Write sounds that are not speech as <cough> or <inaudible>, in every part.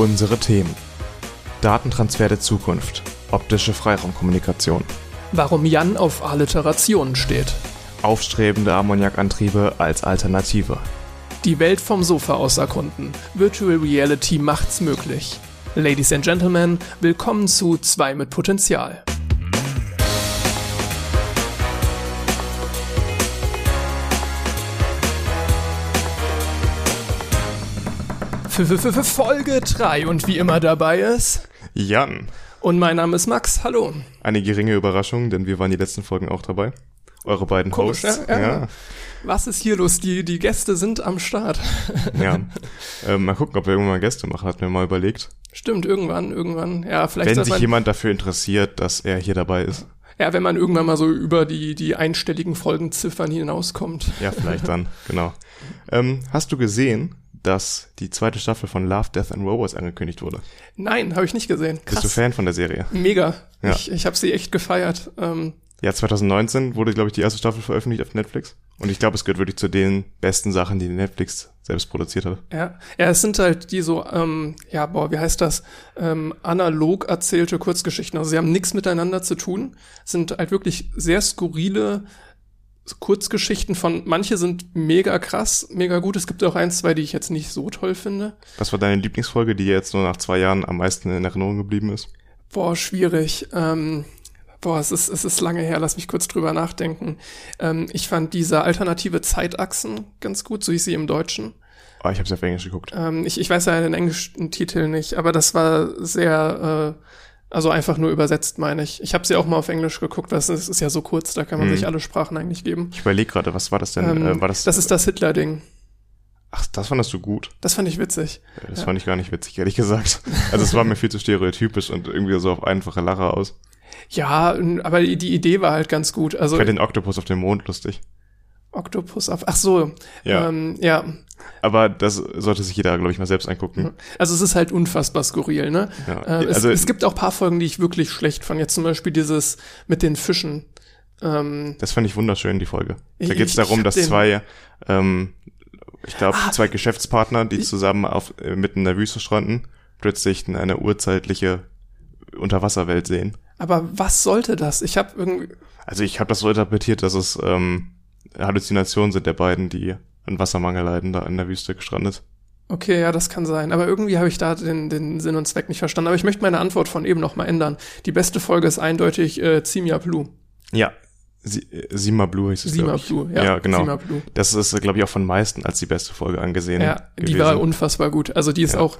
Unsere Themen. Datentransfer der Zukunft. Optische Freiraumkommunikation. Warum Jan auf Alliterationen steht. Aufstrebende Ammoniakantriebe als Alternative. Die Welt vom Sofa aus erkunden. Virtual Reality macht's möglich. Ladies and Gentlemen, willkommen zu 2 mit Potenzial. Folge 3 und wie immer dabei ist. Jan. Und mein Name ist Max. Hallo. Eine geringe Überraschung, denn wir waren die letzten Folgen auch dabei. Eure beiden Komisch, Hosts. ja, ja. Was ist hier los? Die, die Gäste sind am Start. ja. Ähm, mal gucken, ob wir irgendwann mal Gäste machen, hatten wir mal überlegt. Stimmt, irgendwann, irgendwann. Ja, vielleicht Wenn sich man, jemand dafür interessiert, dass er hier dabei ist. ja, wenn man irgendwann mal so über die, die einstelligen Folgenziffern hinauskommt. Ja, vielleicht dann, genau. Ähm, hast du gesehen, dass die zweite Staffel von Love, Death and Robots angekündigt wurde? Nein, habe ich nicht gesehen. Krass. Bist du Fan von der Serie? Mega. Ja. Ich, ich habe sie echt gefeiert. Ähm, Ja, 2019 wurde, glaube ich, die erste Staffel veröffentlicht auf Netflix. Und ich glaube, es gehört wirklich zu den besten Sachen, die Netflix selbst produziert hat. ja. ja, es sind halt die so, ähm, ja, boah, wie heißt das? Ähm, analog erzählte Kurzgeschichten. Also sie haben nichts miteinander zu tun. Sind halt wirklich sehr skurrile Kurzgeschichten von, manche sind mega krass, mega gut. Es gibt auch ein, zwei, die ich jetzt nicht so toll finde. Was war deine Lieblingsfolge, die jetzt nur nach zwei Jahren am meisten in Erinnerung geblieben ist? Boah, schwierig. Ähm, boah, es ist, es ist lange her, lass mich kurz drüber nachdenken. Ähm, ich fand diese alternative Zeitachsen ganz gut, so hieß sie im Deutschen. Oh, ich habe sie auf Englisch geguckt. Ähm, ich, ich weiß ja den englischen Titel nicht, aber das war sehr, äh, also einfach nur übersetzt, meine ich. Ich habe sie auch mal auf Englisch geguckt, weil es ist, ja so kurz, da kann man Hm. sich alle Sprachen eigentlich geben. Ich überlege gerade, was war das denn? Ähm, äh, war das, das ist das Hitler-Ding. Ach, das fandest du gut. Das fand ich witzig. Das Ja. fand ich gar nicht witzig, ehrlich gesagt. Also es war mir viel zu stereotypisch und irgendwie so auf einfache Lacher aus. Ja, aber die, die Idee war halt ganz gut. Also Ich fand den Oktopus auf dem Mond lustig. Oktopus auf. Ach so. Ja. Ähm, ja. Aber das sollte sich jeder, glaube ich, mal selbst angucken. Also es ist halt unfassbar skurril, ne? Ja. Äh, es, also es gibt auch paar Folgen, die ich wirklich schlecht fand. Jetzt zum Beispiel dieses mit den Fischen. Ähm, das fand ich wunderschön, die Folge. Da geht es darum, dass zwei, ähm, ich glaube, Ah. zwei Geschäftspartner, die Ich- zusammen auf äh, mitten in der Wüste stranden, plötzlich in eine urzeitliche Unterwasserwelt sehen. aber was sollte das? Ich habe irgendwie. Also ich habe das so interpretiert, dass es ähm, Halluzinationen sind der beiden, die an Wassermangel leiden, da in der Wüste gestrandet. Okay, ja, das kann sein. Aber irgendwie habe ich da den, den Sinn und Zweck nicht verstanden. Aber ich möchte meine Antwort von eben noch mal ändern. Die beste Folge ist eindeutig äh, Zimia Blue. Ja, Sie, äh, Sima Blue hieß es, Sima. Blue, ja. Ja, genau. Sima Blue. Das ist, glaube ich, auch von meisten als die beste Folge angesehen. Ja, die gewesen. war unfassbar gut. Also die ist Ja. auch,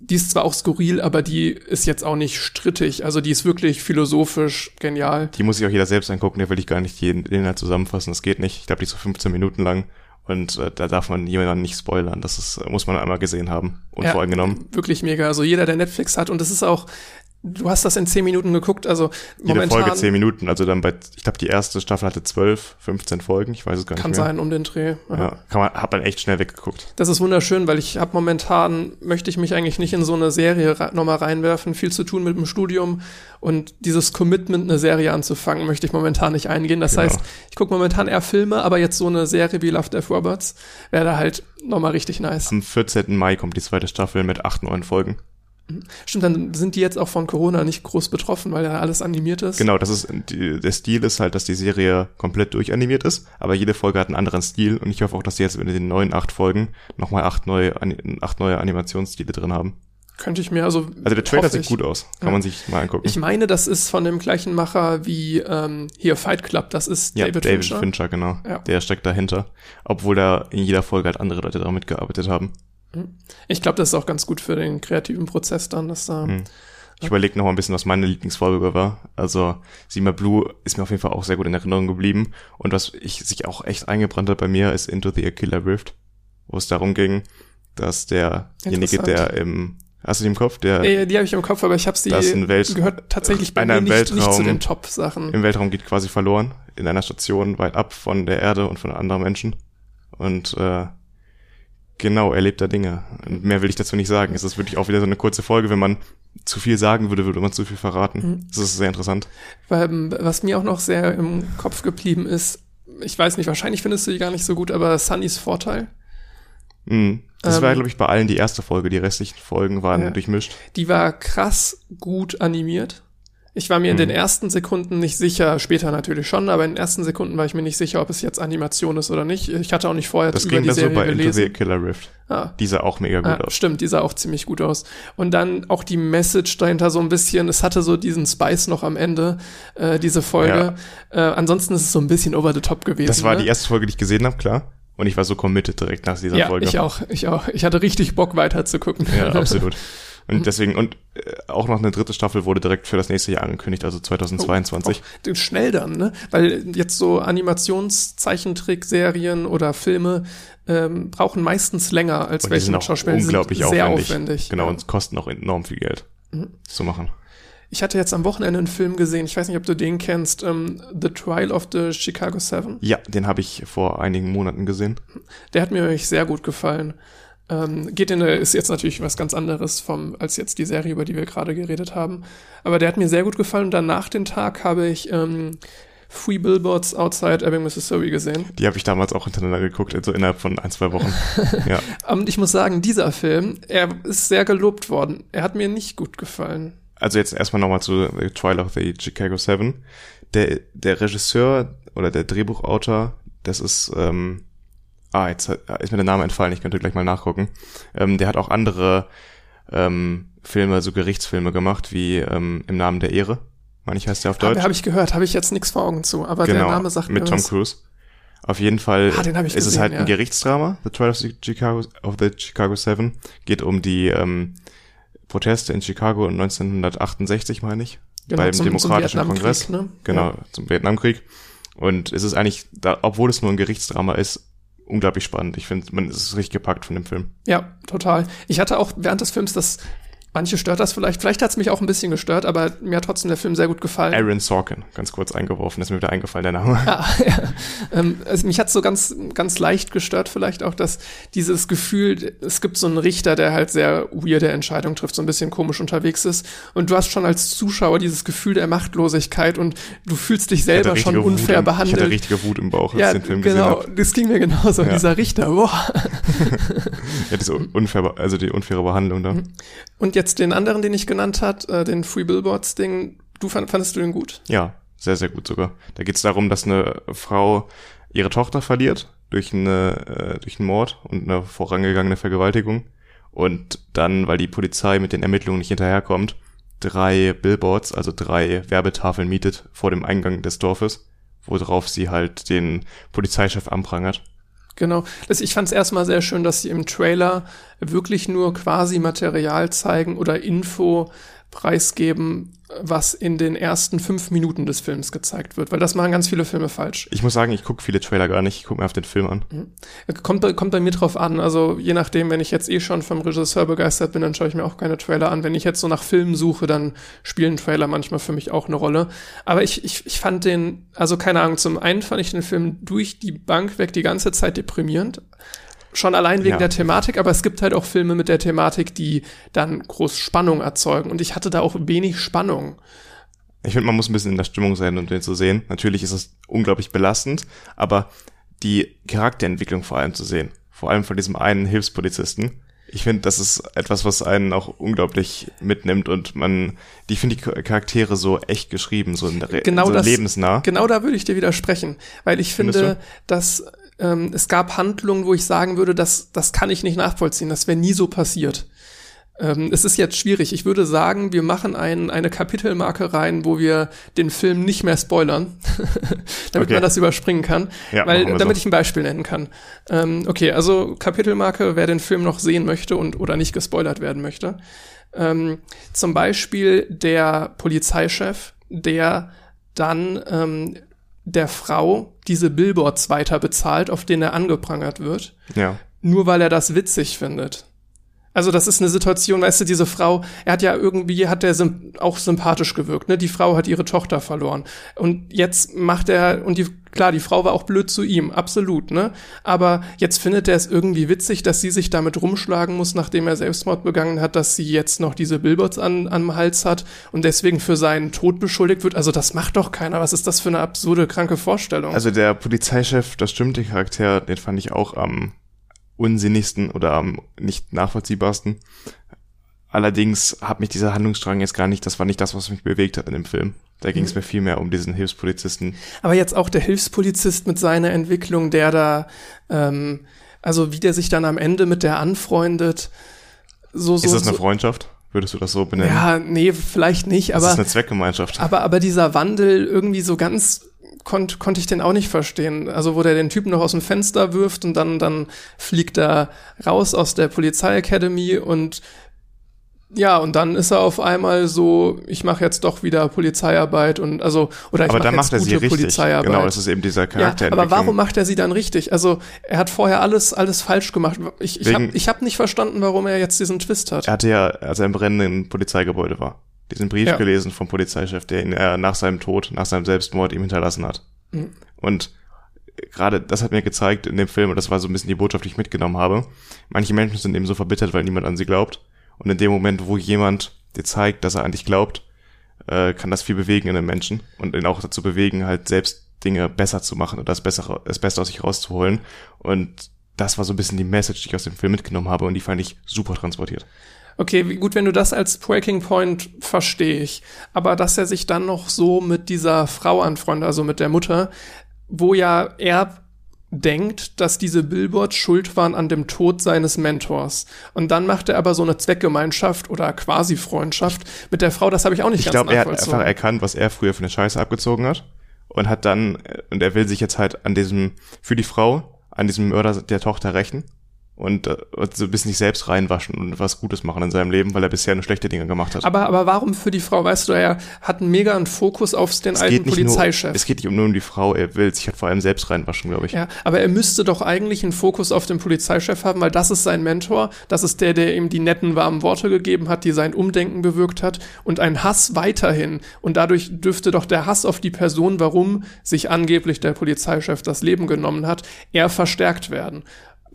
die ist zwar auch skurril, aber die ist jetzt auch nicht strittig. Also die ist wirklich philosophisch genial. Die muss sich auch jeder selbst angucken, da will ich gar nicht jeden Inhalt zusammenfassen, das geht nicht. Ich glaube, die ist so 15 Minuten lang und äh, da darf man jemanden nicht spoilern. Das ist, muss man einmal gesehen haben, unvoreingenommen. Wirklich mega. Also jeder, der Netflix hat und es ist auch, du hast das in 10 Minuten geguckt. Also Jede momentan Folge 10 Minuten, also dann bei, ich glaube, die erste Staffel hatte 12, 15 Folgen, ich weiß es gar kann nicht mehr. sein um den Dreh. Ja. Ja, kann man, hat man echt schnell weggeguckt. Das ist wunderschön, weil ich habe momentan, möchte ich mich eigentlich nicht in so eine Serie nochmal reinwerfen, viel zu tun mit dem Studium und dieses Commitment, eine Serie anzufangen, möchte ich momentan nicht eingehen. Das Genau. heißt, ich gucke momentan eher Filme, aber jetzt so eine Serie wie Love Death Robots wäre da halt nochmal richtig nice. Am 14. Mai kommt die zweite Staffel mit acht neuen Folgen. Stimmt, dann sind die jetzt auch von Corona nicht groß betroffen, weil ja alles animiert ist. Genau, das ist der Stil ist halt, dass die Serie komplett durchanimiert ist, aber jede Folge hat einen anderen Stil und ich hoffe auch, dass die jetzt in den neuen acht Folgen nochmal acht neue, acht neue Animationsstile drin haben. Könnte ich mir, also Also der Trailer sieht gut aus, kann Ja. man sich mal angucken. Ich meine, das ist von dem gleichen Macher wie ähm, hier Fight Club, das ist ja, David, David Fincher. Fincher, genau. Ja. Der steckt dahinter, obwohl da in jeder Folge halt andere Leute daran mitgearbeitet haben. Ich glaube, das ist auch ganz gut für den kreativen Prozess dann, dass da Hm. Ich überlege noch mal ein bisschen, was meine Lieblingsfolge war. Also Sima Blue ist mir auf jeden Fall auch sehr gut in Erinnerung geblieben. Und was ich sich auch echt eingebrannt hat bei mir, ist Into the Killer Rift, wo es darum ging, dass derjenige, der im Hast du die im Kopf? Der Äh, die habe ich im Kopf, aber ich habe sie gehört tatsächlich bei einer mir im nicht, nicht zu Weltraum. den Top-Sachen. im Weltraum geht quasi verloren, in einer Station weit ab von der Erde und von anderen Menschen. Und äh, genau, er lebt da Dinge. Mehr will ich dazu nicht sagen. Es ist wirklich auch wieder so eine kurze Folge. Wenn man zu viel sagen würde, würde man zu viel verraten. Mhm. Das ist sehr interessant. Weil, ähm, was mir auch noch sehr im Kopf geblieben ist, ich weiß nicht, wahrscheinlich findest du die gar nicht so gut, aber Sunnys Vorteil. Mhm. Das war, glaube ich, bei allen die erste Folge. Die restlichen Folgen waren Ja. durchmischt. Die war krass gut animiert. Ich war mir in Mhm. den ersten Sekunden nicht sicher, später natürlich schon, aber in den ersten Sekunden war ich mir nicht sicher, ob es jetzt Animation ist oder nicht. Ich hatte auch nicht vorher Das über ging die da so Serie bei Into gelesen. the Killer Rift. Ah. Die sah auch mega gut Ja, aus. stimmt, die sah auch ziemlich gut aus. Und dann auch die Message dahinter so ein bisschen, es hatte so diesen Spice noch am Ende, äh, diese Folge. Äh, ansonsten ist es so ein bisschen over the top gewesen. Das war ne? die erste Folge, die ich gesehen habe, klar. Und ich war so committed direkt nach dieser Ja, Folge. ich auch, ich auch. Ich hatte richtig Bock weiter zu gucken. Ja, <laughs> absolut. Und deswegen, und äh, auch noch eine dritte Staffel wurde direkt für das nächste Jahr angekündigt, also 2022. Auch schnell dann, ne? Weil jetzt so Animationszeichentrick-Serien oder Filme ähm, brauchen meistens länger als und welche sind Schauspielern. Die sind unglaublich sehr aufwendig. aufwendig. Genau, ja. und es kosten auch enorm viel Geld Mhm. zu machen. Ich hatte jetzt am Wochenende einen Film gesehen, ich weiß nicht, ob du den kennst, ähm, The Trial of the Chicago Seven. Ja, den habe ich vor einigen Monaten gesehen. Der hat mir wirklich sehr gut gefallen. Ähm, geht in eine, ist jetzt natürlich was ganz anderes vom, als jetzt die Serie, über die wir gerade geredet haben. Aber der hat mir sehr gut gefallen und danach den Tag habe ich ähm, Free Billboards Outside Ebbing, Mississippi gesehen. Die habe ich damals auch hintereinander geguckt, also innerhalb von ein, zwei Wochen. <laughs> ja. Und ich muss sagen, dieser Film, er ist sehr gelobt worden. Er hat mir nicht gut gefallen. Also jetzt erstmal nochmal zu The Trial of the Chicago Seven. Der, der Regisseur oder der Drehbuchautor, das ist, ähm, ah, jetzt hat- ist mir der Name entfallen, ich könnte gleich mal nachgucken. Ähm, der hat auch andere ähm, Filme, so Gerichtsfilme gemacht, wie ähm, Im Namen der Ehre, meine ich heißt der auf Deutsch. Habe hab ich gehört, habe ich jetzt nichts vor Augen zu, aber der Name sagt Genau, mit mir Tom was. Cruise. Auf jeden Fall Ah, ist es gesehen, halt ein ja. Gerichtsdrama. The Trial of the Chicago, of the Chicago Seven geht um die ähm, Proteste in Chicago 1968, meine ich, Genau, beim zum- zum Demokratischen Vietnamkrieg, Kongress. ne? Genau, Ja. zum Vietnamkrieg. Und es ist eigentlich, da, obwohl es nur ein Gerichtsdrama ist, unglaublich spannend. Ich finde, man ist richtig gepackt von dem Film. Ja, total. Ich hatte auch während des Films das, manche stört das vielleicht, vielleicht hat es mich auch ein bisschen gestört, aber mir hat trotzdem der Film sehr gut gefallen. Aaron Sorkin, ganz kurz eingeworfen, ist mir wieder eingefallen, der Name. Ah, <laughs> ja. ähm, also mich hat so ganz, ganz leicht gestört vielleicht auch, dass dieses Gefühl, es gibt so einen Richter, der halt sehr weirde Entscheidungen trifft, so ein bisschen komisch unterwegs ist. Und du hast schon als Zuschauer dieses Gefühl der Machtlosigkeit und du fühlst dich Ich selber schon unfair im, Ich behandelt. hatte richtige Wut im Bauch, als ja, ich den Film gesehen genau, habe. das ging mir genauso. Ja. Dieser Richter, boah. <laughs> Ja, diese unfair, also die unfaire Behandlung da. Und jetzt den anderen, den ich genannt hat, äh, den Free Billboards Ding, du fand, fandest du den gut? Ja, sehr, sehr gut sogar. Da geht es darum, dass eine Frau ihre Tochter verliert durch, eine, äh, durch einen Mord und eine vorangegangene Vergewaltigung. Und dann, weil die Polizei mit den Ermittlungen nicht hinterherkommt, drei Billboards, also drei Werbetafeln mietet vor dem Eingang des Dorfes, worauf sie halt den Polizeichef anprangert. Genau. Ich fand es erstmal sehr schön, dass sie im Trailer wirklich nur quasi Material zeigen oder Info preisgeben, was in den ersten fünf Minuten des Films gezeigt wird, weil das machen ganz viele Filme falsch. Ich muss sagen, ich gucke viele Trailer gar nicht, ich gucke mir auf den Film an. Kommt, bei- kommt bei mir drauf an. Also je nachdem, wenn ich jetzt eh schon vom Regisseur begeistert bin, dann schaue ich mir auch keine Trailer an. Wenn ich jetzt so nach Filmen suche, dann spielen Trailer manchmal für mich auch eine Rolle. Aber ich, ich, ich fand den, also keine Ahnung, zum einen fand ich den Film durch die Bank weg die ganze Zeit deprimierend. Schon allein wegen Ja. der Thematik, aber es gibt halt auch Filme mit der Thematik, die dann groß Spannung erzeugen. Und ich hatte da auch wenig Spannung. Ich finde, man muss ein bisschen in der Stimmung sein, um den zu sehen. Natürlich ist es unglaublich belastend, aber die Charakterentwicklung vor allem zu sehen, vor allem von diesem einen Hilfspolizisten, ich finde, das ist etwas, was einen auch unglaublich mitnimmt und man, die ich finde die Charaktere so echt geschrieben, so, in der Genau so das- lebensnah. Genau da würde ich dir widersprechen, weil ich Findest finde, dass ähm, es gab Handlungen, wo ich sagen würde, dass das kann ich nicht nachvollziehen, das wäre nie so passiert. Ähm, es ist jetzt schwierig. Ich würde sagen, wir machen ein, eine Kapitelmarke rein, wo wir den Film nicht mehr spoilern, <laughs> damit Okay. man das überspringen kann, Ja, weil damit so. ich ein Beispiel nennen kann. Ähm, okay, also Kapitelmarke, wer den Film noch sehen möchte und oder nicht gespoilert werden möchte. Ähm, zum Beispiel der Polizeichef, der dann ähm, der Frau diese Billboards weiter bezahlt, auf denen er angeprangert wird, Ja. nur weil er das witzig findet. Also das ist eine Situation, weißt du, diese Frau, er hat ja irgendwie, hat er symp auch sympathisch gewirkt, ne? Die Frau hat ihre Tochter verloren. Und jetzt macht er, und die, klar, die Frau war auch blöd zu ihm, absolut, ne? Aber jetzt findet er es irgendwie witzig, dass sie sich damit rumschlagen muss, nachdem er Selbstmord begangen hat, dass sie jetzt noch diese Billboards an, am Hals hat und deswegen für seinen Tod beschuldigt wird. Also das macht doch keiner. Was ist das für eine absurde, kranke Vorstellung? Also der Polizeichef, das stimmt, der Charakter, den fand ich auch am unsinnigsten oder am nicht nachvollziehbarsten. Allerdings hat mich dieser Handlungsstrang jetzt gar nicht, das war nicht das, was mich bewegt hat in dem Film. Da ging es Mhm. mir viel mehr um diesen Hilfspolizisten. Aber jetzt auch der Hilfspolizist mit seiner Entwicklung, der da, ähm, also wie der sich dann am Ende mit der anfreundet. So, so, ist das eine so, Freundschaft? Würdest du das so benennen? Ja, nee, vielleicht nicht, das ist aber, eine Zweckgemeinschaft. aber, aber dieser Wandel irgendwie so ganz konnte konnte ich den auch nicht verstehen. Also wo der den Typen noch aus dem Fenster wirft und dann, dann fliegt er raus aus der Polizeiacademy und ja, und dann ist er auf einmal so, ich mache jetzt doch wieder Polizeiarbeit und also oder ich aber mache dann macht er sie richtig. Polizeiarbeit. Genau, das ist eben dieser Ja, Charakterentwicklung. aber warum macht er sie dann richtig? Also er hat vorher alles alles falsch gemacht. Ich, ich habe Wegen- ich hab nicht verstanden, warum er jetzt diesen Twist hat. Er hatte ja, als er im brennenden Polizeigebäude war, diesen Brief Ja. gelesen vom Polizeichef, der ihn äh, nach seinem Tod, nach seinem Selbstmord ihm hinterlassen hat. Mhm. Und gerade das hat mir gezeigt in dem Film, und das war so ein bisschen die Botschaft, die ich mitgenommen habe. Manche Menschen sind eben so verbittert, weil niemand an sie glaubt. Und in dem Moment, wo jemand dir zeigt, dass er an dich glaubt, äh, kann das viel bewegen in einem Menschen und ihn auch dazu bewegen, halt selbst Dinge besser zu machen und das Bessere, das Beste aus sich rauszuholen. Und das war so ein bisschen die Message, die ich aus dem Film mitgenommen habe und die fand ich super transportiert. Okay, gut, wenn du das als Breaking Point verstehe ich. Aber dass er sich dann noch so mit dieser Frau anfreundet, also mit der Mutter, wo ja er denkt, dass diese Billboards schuld waren an dem Tod seines Mentors. Und dann macht er aber so eine Zweckgemeinschaft oder quasi Freundschaft mit der Frau, das habe ich auch nicht Ich ganz glaube, er hat nachvollzogen. einfach erkannt, was er früher für eine Scheiße abgezogen hat und hat dann, äh, und er will sich jetzt halt an diesem, für die Frau, an diesem Mörder der Tochter rächen und, äh, so ein bisschen sich selbst reinwaschen und was Gutes machen in seinem Leben, weil er bisher nur schlechte Dinge gemacht hat. aber, aber warum für die Frau? Weißt du, er hat einen mega einen Fokus auf den es alten nicht nur, Polizeichef. es geht nicht nur um die Frau, er will sich halt vor allem selbst reinwaschen, glaube ich. Ja, aber er müsste doch eigentlich einen Fokus auf den Polizeichef haben, weil das ist sein Mentor, das ist der, der ihm die netten, warmen Worte gegeben hat, die sein Umdenken bewirkt hat und ein Hass weiterhin. Und dadurch dürfte doch der Hass auf die Person, warum sich angeblich der Polizeichef das Leben genommen hat, eher verstärkt werden.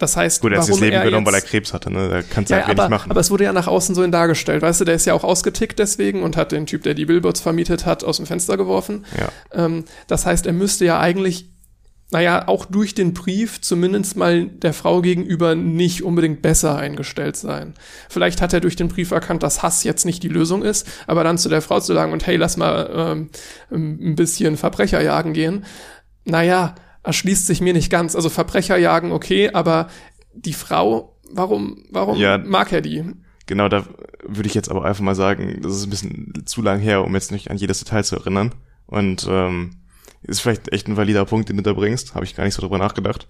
Das heißt, Gut, er hat das Leben genommen, weil er Krebs hatte, ne? Da kannst du ja, halt wenig aber, machen. aber es wurde ja nach außen so hin dargestellt, weißt du, der ist ja auch ausgetickt deswegen und hat den Typ, der die Billboards vermietet hat, aus dem Fenster geworfen. ja. Ähm, das heißt, er müsste ja eigentlich, naja, auch durch den Brief zumindest mal der Frau gegenüber nicht unbedingt besser eingestellt sein. Vielleicht hat er durch den Brief erkannt, dass Hass jetzt nicht die Lösung ist, aber dann zu der Frau zu sagen und hey, lass mal ähm, ein bisschen Verbrecher jagen gehen. Naja, erschließt sich mir nicht ganz. Also Verbrecher jagen, okay, aber die Frau, warum, warum Ja. mag er die? Genau, da würde ich jetzt aber einfach mal sagen, das ist ein bisschen zu lang her, um jetzt nicht an jedes Detail zu erinnern. Und ähm, ist vielleicht echt ein valider Punkt, den du da bringst. Habe ich gar nicht so drüber nachgedacht.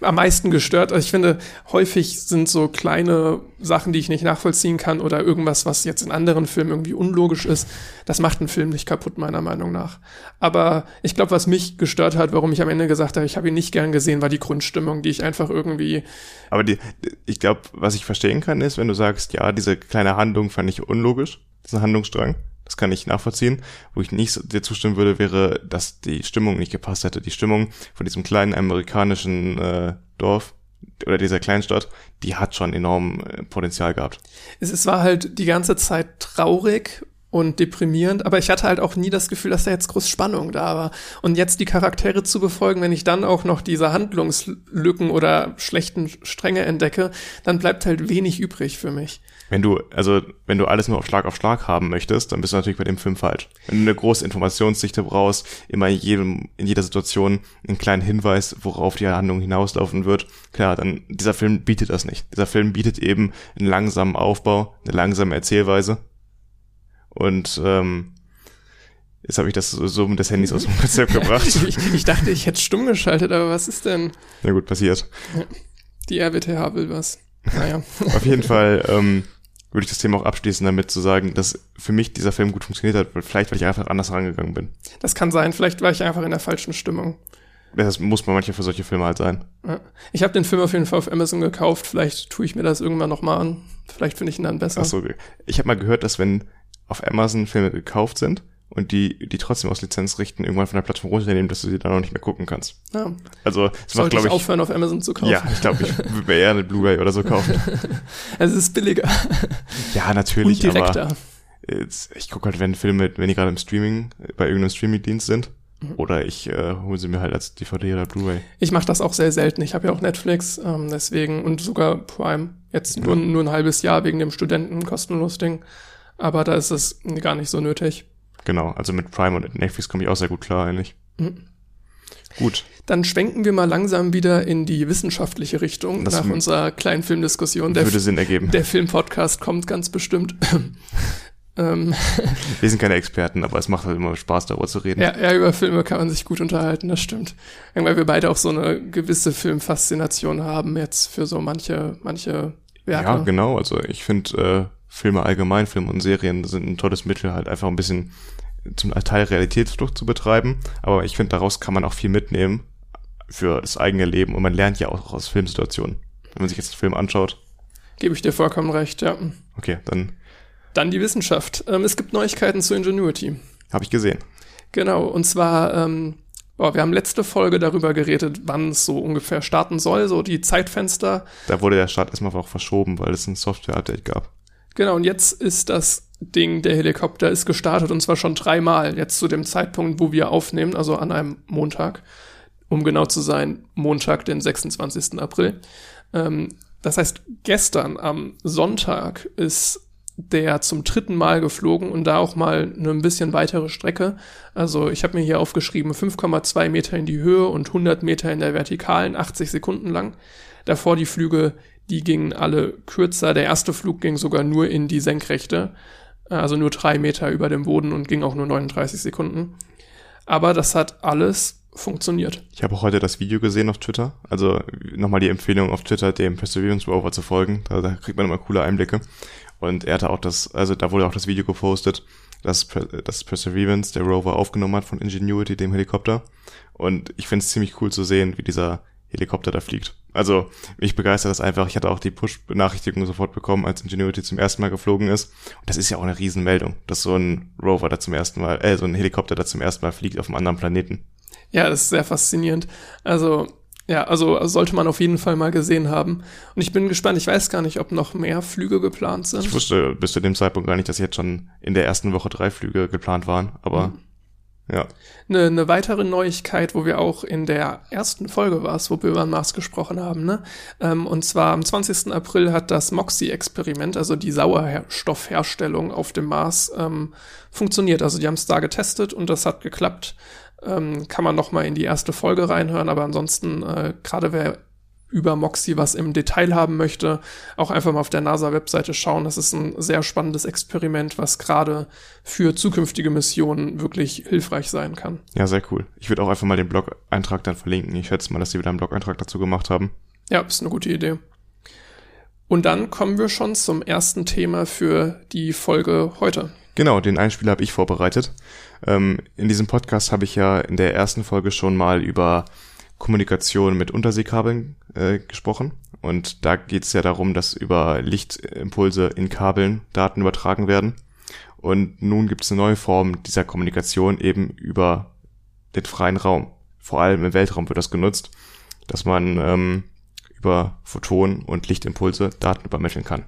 Am meisten gestört. Also ich finde, häufig sind so kleine Sachen, die ich nicht nachvollziehen kann oder irgendwas, was jetzt in anderen Filmen irgendwie unlogisch ist. Das macht einen Film nicht kaputt, meiner Meinung nach. Aber ich glaube, was mich gestört hat, warum ich am Ende gesagt habe, ich habe ihn nicht gern gesehen, war die Grundstimmung, die ich einfach irgendwie, Aber die, ich glaube, was ich verstehen kann, ist, wenn du sagst, ja, diese kleine Handlung fand ich unlogisch, diesen Handlungsstrang. Das kann ich nachvollziehen. Wo ich nicht dir zustimmen würde, wäre, dass die Stimmung nicht gepasst hätte. Die Stimmung von diesem kleinen amerikanischen äh, Dorf oder dieser Kleinstadt, die hat schon enorm äh, Potenzial gehabt. es, es war halt die ganze Zeit traurig und deprimierend, aber ich hatte halt auch nie das Gefühl, dass da jetzt groß Spannung da war. Und jetzt die Charaktere zu befolgen, wenn ich dann auch noch diese Handlungslücken oder schlechten Stränge entdecke, dann bleibt halt wenig übrig für mich. Wenn du, also, wenn du alles nur auf Schlag auf Schlag haben möchtest, dann bist du natürlich bei dem Film falsch. Wenn du eine große Informationsdichte brauchst, immer in jedem, in jeder Situation einen kleinen Hinweis, worauf die Handlung hinauslaufen wird, klar, dann, dieser Film bietet das nicht. Dieser Film bietet eben einen langsamen Aufbau, eine langsame Erzählweise. Und, ähm, jetzt habe ich das so mit des Handys aus dem Konzept <laughs> gebracht. ich, ich dachte, ich hätte stumm geschaltet, aber was ist denn? Na gut, passiert. Die RWTH will was. Naja. Auf jeden Fall, ähm, würde ich das Thema auch abschließen, damit zu sagen, dass für mich dieser Film gut funktioniert hat, weil vielleicht, weil ich einfach anders rangegangen bin. Das kann sein. Vielleicht war ich einfach in der falschen Stimmung. Das muss man manchmal für solche Filme halt sein. Ja. Ich habe den Film auf jeden Fall auf Amazon gekauft. Vielleicht tue ich mir das irgendwann nochmal an. Vielleicht finde ich ihn dann besser. Ach so, ich habe mal gehört, dass wenn auf Amazon Filme gekauft sind und die die trotzdem aus Lizenzrechten irgendwann von der Plattform runternehmen, dass du sie dann auch nicht mehr gucken kannst. Ja. Also es macht, Sollte glaube ich aufhören, auf Amazon zu kaufen. ja, ich glaube, ich <laughs> würde mir eher eine Blu-ray oder so kaufen. <laughs> Es ist billiger ja, natürlich, und direkter. aber jetzt, ich gucke halt, wenn Filme, wenn die gerade im Streaming, bei irgendeinem Streaming-Dienst sind, Oder ich äh, hole sie mir halt als DVD oder Blu-ray. Ich mache das auch sehr selten. Ich habe ja auch Netflix, ähm, deswegen und sogar Prime. Jetzt nur, nur ein halbes Jahr wegen dem Studenten kostenlos Ding. Aber da ist es gar nicht so nötig. Genau, also mit Prime und Netflix komme ich auch sehr gut klar eigentlich. Mhm. Gut. Dann schwenken wir mal langsam wieder in die wissenschaftliche Richtung Das nach unserer kleinen Filmdiskussion. Der, Würde Sinn ergeben. der Filmpodcast kommt ganz bestimmt. <laughs> ähm, Wir sind keine Experten, aber es macht halt immer Spaß, darüber zu reden. ja, ja, über Filme kann man sich gut unterhalten, das stimmt. Weil wir beide auch so eine gewisse Filmfaszination haben jetzt für so manche, manche Werke. Ja, genau. Also ich finde äh, Filme allgemein, Filme und Serien sind ein tolles Mittel, halt einfach ein bisschen zum Teil Realitätsflucht zu betreiben. Aber ich finde, daraus kann man auch viel mitnehmen für das eigene Leben und man lernt ja auch aus Filmsituationen. Wenn man sich jetzt einen Film anschaut, Gebe ich dir vollkommen recht, ja. okay, dann Dann die Wissenschaft. Ähm, es gibt Neuigkeiten zu Ingenuity. habe ich gesehen. Genau, und zwar, ähm, boah, wir haben letzte Folge darüber geredet, wann es so ungefähr starten soll, so die Zeitfenster. Da wurde der Start erstmal auch verschoben, weil es ein Software-Update gab. Genau, und jetzt ist das Ding, der Helikopter ist gestartet und zwar schon dreimal, jetzt zu dem Zeitpunkt, wo wir aufnehmen, also an einem Montag, um genau zu sein, Montag, den 26. April. Ähm, das heißt, gestern am Sonntag ist der zum dritten Mal geflogen und da auch mal eine ein bisschen weitere Strecke. Also ich habe mir hier aufgeschrieben 5,2 Meter in die Höhe und 100 Meter in der Vertikalen, 80 Sekunden lang. Davor die Flüge, die gingen alle kürzer. Der erste Flug ging sogar nur in die Senkrechte, also nur drei Meter über dem Boden und ging auch nur 39 Sekunden. Aber das hat alles funktioniert. Ich habe auch heute das Video gesehen auf Twitter. Also nochmal die Empfehlung auf Twitter, dem Perseverance Rover zu folgen. Da, da kriegt man immer coole Einblicke. Und er hatte auch das, also da wurde auch das Video gepostet, dass, dass Perseverance, der Rover, aufgenommen hat von Ingenuity, dem Helikopter. Und ich finde es ziemlich cool zu sehen, wie dieser Helikopter da fliegt. Also mich begeistert das einfach. Ich hatte auch die Push-Benachrichtigung sofort bekommen, als Ingenuity zum ersten Mal geflogen ist. Und das ist ja auch eine Riesenmeldung, dass so ein Rover da zum ersten Mal, äh, so ein Helikopter da zum ersten Mal fliegt auf einem anderen Planeten. Ja, das ist sehr faszinierend. Also, ja, also sollte man auf jeden Fall mal gesehen haben. Und ich bin gespannt. Ich weiß gar nicht, ob noch mehr Flüge geplant sind. Ich wusste bis zu dem Zeitpunkt gar nicht, dass jetzt schon in der ersten Woche drei Flüge geplant waren, aber ja. Eine, eine weitere Neuigkeit, wo wir auch in der ersten Folge war es, wo wir über Mars gesprochen haben, ne? Ähm, und zwar am 20. April hat das MOXIE-Experiment, also die Sauerstoffherstellung auf dem Mars, ähm, funktioniert. Also die haben es da getestet und das hat geklappt. Ähm, kann man noch mal in die erste Folge reinhören, aber ansonsten, äh, gerade wer über Moxie was im Detail haben möchte, auch einfach mal auf der NASA-Webseite schauen. Das ist ein sehr spannendes Experiment, was gerade für zukünftige Missionen wirklich hilfreich sein kann. Ja, sehr cool. Ich würde auch einfach mal den Blog-Eintrag dann verlinken. Ich schätze mal, dass sie wieder einen Blog-Eintrag dazu gemacht haben. Ja, ist eine gute Idee. Und dann kommen wir schon zum ersten Thema für die Folge heute. Genau, den Einspieler habe ich vorbereitet. Ähm, in diesem Podcast habe ich ja in der ersten Folge schon mal über Kommunikation mit Unterseekabeln äh, gesprochen. Und da geht es ja darum, dass über Lichtimpulse in Kabeln Daten übertragen werden. Und nun gibt es eine neue Form dieser Kommunikation eben über den freien Raum. Vor allem im Weltraum wird das genutzt, dass man ähm, über Photonen und Lichtimpulse Daten übermitteln kann.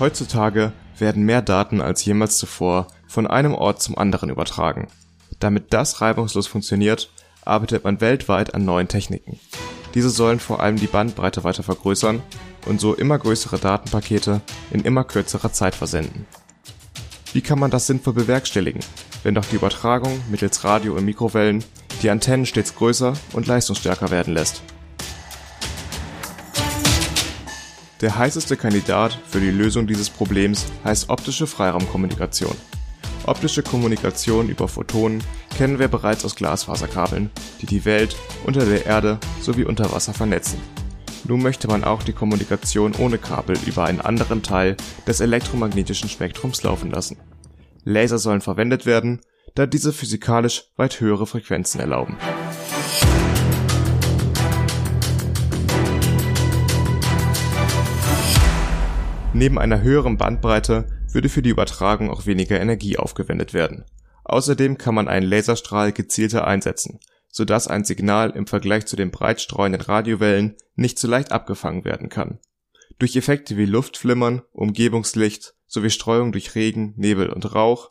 Heutzutage werden mehr Daten als jemals zuvor von einem Ort zum anderen übertragen. Damit das reibungslos funktioniert, arbeitet man weltweit an neuen Techniken. Diese sollen vor allem die Bandbreite weiter vergrößern und so immer größere Datenpakete in immer kürzerer Zeit versenden. Wie kann man das sinnvoll bewerkstelligen, wenn doch die Übertragung mittels Radio und Mikrowellen die Antennen stets größer und leistungsstärker werden lässt? Der heißeste Kandidat für die Lösung dieses Problems heißt optische Freiraumkommunikation. Optische Kommunikation über Photonen kennen wir bereits aus Glasfaserkabeln, die die Welt unter der Erde sowie unter Wasser vernetzen. Nun möchte man auch die Kommunikation ohne Kabel über einen anderen Teil des elektromagnetischen Spektrums laufen lassen. Laser sollen verwendet werden, da diese physikalisch weit höhere Frequenzen erlauben. Neben einer höheren Bandbreite würde für die Übertragung auch weniger Energie aufgewendet werden. Außerdem kann man einen Laserstrahl gezielter einsetzen, so dass ein Signal im Vergleich zu den breitstreuenden Radiowellen nicht so leicht abgefangen werden kann. Durch Effekte wie Luftflimmern, Umgebungslicht sowie Streuung durch Regen, Nebel und Rauch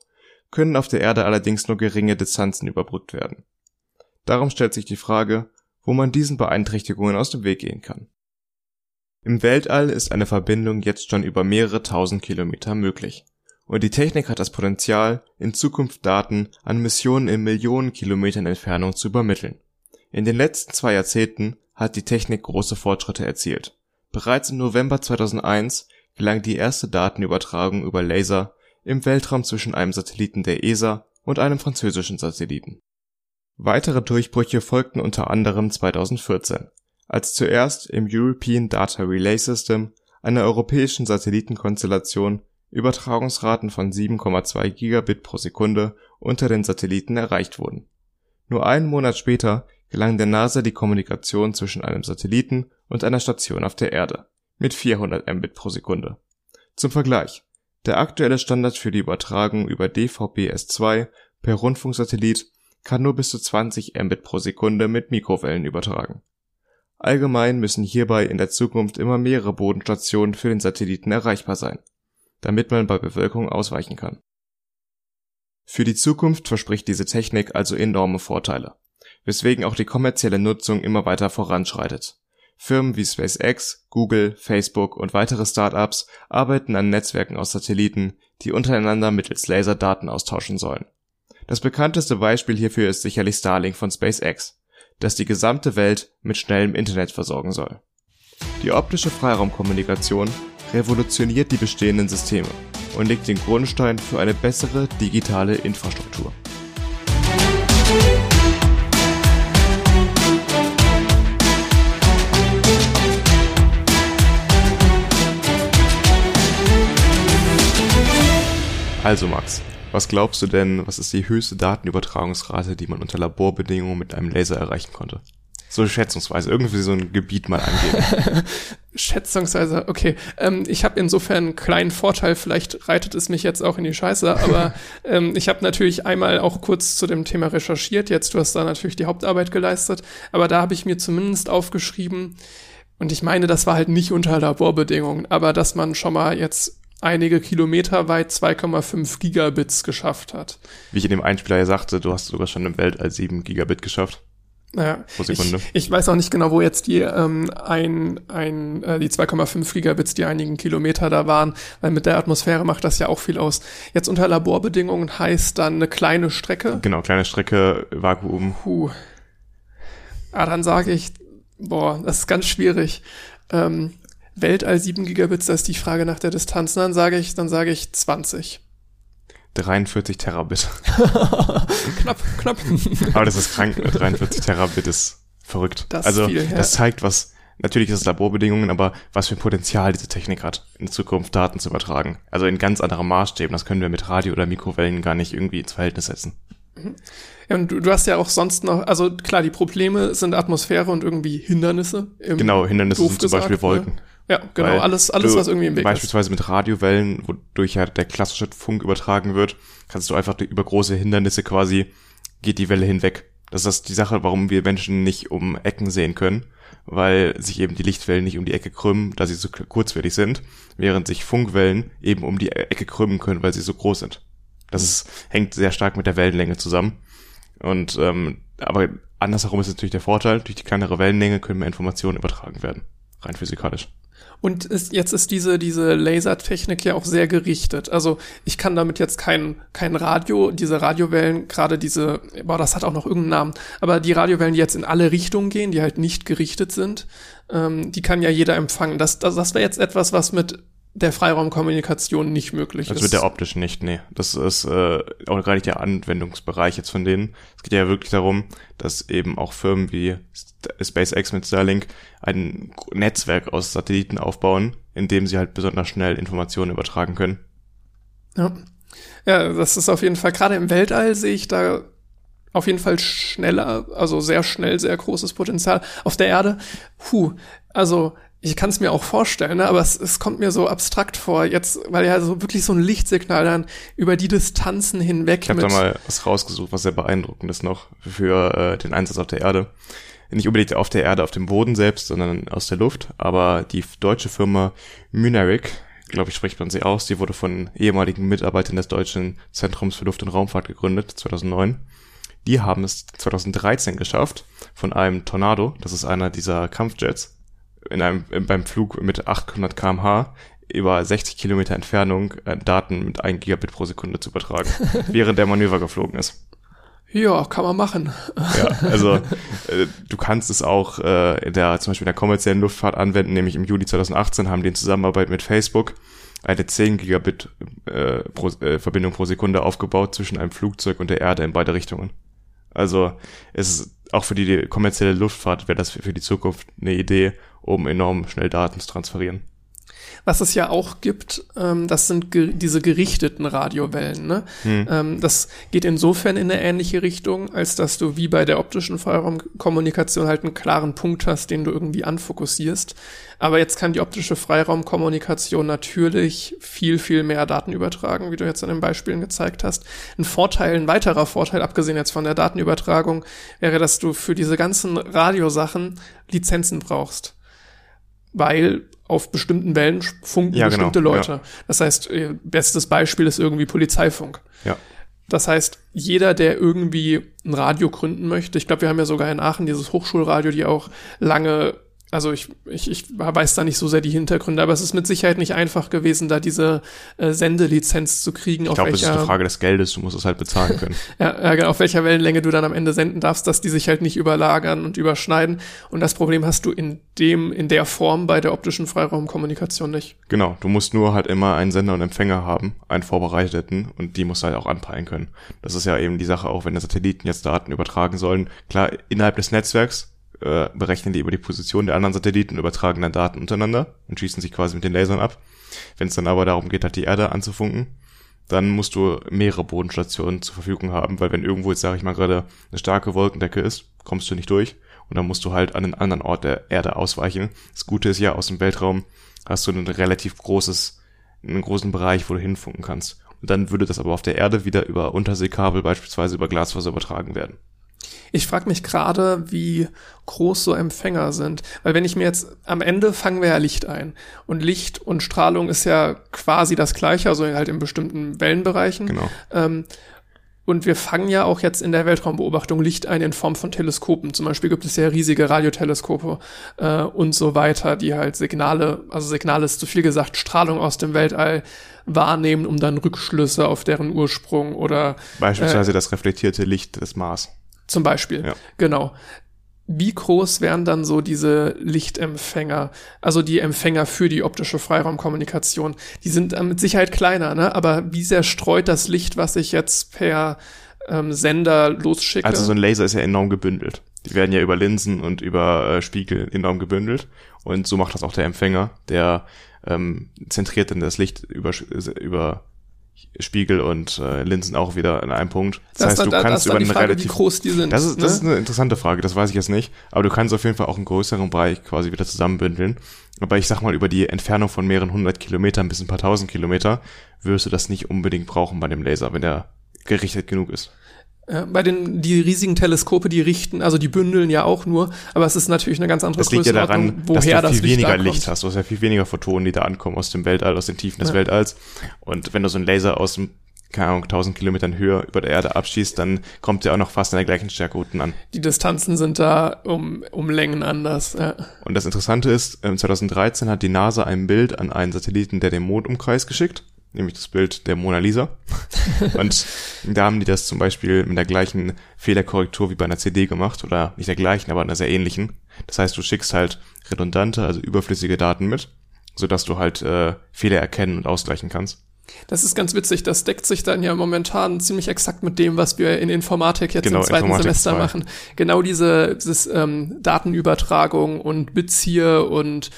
können auf der Erde allerdings nur geringe Distanzen überbrückt werden. Darum stellt sich die Frage, wo man diesen Beeinträchtigungen aus dem Weg gehen kann. Im Weltall ist eine Verbindung jetzt schon über mehrere tausend Kilometer möglich und die Technik hat das Potenzial, in Zukunft Daten an Missionen in Millionen Kilometern Entfernung zu übermitteln. In den letzten zwei Jahrzehnten hat die Technik große Fortschritte erzielt. Bereits im November 2001 gelang die erste Datenübertragung über Laser im Weltraum zwischen einem Satelliten der ESA und einem französischen Satelliten. Weitere Durchbrüche folgten unter anderem 2014, als zuerst im European Data Relay System, einer europäischen Satellitenkonstellation Übertragungsraten von 7,2 Gigabit pro Sekunde unter den Satelliten erreicht wurden. Nur einen Monat später gelang der NASA die Kommunikation zwischen einem Satelliten und einer Station auf der Erde mit 400 Mbit pro Sekunde. Zum Vergleich: Der aktuelle Standard für die Übertragung über DVB-S2 per Rundfunksatellit kann nur bis zu 20 Mbit pro Sekunde mit Mikrowellen übertragen. Allgemein müssen hierbei in der Zukunft immer mehrere Bodenstationen für den Satelliten erreichbar sein damit man bei Bewölkung ausweichen kann. Für die Zukunft verspricht diese Technik also enorme Vorteile, weswegen auch die kommerzielle Nutzung immer weiter voranschreitet. Firmen wie SpaceX, Google, Facebook und weitere Startups arbeiten an Netzwerken aus Satelliten, die untereinander mittels Laser Daten austauschen sollen. Das bekannteste Beispiel hierfür ist sicherlich Starlink von SpaceX, das die gesamte Welt mit schnellem Internet versorgen soll. Die optische Freiraumkommunikation revolutioniert die bestehenden Systeme und legt den Grundstein für eine bessere digitale Infrastruktur. Also Max, was glaubst du denn, was ist die höchste Datenübertragungsrate, die man unter Laborbedingungen mit einem Laser erreichen konnte? So schätzungsweise, irgendwie so ein Gebiet mal angeben. <laughs> schätzungsweise, okay. Ähm, ich habe insofern einen kleinen Vorteil, vielleicht reitet es mich jetzt auch in die Scheiße, aber <laughs> ähm, ich habe natürlich einmal auch kurz zu dem Thema recherchiert. Jetzt, du hast da natürlich die Hauptarbeit geleistet, aber da habe ich mir zumindest aufgeschrieben, und ich meine, das war halt nicht unter Laborbedingungen, aber dass man schon mal jetzt einige Kilometer weit 2,5 Gigabits geschafft hat. Wie ich in dem Einspieler ja sagte, du hast sogar schon im Weltall 7 Gigabit geschafft. Naja, pro Sekunde. Ich, ich weiß auch nicht genau, wo jetzt die ähm, ein, ein, äh, die 2,5 Gigabits, die einigen Kilometer da waren, weil mit der Atmosphäre macht das ja auch viel aus. Jetzt unter Laborbedingungen heißt dann eine kleine Strecke. Genau, kleine Strecke, Vakuum. Puh. Ah, dann sage ich, boah, das ist ganz schwierig. Ähm, Weltall 7 Gigabits, da ist die Frage nach der Distanz. Dann sage ich, dann sage ich 20. 43 Terabit. <laughs> knapp, knapp. Aber das ist krank. 43 Terabit ist verrückt. Das also viel, ja. das zeigt, was natürlich ist es Laborbedingungen, aber was für ein Potenzial diese Technik hat, in Zukunft Daten zu übertragen. Also in ganz anderen Maßstäben. Das können wir mit Radio oder Mikrowellen gar nicht irgendwie ins Verhältnis setzen. Ja, und du, du hast ja auch sonst noch, also klar, die Probleme sind Atmosphäre und irgendwie Hindernisse. genau, Hindernisse sind zum Beispiel Wolken. Ne? Ja, genau, Weil alles, alles, was irgendwie im Weg beispielsweise ist. Beispielsweise mit Radiowellen, wodurch ja der klassische Funk übertragen wird, kannst du einfach über große Hindernisse quasi, geht die Welle hinweg. Das ist die Sache, warum wir Menschen nicht um Ecken sehen können, weil sich eben die Lichtwellen nicht um die Ecke krümmen, da sie so kurzwellig sind, während sich Funkwellen eben um die Ecke krümmen können, weil sie so groß sind. Das ist, hängt sehr stark mit der Wellenlänge zusammen. Und ähm, aber andersherum ist natürlich der Vorteil, durch die kleinere Wellenlänge können mehr Informationen übertragen werden, rein physikalisch. Und ist, jetzt ist diese, diese Lasertechnik ja auch sehr gerichtet. Also ich kann damit jetzt kein, kein Radio, diese Radiowellen, gerade diese, boah, das hat auch noch irgendeinen Namen, aber die Radiowellen, die jetzt in alle Richtungen gehen, die halt nicht gerichtet sind, ähm, die kann ja jeder empfangen. Das, das, das wäre jetzt etwas, was mit der Freiraumkommunikation nicht möglich das ist. Das wird der optisch nicht, nee. Das ist äh, auch gar nicht der Anwendungsbereich jetzt von denen. Es geht ja wirklich darum, dass eben auch Firmen wie SpaceX mit Starlink ein Netzwerk aus Satelliten aufbauen, in dem sie halt besonders schnell Informationen übertragen können. Ja. Ja, das ist auf jeden Fall, gerade im Weltall sehe ich da auf jeden Fall schneller, also sehr schnell, sehr großes Potenzial. Auf der Erde, puh, also Ich kann es mir auch vorstellen, ne? aber es, es kommt mir so abstrakt vor, jetzt, weil ja so wirklich so ein Lichtsignal dann über die Distanzen hinweg. Ich habe da mal was rausgesucht, was sehr beeindruckend ist noch für äh, den Einsatz auf der Erde. Nicht unbedingt auf der Erde, auf dem Boden selbst, sondern aus der Luft. Aber die deutsche Firma Mynaric, glaube ich, spricht man sie aus, die wurde von ehemaligen Mitarbeitern des Deutschen Zentrums für Luft- und Raumfahrt gegründet, 2009. Die haben es 2013 geschafft, von einem Tornado, das ist einer dieser Kampfjets, in einem, beim Flug mit 800 kmh über 60 Kilometer Entfernung äh, Daten mit 1 Gigabit pro Sekunde zu übertragen, <laughs> während der Manöver geflogen ist. Ja, kann man machen. Ja, also <laughs> äh, du kannst es auch äh, in der zum Beispiel in der kommerziellen Luftfahrt anwenden, nämlich im Juli 2018 haben die in Zusammenarbeit mit Facebook eine 10 Gigabit äh, pro, äh, Verbindung pro Sekunde aufgebaut zwischen einem Flugzeug und der Erde in beide Richtungen. Also es ist auch für die kommerzielle Luftfahrt wäre das für die Zukunft eine Idee, um enorm schnell Daten zu transferieren. Was es ja auch gibt, ähm, das sind ge diese gerichteten Radiowellen. Ne? Hm. Ähm, das geht insofern in eine ähnliche Richtung, als dass du wie bei der optischen Freiraumkommunikation halt einen klaren Punkt hast, den du irgendwie anfokussierst. Aber jetzt kann die optische Freiraumkommunikation natürlich viel, viel mehr Daten übertragen, wie du jetzt an den Beispielen gezeigt hast. Ein Vorteil, ein weiterer Vorteil, abgesehen jetzt von der Datenübertragung, wäre, dass du für diese ganzen Radiosachen Lizenzen brauchst weil auf bestimmten Wellen funken ja, genau. bestimmte genau, Leute. Ja. Das heißt, äh, bestes Beispiel ist irgendwie Polizeifunk. Ja. Das heißt, jeder, der irgendwie ein Radio gründen möchte, ich glaube, wir haben ja sogar in Aachen dieses Hochschulradio, die auch lange also ich, ich, ich weiß da nicht so sehr die Hintergründe, aber es ist mit Sicherheit nicht einfach gewesen, da diese äh, Sendelizenz zu kriegen. Ich glaube, es ist eine Frage des Geldes, du musst es halt bezahlen können. <laughs> ja, ja, genau, auf welcher Wellenlänge du dann am Ende senden darfst, dass die sich halt nicht überlagern und überschneiden. Und das Problem hast du in dem, in der Form bei der optischen Freiraumkommunikation nicht. Genau, du musst nur halt immer einen Sender und Empfänger haben, einen vorbereiteten, und die musst du halt auch anpeilen können. Das ist ja eben die Sache, auch wenn der Satelliten jetzt Daten übertragen sollen. Klar, innerhalb des Netzwerks äh, berechnen die über die Position der anderen Satelliten, übertragen dann Daten untereinander und schießen sich quasi mit den Lasern ab. Wenn es dann aber darum geht, halt die Erde anzufunken, dann musst du mehrere Bodenstationen zur Verfügung haben, weil wenn irgendwo jetzt, sage ich mal, gerade eine starke Wolkendecke ist, kommst du nicht durch und dann musst du halt an einen anderen Ort der Erde ausweichen. Das Gute ist ja, aus dem Weltraum hast du ein relativ großes, einen großen Bereich, wo du hinfunken kannst. Und dann würde das aber auf der Erde wieder über Unterseekabel, beispielsweise über Glasfaser übertragen werden. Ich frage mich gerade, wie groß so Empfänger sind. Weil wenn ich mir jetzt am Ende fangen wir ja Licht ein. Und Licht und Strahlung ist ja quasi das gleiche, also halt in bestimmten Wellenbereichen. Genau. Ähm, und wir fangen ja auch jetzt in der Weltraumbeobachtung Licht ein in Form von Teleskopen. Zum Beispiel gibt es ja riesige Radioteleskope äh, und so weiter, die halt Signale, also Signale ist zu viel gesagt, Strahlung aus dem Weltall wahrnehmen, um dann Rückschlüsse auf deren Ursprung oder beispielsweise äh, das reflektierte Licht des Mars. Zum Beispiel. Ja. Genau. Wie groß wären dann so diese Lichtempfänger, also die Empfänger für die optische Freiraumkommunikation? Die sind mit Sicherheit kleiner, ne? Aber wie sehr streut das Licht, was ich jetzt per ähm, Sender losschicke? Also so ein Laser ist ja enorm gebündelt. Die werden ja über Linsen und über äh, Spiegel enorm gebündelt. Und so macht das auch der Empfänger, der ähm, zentriert dann das Licht über, über Spiegel und äh, Linsen auch wieder in einem Punkt. Das, das heißt, du da, kannst über eine relativ wie groß die sind. Das ist, das ne? ist eine interessante Frage, das weiß ich jetzt nicht. Aber du kannst auf jeden Fall auch einen größeren Bereich quasi wieder zusammenbündeln. Aber ich sag mal, über die Entfernung von mehreren hundert Kilometern bis ein paar tausend Kilometer wirst du das nicht unbedingt brauchen bei dem Laser, wenn der gerichtet genug ist. Ja, bei den die riesigen Teleskope, die richten, also die bündeln ja auch nur, aber es ist natürlich eine ganz andere das liegt ja daran, woher dass du viel Licht weniger Licht hast. Du hast ja viel weniger Photonen, die da ankommen aus dem Weltall, aus den Tiefen des ja. Weltalls. Und wenn du so einen Laser aus dem keine Ahnung, 1000 Kilometern Höhe über der Erde abschießt, dann kommt der auch noch fast in der gleichen Stärke unten an. Die Distanzen sind da um, um Längen anders. Ja. Und das Interessante ist, 2013 ähm, hat die NASA ein Bild an einen Satelliten, der den Mond umkreist, geschickt nämlich das Bild der Mona Lisa. <laughs> und da haben die das zum Beispiel mit der gleichen Fehlerkorrektur wie bei einer CD gemacht, oder nicht der gleichen, aber einer sehr ähnlichen. Das heißt, du schickst halt redundante, also überflüssige Daten mit, sodass du halt äh, Fehler erkennen und ausgleichen kannst. Das ist ganz witzig, das deckt sich dann ja momentan ziemlich exakt mit dem, was wir in Informatik jetzt genau, im zweiten Informatik Semester 2. machen. Genau diese dieses, ähm, Datenübertragung und Beziehe und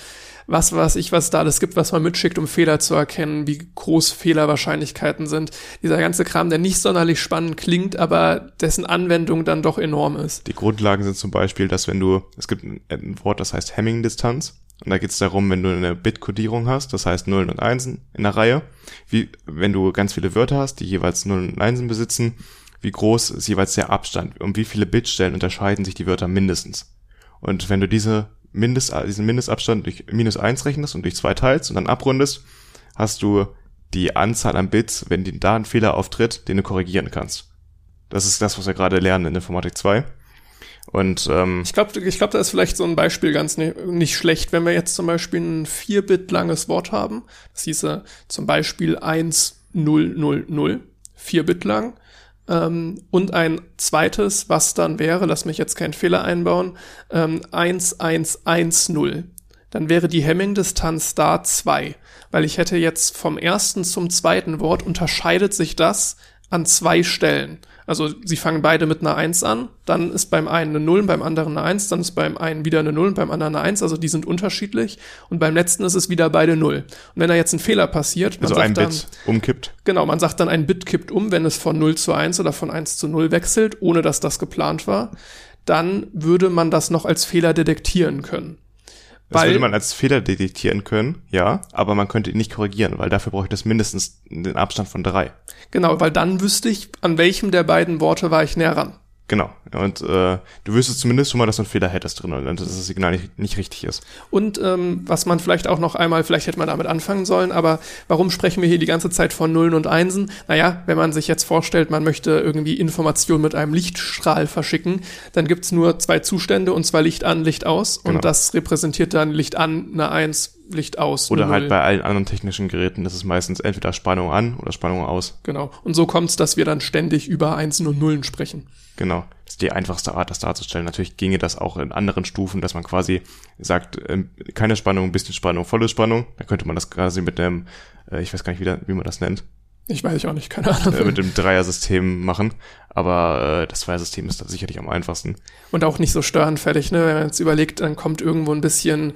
was weiß ich, was da alles gibt, was man mitschickt, um Fehler zu erkennen, wie groß Fehlerwahrscheinlichkeiten sind. Dieser ganze Kram, der nicht sonderlich spannend klingt, aber dessen Anwendung dann doch enorm ist. Die Grundlagen sind zum Beispiel, dass wenn du, es gibt ein, Wort, das heißt Hamming-Distanz. Und da geht es darum, wenn du eine Bit-Kodierung hast, das heißt Nullen und Einsen in der Reihe, wie wenn du ganz viele Wörter hast, die jeweils Nullen und Einsen besitzen, wie groß ist jeweils der Abstand, um wie viele Bitstellen unterscheiden sich die Wörter mindestens. Und wenn du diese Mindest, diesen Mindestabstand durch minus eins rechnest und durch zwei teilst und dann abrundest, hast du die Anzahl an Bits, wenn da ein Fehler auftritt, den du korrigieren kannst. Das ist das, was wir gerade lernen in Informatik 2. Und ähm, ich glaube, ich glaub, da ist vielleicht so ein Beispiel ganz ne, nicht schlecht, wenn wir jetzt zum Beispiel ein 4-Bit langes Wort haben. Das hieße zum Beispiel 1, 0, 0, 0, 4 Bit lang. Ähm, und ein zweites, was dann wäre, lass mich jetzt keinen Fehler einbauen, ähm, 1, 1, 1, 0. Dann wäre die Hemming-Distanz da 2. Weil ich hätte jetzt vom ersten zum zweiten Wort unterscheidet sich das an zwei Stellen. Also sie fangen beide mit einer 1 an, dann ist beim einen eine 0 beim anderen eine 1, dann ist beim einen wieder eine 0 und beim anderen eine 1, also die sind unterschiedlich und beim letzten ist es wieder beide 0. Und wenn da jetzt ein Fehler passiert, also ein Bit dann, umkippt. Genau, man sagt dann ein Bit kippt um, wenn es von 0 zu 1 oder von 1 zu 0 wechselt, ohne dass das geplant war, dann würde man das noch als Fehler detektieren können. Das weil, würde man als Fehler detektieren können, ja, aber man könnte ihn nicht korrigieren, weil dafür brauche ich das mindestens den Abstand von drei. Genau, weil dann wüsste ich, an welchem der beiden Worte war ich näher ran. Genau. Und äh, du wüsstest zumindest schon mal, dass du einen Fehler hättest drin und dass das Signal nicht, nicht richtig ist. Und ähm, was man vielleicht auch noch einmal, vielleicht hätte man damit anfangen sollen, aber warum sprechen wir hier die ganze Zeit von Nullen und Einsen? Naja, wenn man sich jetzt vorstellt, man möchte irgendwie Informationen mit einem Lichtstrahl verschicken, dann gibt's nur zwei Zustände und zwar Licht an, Licht aus. Und genau. das repräsentiert dann Licht an, eine Eins, Licht aus. Oder halt bei allen anderen technischen Geräten ist es meistens entweder Spannung an oder Spannung aus. Genau. Und so kommt's, dass wir dann ständig über Einsen und Nullen sprechen. Genau. Das ist die einfachste Art, das darzustellen. Natürlich ginge das auch in anderen Stufen, dass man quasi sagt, ähm, keine Spannung, ein bisschen Spannung, volle Spannung. Da könnte man das quasi mit einem, äh, ich weiß gar nicht, wie, wie man das nennt. Ich weiß ich auch nicht, keine Ahnung. Äh, mit dem Dreier-System machen. Aber äh, das Zweier-System ist da sicherlich am einfachsten. Und auch nicht so störenfällig, ne? Wenn man jetzt überlegt, dann kommt irgendwo ein bisschen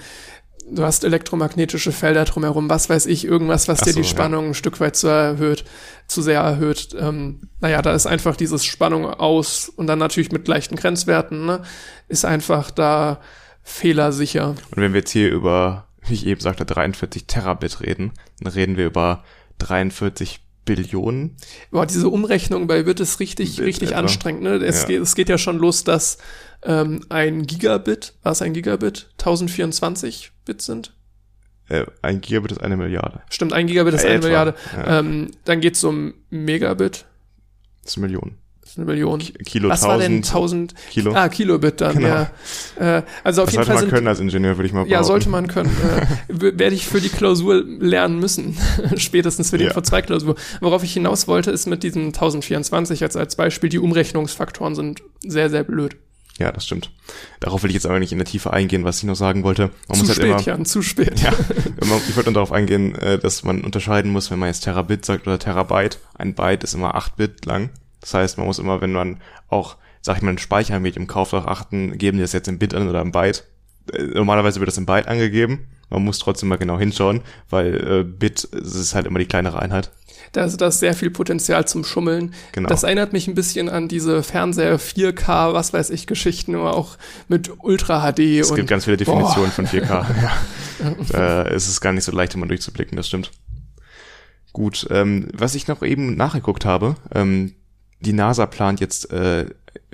du hast elektromagnetische Felder drumherum, was weiß ich, irgendwas, was Ach dir die Spannung ja. ein Stück weit zu erhöht, zu sehr erhöht. Ähm, naja, da ist einfach dieses Spannung aus und dann natürlich mit leichten Grenzwerten, ne, ist einfach da fehlersicher. Und wenn wir jetzt hier über, wie ich eben sagte, 43 Terabit reden, dann reden wir über 43 Billionen. Boah, diese Umrechnung bei Bit ist richtig, Bit richtig etwa. anstrengend. Ne? Es, ja. geht, es geht ja schon los, dass ähm, ein Gigabit, war es ein Gigabit, 1024 Bit sind? Äh, ein Gigabit ist eine Milliarde. Stimmt, ein Gigabit ist äh, eine etwa. Milliarde. Ja. Ähm, dann geht's um Megabit. Das ist eine Million. Das ist eine Million. Kilo, Was war denn 1000? Kilo? Ah, Kilobit dann, genau. ja. Äh, also auf das jeden sollte Fall man können als Ingenieur, würde ich mal behaupten. Ja, sollte man können. äh, <laughs> werde ich für die Klausur lernen müssen. <laughs> Spätestens für die ja. V2-Klausur. Worauf ich hinaus wollte, ist mit diesem 1024 jetzt als Beispiel, die Umrechnungsfaktoren sind sehr, sehr blöd. Ja, das stimmt. Darauf will ich jetzt aber nicht in der Tiefe eingehen, was ich noch sagen wollte. Man zu muss halt spät, immer, Jan, zu spät. Ja, ich wollte nur darauf eingehen, äh, dass man unterscheiden muss, wenn man jetzt Terabit sagt oder Terabyte. Ein Byte ist immer 8 Bit lang. Das heißt, man muss immer, wenn man auch, sag ich mal, ein Speichermedium kauft, darauf achten, geben die das jetzt in Bit an oder in Byte. Äh, normalerweise wird das in Byte angegeben. Man muss trotzdem mal genau hinschauen, weil äh, Bit ist halt immer die kleinere Einheit. Da ist das sehr viel Potenzial zum Schummeln. Genau. Das erinnert mich ein bisschen an diese Fernseher 4K, was weiß ich, Geschichten, aber auch mit Ultra HD. Es gibt ganz viele Definitionen boah. von 4K. <laughs> ja. ist es gar nicht so leicht, immer durchzublicken, das stimmt. Gut, ähm, was ich noch eben nachgeguckt habe, ähm, die NASA plant jetzt äh,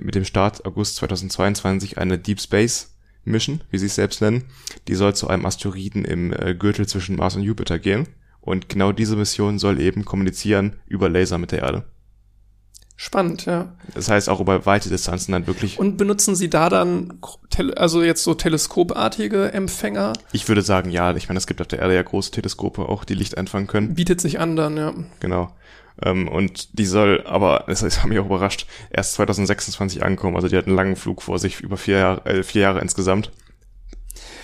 mit dem Start August 2022 eine Deep Space Mission, wie sie es selbst nennen. Die soll zu einem Asteroiden im äh, Gürtel zwischen Mars und Jupiter gehen. Und genau diese Mission soll eben kommunizieren über Laser mit der Erde. Spannend, ja. Das heißt auch über weite Distanzen dann wirklich. Und benutzen Sie da dann, also jetzt so teleskopartige Empfänger? Ich würde sagen, ja. Ich meine, es gibt auf der Erde ja große Teleskope auch, die Licht einfangen können. Bietet sich an dann, ja. Genau. Ähm, und die soll aber, das, <laughs> das hat mich auch überrascht, erst 2026 ankommen. Also die hat einen langen Flug vor sich, über vier Jahre, äh, vier Jahre insgesamt.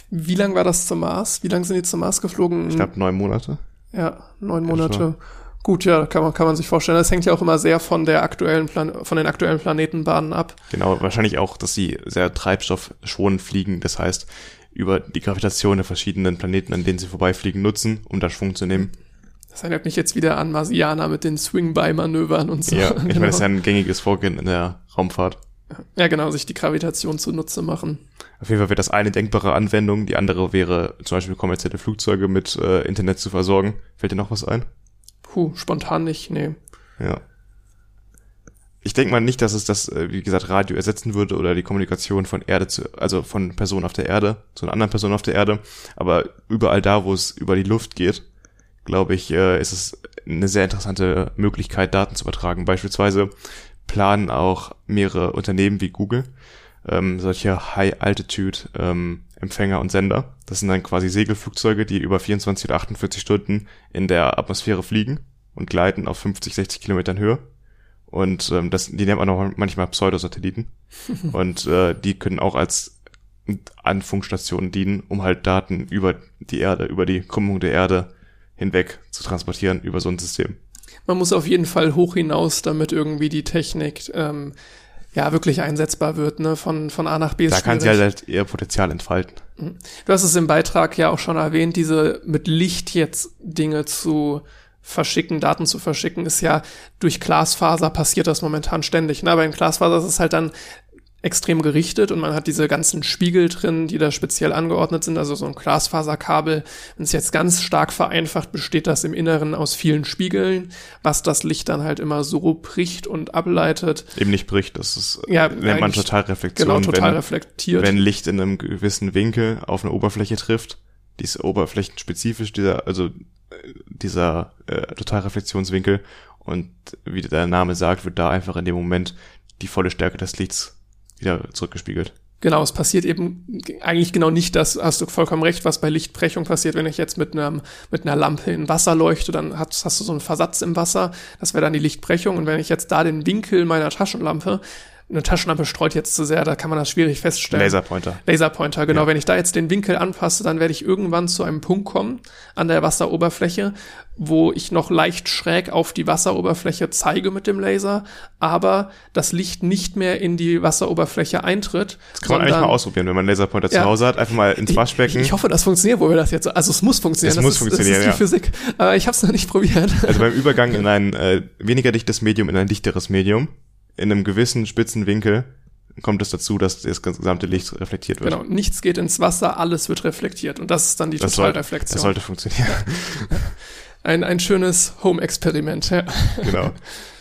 Wie lang war das zum Mars? Wie lang sind die zum Mars geflogen? Ich glaube neun Monate. Ja, neun Monate. Gut, ja, kann man, kann man sich vorstellen. Das hängt ja auch immer sehr von der aktuellen Plan von den aktuellen Planetenbahnen ab. Genau, wahrscheinlich auch, dass sie sehr treibstoffschonend fliegen. Das heißt, über die Gravitation der verschiedenen Planeten, an denen sie vorbeifliegen, nutzen, um da Schwung zu nehmen. Das erinnert mich jetzt wieder an Marsianer mit den Swing-By-Manövern und so. Ja, ich genau. meine, das ist ja ein gängiges Vorgehen in der Raumfahrt. Ja, genau, sich die Gravitation zunutze machen. Auf jeden Fall wäre das eine denkbare Anwendung, die andere wäre zum Beispiel kommerzielle Flugzeuge mit äh, Internet zu versorgen. Fällt dir noch was ein? Puh, spontan nicht, nee. Ja. Ich denke mal nicht, dass es das, äh, wie gesagt, Radio ersetzen würde oder die Kommunikation von Erde zu, also von Personen auf der Erde zu einer anderen Person auf der Erde. Aber überall da, wo es über die Luft geht, glaube ich, äh, ist es eine sehr interessante Möglichkeit, Daten zu übertragen. Beispielsweise planen auch mehrere Unternehmen wie Google ähm, solche High-Altitude-Empfänger ähm, und Sender. Das sind dann quasi Segelflugzeuge, die über 24 oder 48 Stunden in der Atmosphäre fliegen und gleiten auf 50, 60 Kilometern Höhe. Und ähm, das, die nennt man auch manchmal Pseudosatelliten. <laughs> und äh, die können auch als Anfunkstationen dienen, um halt Daten über die Erde, über die Krümmung der Erde hinweg zu transportieren über so ein System. Man muss auf jeden Fall hoch hinaus, damit irgendwie die Technik ähm, ja wirklich einsetzbar wird, ne? Von, von A nach B. Da kann sie halt, ihr Potenzial entfalten. Mhm. Du hast es im Beitrag ja auch schon erwähnt, diese mit Licht jetzt Dinge zu verschicken, Daten zu verschicken, ist ja durch Glasfaser passiert das momentan ständig. Ne? Aber in Glasfaser ist es halt dann extrem gerichtet und man hat diese ganzen Spiegel drin, die da speziell angeordnet sind, also so ein Glasfaserkabel. Wenn es jetzt ganz stark vereinfacht, besteht das im Inneren aus vielen Spiegeln, was das Licht dann halt immer so bricht und ableitet. Eben nicht bricht, das ist, ja, nennt man Totalreflexion. Genau, total wenn, reflektiert. Wenn Licht in einem gewissen Winkel auf eine Oberfläche trifft, die ist oberflächenspezifisch, dieser, also dieser äh, Totalreflexionswinkel und wie der Name sagt, wird da einfach in dem Moment die volle Stärke des Lichts wieder zurückgespiegelt. Genau, es passiert eben eigentlich genau nicht das, hast du vollkommen recht, was bei Lichtbrechung passiert, wenn ich jetzt mit einer, mit einer Lampe in Wasser leuchte, dann hast, hast du so einen Versatz im Wasser, das wäre dann die Lichtbrechung. Und wenn ich jetzt da den Winkel meiner Taschenlampe eine Taschenlampe streut jetzt zu sehr, da kann man das schwierig feststellen. Laserpointer. Laserpointer, genau. Ja. Wenn ich da jetzt den Winkel anpasse, dann werde ich irgendwann zu einem Punkt kommen an der Wasseroberfläche, wo ich noch leicht schräg auf die Wasseroberfläche zeige mit dem Laser, aber das Licht nicht mehr in die Wasseroberfläche eintritt. Das kann man eigentlich mal ausprobieren, wenn man einen Laserpointer ja, zu Hause hat, einfach mal ins Waschbecken. Ich, ich, hoffe, das funktioniert, wo wir das jetzt, also es muss funktionieren. Es das muss ist, funktionieren, das ist die ja. Physik. Aber ich habe es noch nicht probiert. Also beim <laughs> Übergang in ein äh, weniger dichtes Medium in ein dichteres Medium in einem gewissen spitzen Winkel kommt es dazu, dass das gesamte Licht reflektiert wird. Genau, nichts geht ins Wasser, alles wird reflektiert und das ist dann die das Totalreflexion. das sollte funktionieren. <laughs> Ein, ein schönes Home-Experiment, ja. Genau.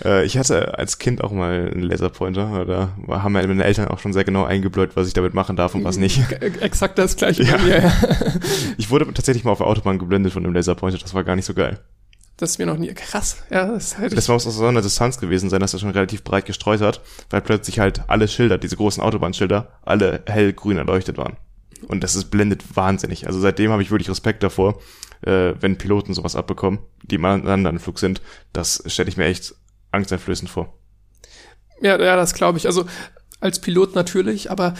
Äh, ich hatte als Kind auch mal einen Laserpointer, da haben meine Eltern auch schon sehr genau eingebläut, was ich damit machen darf und was nicht. Exakt das gleiche ja. bei mir, ja. Ich wurde tatsächlich mal auf der Autobahn geblendet von einem Laserpointer, das war gar nicht so geil. Das ist mir noch nie krass. Ja, das, halt das muss aus so einer Distanz gewesen sein, dass er schon relativ breit gestreut hat, weil plötzlich halt alle Schilder, diese großen Autobahnschilder, alle hellgrün erleuchtet waren. Und das ist blendet wahnsinnig. Also seitdem habe ich wirklich Respekt davor, äh, wenn Piloten sowas abbekommen, die mal an anderen Flug sind. Das stelle ich mir echt angsteinflößend vor. Ja, ja, das glaube ich. Also als Pilot natürlich, aber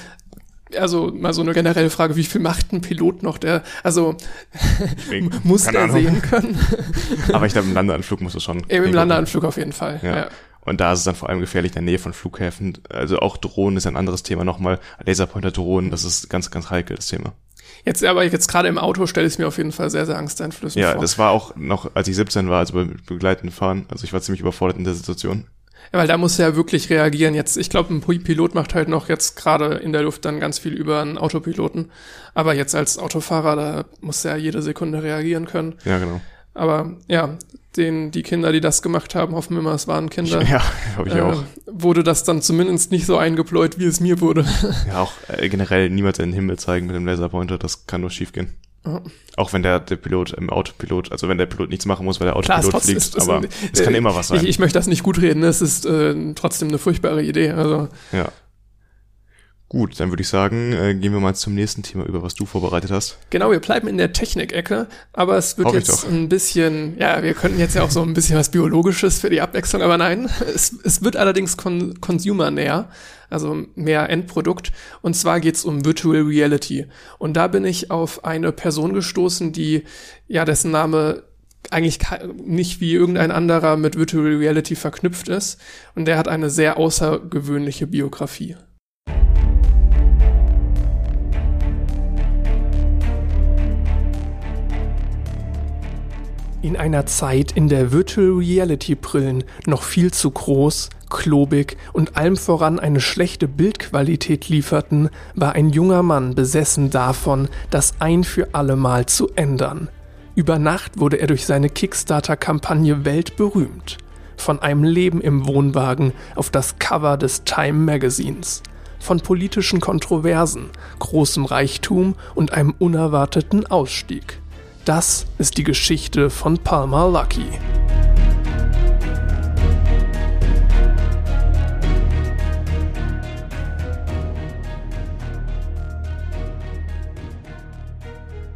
also mal so eine generelle Frage, wie viel macht ein Pilot noch, der, also <laughs> <laughs> muss der Ahnung. sehen können? <laughs> Aber ich glaube, im Landeanflug muss es schon. Eben Im Landeanflug auf jeden Fall, ja. ja. Und da ist es dann vor allem gefährlich in der Nähe von Flughäfen. Also auch Drohnen ist ein anderes Thema nochmal. Laserpointer-Drohnen, das ist ganz, ganz heikel, das Thema. Jetzt aber jetzt gerade im Auto stelle ich mir auf jeden Fall sehr, sehr angsteinflößend ja, vor. Ja, das war auch noch, als ich 17 war, also beim begleitenden Fahren. Also ich war ziemlich überfordert in der Situation. Ja, weil da muss er ja wirklich reagieren. Jetzt, ich glaube, ein Pilot macht halt noch jetzt gerade in der Luft dann ganz viel über einen Autopiloten. Aber jetzt als Autofahrer, da muss er jede Sekunde reagieren können. Ja, genau. Aber ja, den, die Kinder, die das gemacht haben, hoffen wir mal, es waren Kinder. Ja, <laughs> habe ich äh, auch. Wurde das dann zumindest nicht so eingebläut, wie es mir wurde. Ja, auch äh, generell niemals in den Himmel zeigen mit dem Laserpointer, das kann nur schief Auch wenn der, der Pilot im Autopilot, also wenn der Pilot nichts machen muss, weil der Autopilot Klar, fliegt, ist, aber es kann äh, immer was sein. Ich, ich möchte das nicht gut reden, es ist äh, trotzdem eine furchtbare Idee. Also. Ja. Gut, dann würde ich sagen, äh, gehen wir mal zum nächsten Thema über, was du vorbereitet hast. Genau, wir bleiben in der Technik-Ecke, aber es wird Hoffe jetzt ein bisschen, ja, wir könnten jetzt ja auch so ein bisschen was Biologisches für die Abwechslung, aber nein, es, es wird allerdings con consumer näher, also mehr Endprodukt. Und zwar geht's um Virtual Reality. Und da bin ich auf eine Person gestoßen, die, ja, dessen Name eigentlich nicht wie irgendein anderer mit Virtual Reality verknüpft ist. Und der hat eine sehr außergewöhnliche Biografie. In einer Zeit, in der Virtual Reality Brillen noch viel zu groß, klobig und allem voran eine schlechte Bildqualität lieferten, war ein junger Mann besessen davon, das ein für allemal zu ändern. Über Nacht wurde er durch seine Kickstarter-Kampagne weltberühmt. Von einem Leben im Wohnwagen auf das Cover des Time Magazines. Von politischen Kontroversen, großem Reichtum und einem unerwarteten Ausstieg. Das ist die Geschichte von Palmer Lucky.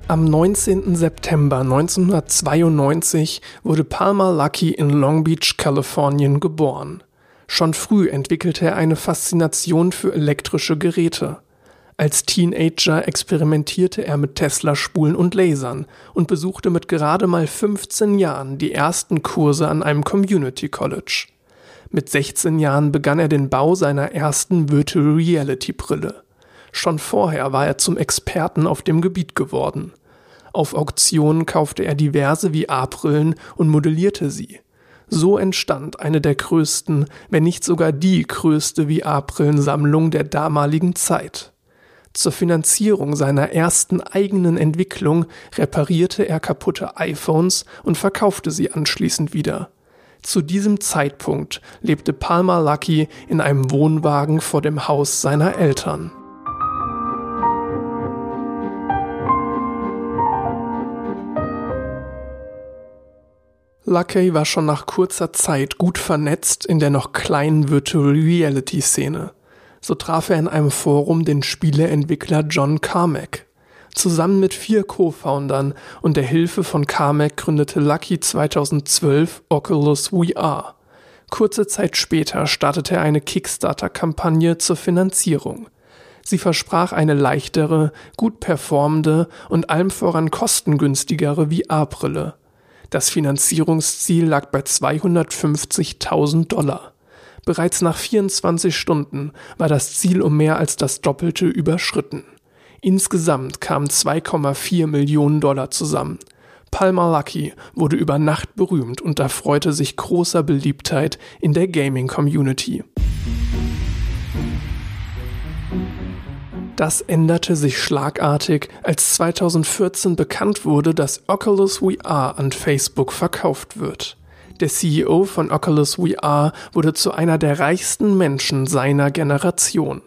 Am 19. September 1992 wurde Palmer Lucky in Long Beach, Kalifornien geboren. Schon früh entwickelte er eine Faszination für elektrische Geräte. Als Teenager experimentierte er mit Tesla-Spulen und Lasern und besuchte mit gerade mal 15 Jahren die ersten Kurse an einem Community College. Mit 16 Jahren begann er den Bau seiner ersten Virtual Reality Brille. Schon vorher war er zum Experten auf dem Gebiet geworden. Auf Auktionen kaufte er diverse VR-Brillen und modellierte sie. So entstand eine der größten, wenn nicht sogar die größte VR-Brillensammlung der damaligen Zeit. Zur Finanzierung seiner ersten eigenen Entwicklung reparierte er kaputte iPhones und verkaufte sie anschließend wieder. Zu diesem Zeitpunkt lebte Palmer Lucky in einem Wohnwagen vor dem Haus seiner Eltern. Lucky war schon nach kurzer Zeit gut vernetzt in der noch kleinen Virtual Reality Szene. So traf er in einem Forum den Spieleentwickler John Carmack. Zusammen mit vier Co-Foundern und der Hilfe von Carmack gründete Lucky 2012 Oculus VR. Kurze Zeit später startete er eine Kickstarter-Kampagne zur Finanzierung. Sie versprach eine leichtere, gut performende und allem voran kostengünstigere VR-Brille. Das Finanzierungsziel lag bei 250.000 Dollar. Bereits nach 24 Stunden war das Ziel um mehr als das Doppelte überschritten. Insgesamt kamen 2,4 Millionen Dollar zusammen. Palmer Lucky wurde über Nacht berühmt und erfreute sich großer Beliebtheit in der Gaming-Community. Das änderte sich schlagartig, als 2014 bekannt wurde, dass Oculus VR an Facebook verkauft wird. Der CEO von Oculus VR wurde zu einer der reichsten Menschen seiner Generation.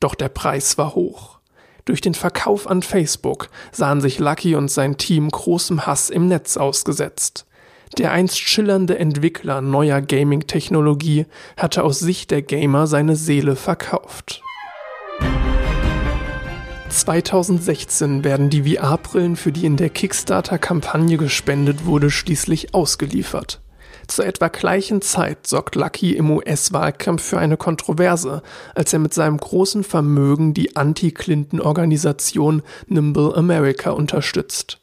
Doch der Preis war hoch. Durch den Verkauf an Facebook sahen sich Lucky und sein Team großem Hass im Netz ausgesetzt. Der einst schillernde Entwickler neuer Gaming-Technologie hatte aus Sicht der Gamer seine Seele verkauft. 2016 werden die VR-Brillen, für die in der Kickstarter-Kampagne gespendet wurde, schließlich ausgeliefert. Zur etwa gleichen Zeit sorgt Lucky im US-Wahlkampf für eine Kontroverse, als er mit seinem großen Vermögen die Anti-Clinton-Organisation Nimble America unterstützt.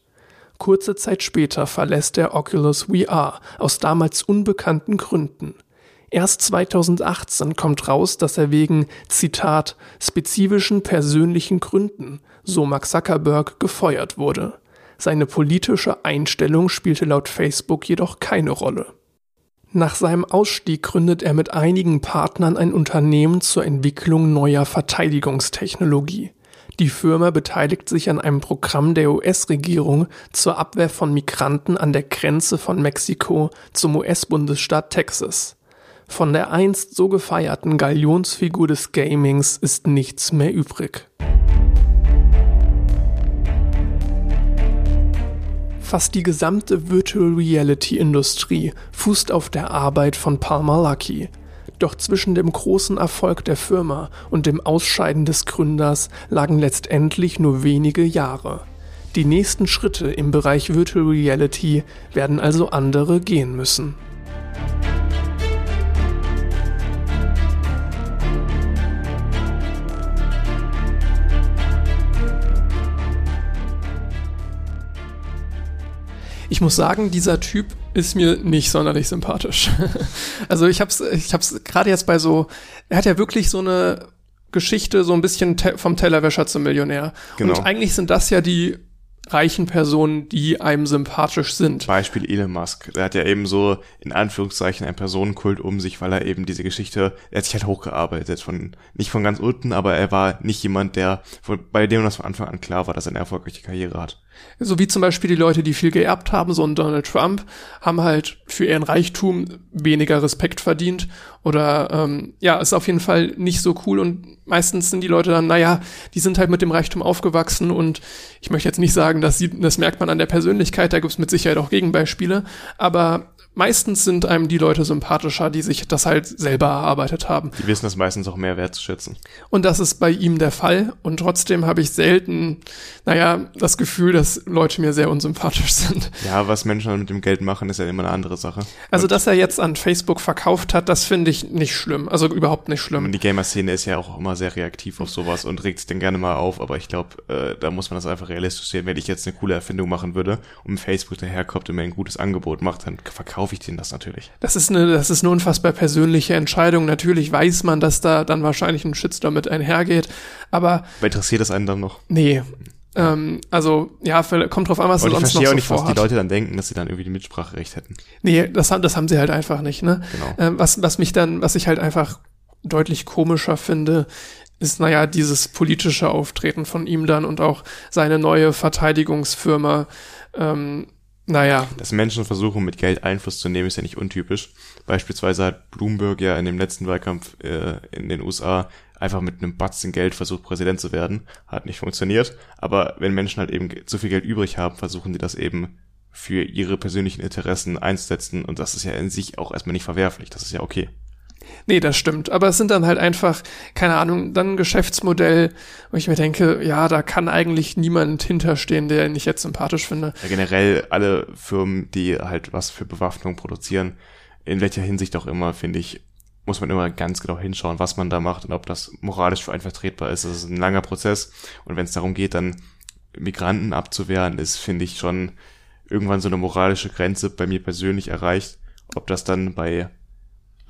Kurze Zeit später verlässt er Oculus VR aus damals unbekannten Gründen. Erst 2018 kommt raus, dass er wegen, Zitat, spezifischen persönlichen Gründen, so Mark Zuckerberg, gefeuert wurde. Seine politische Einstellung spielte laut Facebook jedoch keine Rolle. Nach seinem Ausstieg gründet er mit einigen Partnern ein Unternehmen zur Entwicklung neuer Verteidigungstechnologie. Die Firma beteiligt sich an einem Programm der US-Regierung zur Abwehr von Migranten an der Grenze von Mexiko zum US-Bundesstaat Texas. Von der einst so gefeierten Galionsfigur des Gamings ist nichts mehr übrig. Fast die gesamte Virtual Reality Industrie fußt auf der Arbeit von Palmer Lucky. Doch zwischen dem großen Erfolg der Firma und dem Ausscheiden des Gründers lagen letztendlich nur wenige Jahre. Die nächsten Schritte im Bereich Virtual Reality werden also andere gehen müssen. Ich muss sagen, dieser Typ ist mir nicht sonderlich sympathisch. <laughs> also ich hab's, ich hab's gerade jetzt bei so, er hat ja wirklich so eine Geschichte so ein bisschen vom Tellerwäscher zum Millionär. Genau. Und eigentlich sind das ja die reichen Personen, die einem sympathisch sind. Beispiel Elon Musk. Der hat ja eben so in Anführungszeichen einen Personenkult um sich, weil er eben diese Geschichte, er hat sich halt hochgearbeitet von, nicht von ganz unten, aber er war nicht jemand, der, bei dem das von Anfang an klar war, dass er eine erfolgreiche Karriere hat. So wie zum Beispiel die Leute, die viel geerbt haben, so ein Donald Trump, haben halt für ihren Reichtum weniger Respekt verdient. Oder ähm, ja, ist auf jeden Fall nicht so cool. Und meistens sind die Leute dann, naja, die sind halt mit dem Reichtum aufgewachsen. Und ich möchte jetzt nicht sagen, dass sie, das merkt man an der Persönlichkeit, da gibt es mit Sicherheit auch Gegenbeispiele, aber meistens sind einem die Leute sympathischer, die sich das halt selber erarbeitet haben. Die wissen das meistens auch mehr wertzuschätzen. Und das ist bei ihm der Fall. Und trotzdem habe ich selten, naja, das Gefühl, dass Leute mir sehr unsympathisch sind. Ja, was Menschen mit dem Geld machen, ist ja immer eine andere Sache. Also, Und dass er jetzt an Facebook verkauft hat, das finde ich nicht schlimm. Also überhaupt nicht schlimm. Und die Gamer-Szene ist ja auch immer sehr reaktiv auf sowas und regt sich dann gerne mal auf. Aber ich glaube, äh, da muss man das einfach realistisch sehen. Wenn ich jetzt eine coole Erfindung machen würde und Facebook daherkommt und mir ein gutes Angebot macht, dann verkauft kaufe ich denen das natürlich. Das ist eine, das ist eine unfassbar persönliche Entscheidung. Natürlich weiß man, dass da dann wahrscheinlich ein Shitstorm mit einhergeht, aber. Aber interessiert das einen dann noch? Nee. Ähm, also, ja, kommt drauf an, was Und du sonst noch so Ich verstehe auch nicht, was vorhat. die Leute dann denken, dass sie dann irgendwie die Mitspracherecht hätten. Nee, das haben, das haben sie halt einfach nicht, ne? Genau. Ähm, was, was mich dann, was ich halt einfach deutlich komischer finde, ist, naja, dieses politische Auftreten von ihm dann und auch seine neue Verteidigungsfirma, ähm, naja. Dass Menschen versuchen, mit Geld Einfluss zu nehmen, ist ja nicht untypisch. Beispielsweise hat Bloomberg ja in dem letzten Wahlkampf äh, in den USA einfach mit einem Batzen Geld versucht, Präsident zu werden. Hat nicht funktioniert. Aber wenn Menschen halt eben zu viel Geld übrig haben, versuchen die das eben für ihre persönlichen Interessen einzusetzen. Und das ist ja in sich auch erstmal nicht verwerflich. Das ist ja okay. Nee, das stimmt. Aber es sind dann halt einfach, keine Ahnung, dann ein Geschäftsmodell, wo ich mir denke, ja, da kann eigentlich niemand hinterstehen, der ich jetzt sympathisch finde. Ja, generell alle Firmen, die halt was für Bewaffnung produzieren, in welcher Hinsicht auch immer, finde ich, muss man immer ganz genau hinschauen, was man da macht und ob das moralisch für einen vertretbar ist. Das ist ein langer Prozess. Und wenn es darum geht, dann Migranten abzuwehren, ist, finde ich, schon irgendwann so eine moralische Grenze bei mir persönlich erreicht. Ob das dann bei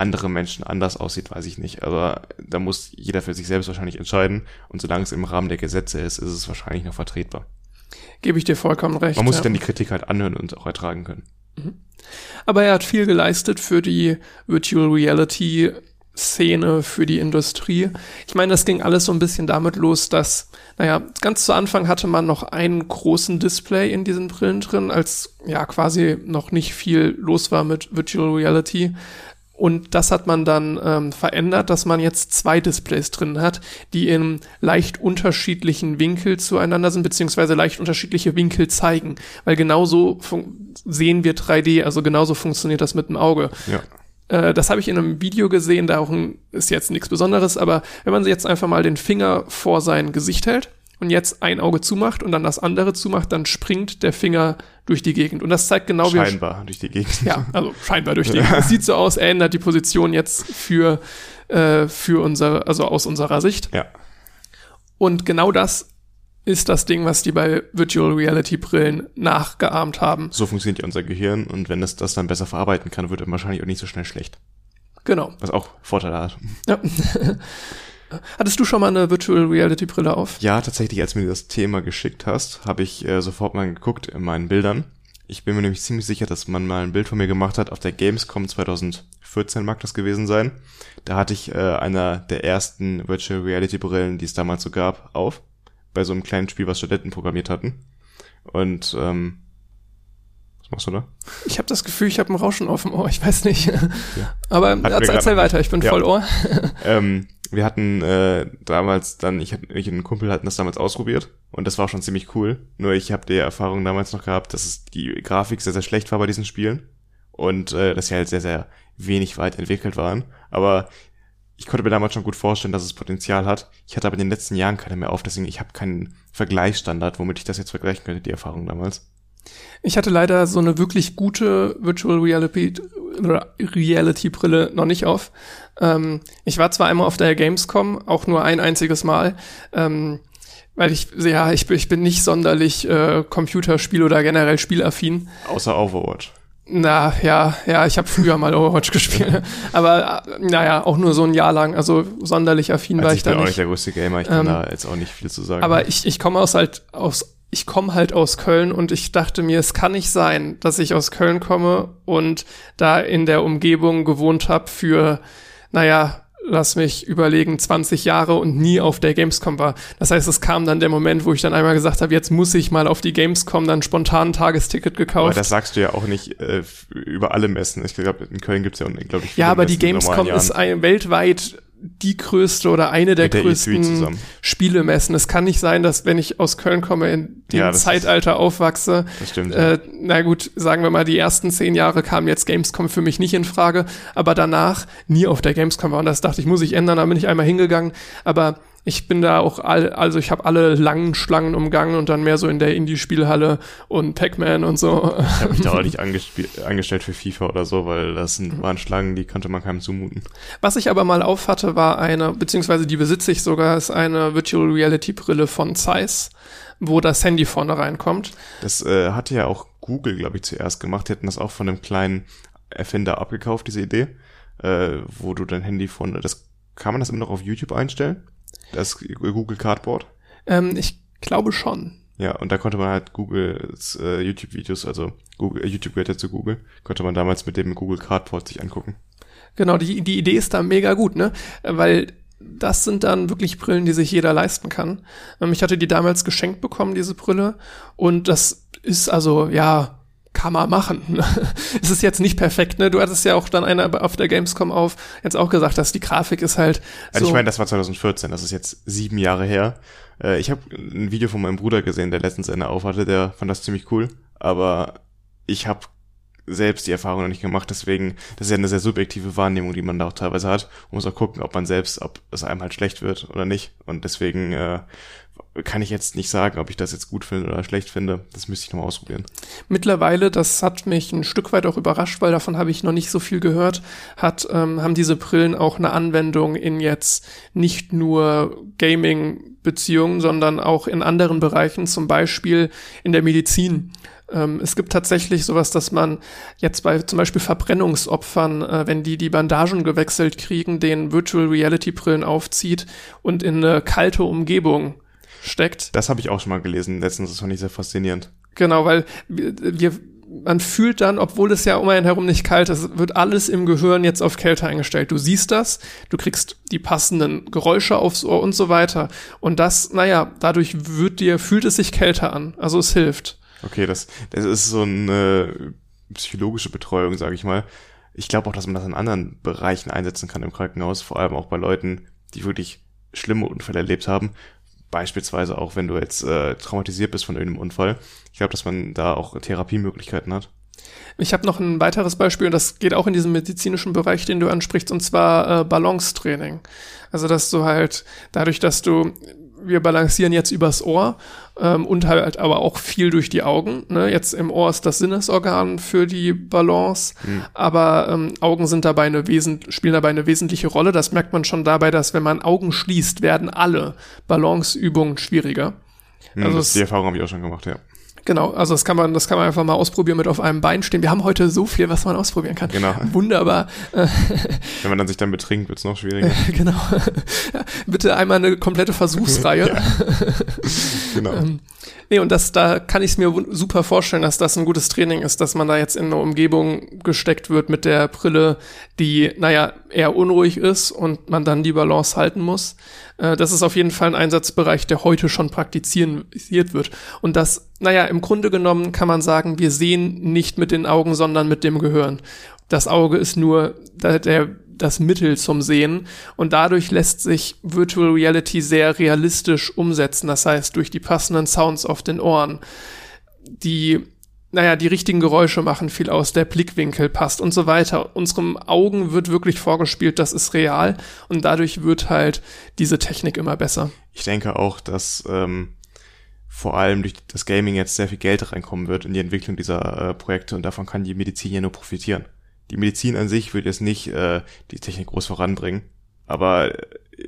andere Menschen anders aussieht, weiß ich nicht. Aber da muss jeder für sich selbst wahrscheinlich entscheiden. Und solange es im Rahmen der Gesetze ist, ist es wahrscheinlich noch vertretbar. Gebe ich dir vollkommen recht. Man muss ja. sich dann die Kritik halt anhören und auch ertragen können. Aber er hat viel geleistet für die Virtual Reality Szene, für die Industrie. Ich meine, das ging alles so ein bisschen damit los, dass, naja, ganz zu Anfang hatte man noch einen großen Display in diesen Brillen drin, als ja quasi noch nicht viel los war mit Virtual Reality. Und das hat man dann ähm, verändert, dass man jetzt zwei Displays drin hat, die in leicht unterschiedlichen Winkel zueinander sind, beziehungsweise leicht unterschiedliche Winkel zeigen. Weil genauso sehen wir 3D, also genauso funktioniert das mit dem Auge. Ja. Äh, das habe ich in einem Video gesehen, da ist jetzt nichts Besonderes, aber wenn man jetzt einfach mal den Finger vor sein Gesicht hält und jetzt ein Auge zumacht und dann das andere zumacht, dann springt der Finger durch die Gegend. Und das zeigt genau, wie. Scheinbar durch die Gegend. Ja, also scheinbar durch die Gegend. <laughs> Es sieht so aus, er ändert die Position jetzt für, äh, für unser, also aus unserer Sicht. Ja. Und genau das ist das Ding, was die bei Virtual Reality Brillen nachgeahmt haben. So funktioniert ja unser Gehirn und wenn es das dann besser verarbeiten kann, wird er wahrscheinlich auch nicht so schnell schlecht. Genau. Was auch Vorteile hat. Ja. <laughs> Hattest du schon mal eine Virtual Reality Brille auf? Ja, tatsächlich, als du mir das Thema geschickt hast, habe ich äh, sofort mal geguckt in meinen Bildern. Ich bin mir nämlich ziemlich sicher, dass man mal ein Bild von mir gemacht hat auf der Gamescom 2014 mag das gewesen sein. Da hatte ich äh, einer der ersten Virtual Reality Brillen, die es damals so gab, auf. Bei so einem kleinen Spiel, was Studenten programmiert hatten. Und ähm, was machst du da? Ich habe das Gefühl, ich habe ein Rauschen auf dem Ohr. Ich weiß nicht. Ja. Aber erzähl, erzähl weiter. Ich bin Ja. voll Ohr. ähm, wir hatten äh, damals dann, ich, hab, ich und ein Kumpel hatten das damals ausprobiert und das war schon ziemlich cool. Nur ich habe die Erfahrung damals noch gehabt, dass es die Grafik sehr, sehr schlecht war bei diesen Spielen und äh, dass sie halt sehr, sehr wenig weit entwickelt waren. Aber ich konnte mir damals schon gut vorstellen, dass es Potenzial hat. Ich hatte aber in den letzten Jahren keine mehr auf, deswegen ich habe keinen Vergleichsstandard, womit ich das jetzt vergleichen könnte, die Erfahrung damals. Ich hatte leider so eine wirklich gute Virtual Reality, Reality Brille noch nicht auf. Ähm, ich war zwar einmal auf der Gamescom, auch nur ein einziges Mal, ähm, weil ich, ja, ich, bin- ich bin nicht sonderlich äh, Computerspiel oder generell spielaffin. Außer Overwatch. Na ja, ja, ich habe früher mal Overwatch <laughs> gespielt, aber äh, naja, auch nur so ein Jahr lang. Also sonderlich affin war Also ich ich bin da auch nicht. nicht der größte Gamer, ich kann Ähm, da jetzt auch nicht viel zu sagen. Aber ich, ich komme aus halt aus ich komme halt aus Köln und ich dachte mir, es kann nicht sein, dass ich aus Köln komme und da in der Umgebung gewohnt habe für, naja, lass mich überlegen, 20 Jahre und nie auf der Gamescom war. Das heißt, es kam dann der Moment, wo ich dann einmal gesagt habe, jetzt muss ich mal auf die Gamescom, dann spontan ein Tagesticket gekauft. Aber das sagst du ja auch nicht äh, über alle Messen. Ich glaube, in Köln gibt's ja, glaube ich, Ja, aber Messen die Gamescom ist ein, weltweit die größte oder eine der, der größten Spielemessen. Es kann nicht sein, dass wenn ich aus Köln komme, in dem ja, Zeitalter ist, aufwachse. Das stimmt. Äh, na gut, sagen wir mal, die ersten zehn Jahre kam jetzt Gamescom für mich nicht in Frage, aber danach nie auf der Gamescom war. Und das dachte ich, muss ich ändern. Da bin ich einmal hingegangen. Aber ich bin da auch all, also ich habe alle langen Schlangen umgangen und dann mehr so in der Indie-Spielhalle und Pac-Man und so. Ich habe mich da auch nicht <laughs> angestellt für FIFA oder so, weil das sind, waren Schlangen, die konnte man keinem zumuten. Was ich aber mal auf hatte, war eine, beziehungsweise die besitze ich sogar, ist eine Virtual Reality Brille von Zeiss, wo das Handy vorne reinkommt. Das äh, hatte ja auch Google, glaube ich, zuerst gemacht. Die hätten das auch von einem kleinen Erfinder abgekauft, diese Idee, äh, wo du dein Handy vorne, das kann man das immer noch auf YouTube einstellen? Das Google Cardboard? Ähm, ich glaube schon. Ja, und da konnte man halt Googles äh, YouTube-Videos, also Google, äh, YouTube-Werte zu Google, konnte man damals mit dem Google Cardboard sich angucken. Genau, die, die Idee ist da mega gut, ne? Weil das sind dann wirklich Brillen, die sich jeder leisten kann. Ähm, ich hatte die damals geschenkt bekommen, diese Brille. Und das ist also, ja, kann man machen. <laughs> es ist jetzt nicht perfekt, ne? Du hattest ja auch dann eine auf der Gamescom auf, jetzt auch gesagt, dass die Grafik ist halt. Also ich meine, das war 2014, das ist jetzt sieben Jahre her. Äh, ich habe ein Video von meinem Bruder gesehen, der letztens eine aufhatte, der fand das ziemlich cool, aber ich habe selbst die Erfahrung noch nicht gemacht, deswegen, das ist ja eine sehr subjektive Wahrnehmung, die man da auch teilweise hat. Man muss auch gucken, ob man selbst, ob es einem halt schlecht wird oder nicht. Und deswegen äh, kann ich jetzt nicht sagen, ob ich das jetzt gut finde oder schlecht finde. Das müsste ich nochmal ausprobieren. Mittlerweile, das hat mich ein Stück weit auch überrascht, weil davon habe ich noch nicht so viel gehört, hat, ähm, haben diese Brillen auch eine Anwendung in jetzt nicht nur Gaming-Beziehungen, sondern auch in anderen Bereichen, zum Beispiel in der Medizin ähm, es gibt tatsächlich sowas, dass man jetzt bei zum Beispiel Verbrennungsopfern, äh, wenn die die Bandagen gewechselt kriegen, den Virtual Reality Brillen aufzieht und in eine kalte Umgebung steckt. Das habe ich auch schon mal gelesen letztens, das fand ich sehr faszinierend. Genau, weil wir, man fühlt dann, obwohl es ja um einen herum nicht kalt ist, wird alles im Gehirn jetzt auf Kälte eingestellt. Du siehst das, du kriegst die passenden Geräusche aufs Ohr und so weiter. Und das, naja, dadurch wird dir, fühlt es sich kälter an. Also es hilft. Okay, das, das ist so eine psychologische Betreuung, sage ich mal. Ich glaube auch, dass man das in anderen Bereichen einsetzen kann im Krankenhaus, vor allem auch bei Leuten, die wirklich schlimme Unfälle erlebt haben, Beispielsweise auch, wenn du jetzt äh, traumatisiert bist von irgendeinem Unfall. Ich glaube, dass man da auch Therapiemöglichkeiten hat. Ich habe noch ein weiteres Beispiel, das geht auch in diesem medizinischen Bereich, den du ansprichst, und zwar äh, Balancetraining. Also, dass du halt dadurch, dass du wir balancieren jetzt übers Ohr ähm, und halt aber auch viel durch die Augen. Ne? Jetzt im Ohr ist das Sinnesorgan für die Balance, mhm. aber ähm, Augen sind dabei eine Wesen spielen dabei eine wesentliche Rolle. Das merkt man schon dabei, dass wenn man Augen schließt, werden alle Balanceübungen schwieriger. Mhm, also das, die Erfahrung habe ich auch schon gemacht, ja. Genau, also das kann man, das kann man einfach mal ausprobieren mit auf einem Bein stehen. Wir haben heute so viel, was man ausprobieren kann. Genau. Wunderbar. Wenn man dann sich dann betrinkt, wird's noch schwieriger. <laughs> genau. Ja, bitte einmal eine komplette Versuchsreihe. <laughs> genau. Nee, und das, da kann ich es mir super vorstellen, dass das ein gutes Training ist, dass man da jetzt in eine Umgebung gesteckt wird mit der Brille, die, naja, eher unruhig ist und man dann die Balance halten muss. Äh, das ist auf jeden Fall ein Einsatzbereich, der heute schon praktiziert wird. Und das, naja, im Grunde genommen kann man sagen, wir sehen nicht mit den Augen, sondern mit dem Gehirn. Das Auge ist nur der, der das Mittel zum Sehen und dadurch lässt sich Virtual Reality sehr realistisch umsetzen. Das heißt, durch die passenden Sounds auf den Ohren, die naja, die richtigen Geräusche machen viel aus, der Blickwinkel passt und so weiter. Unserem Augen wird wirklich vorgespielt, das ist real und dadurch wird halt diese Technik immer besser. Ich denke auch, dass ähm, vor allem durch das Gaming jetzt sehr viel Geld reinkommen wird in die Entwicklung dieser äh, Projekte und davon kann die Medizin ja nur profitieren. Die Medizin an sich wird jetzt nicht äh, die Technik groß voranbringen, aber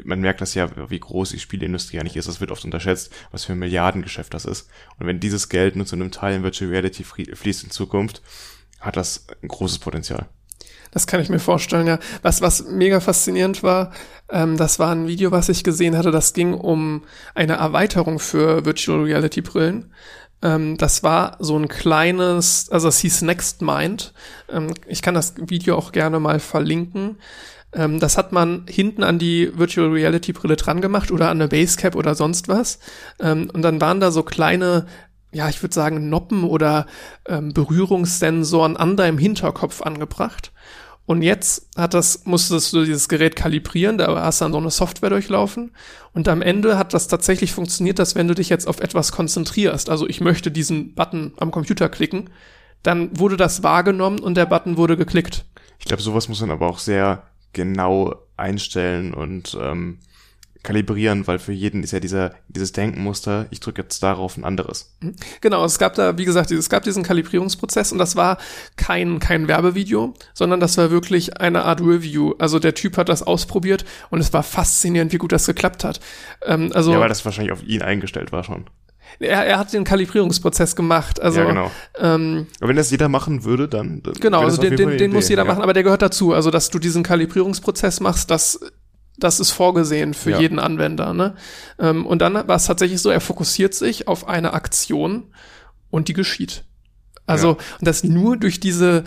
man merkt das ja, wie groß die Spieleindustrie eigentlich ist. Das wird oft unterschätzt, was für ein Milliardengeschäft das ist. Und wenn dieses Geld nur zu einem Teil in Virtual Reality fließt in Zukunft, hat das ein großes Potenzial. Das kann ich mir vorstellen, ja. Was, was mega faszinierend war, ähm, das war ein Video, was ich gesehen hatte, das ging um eine Erweiterung für Virtual Reality Brillen. Ähm, das war so ein kleines, also es hieß Next Mind. Ähm, ich kann das Video auch gerne mal verlinken. Ähm, das hat man hinten an die Virtual Reality Brille dran gemacht oder an eine Basecap oder sonst was. Ähm, und dann waren da so kleine ja, ich würde sagen, Noppen oder ähm, Berührungssensoren an deinem Hinterkopf angebracht. Und jetzt hat das, musstest du dieses Gerät kalibrieren, da hast du dann so eine Software durchlaufen. Und am Ende hat das tatsächlich funktioniert, dass wenn du dich jetzt auf etwas konzentrierst, also ich möchte diesen Button am Computer klicken, dann wurde das wahrgenommen und der Button wurde geklickt. Ich glaube, sowas muss man aber auch sehr genau einstellen und ähm, kalibrieren, weil für jeden ist ja dieser, dieses Denkenmuster, ich drücke jetzt darauf ein anderes. Genau, es gab da, wie gesagt, es gab diesen Kalibrierungsprozess und das war kein, kein Werbevideo, sondern das war wirklich eine Art Review. Also der Typ hat das ausprobiert und es war faszinierend, wie gut das geklappt hat. Ähm, also, ja, weil das wahrscheinlich auf ihn eingestellt war schon. Er, er hat den Kalibrierungsprozess gemacht. Also, ja, genau. Ähm, aber wenn das jeder machen würde, dann. dann genau, also den, den, den muss jeder ja. machen, aber der gehört dazu. Also, dass du diesen Kalibrierungsprozess machst, das das ist vorgesehen für ja. jeden Anwender. Ne? Ähm, und dann war es tatsächlich so, er fokussiert sich auf eine Aktion und die geschieht. Also, ja. und das nur durch diese,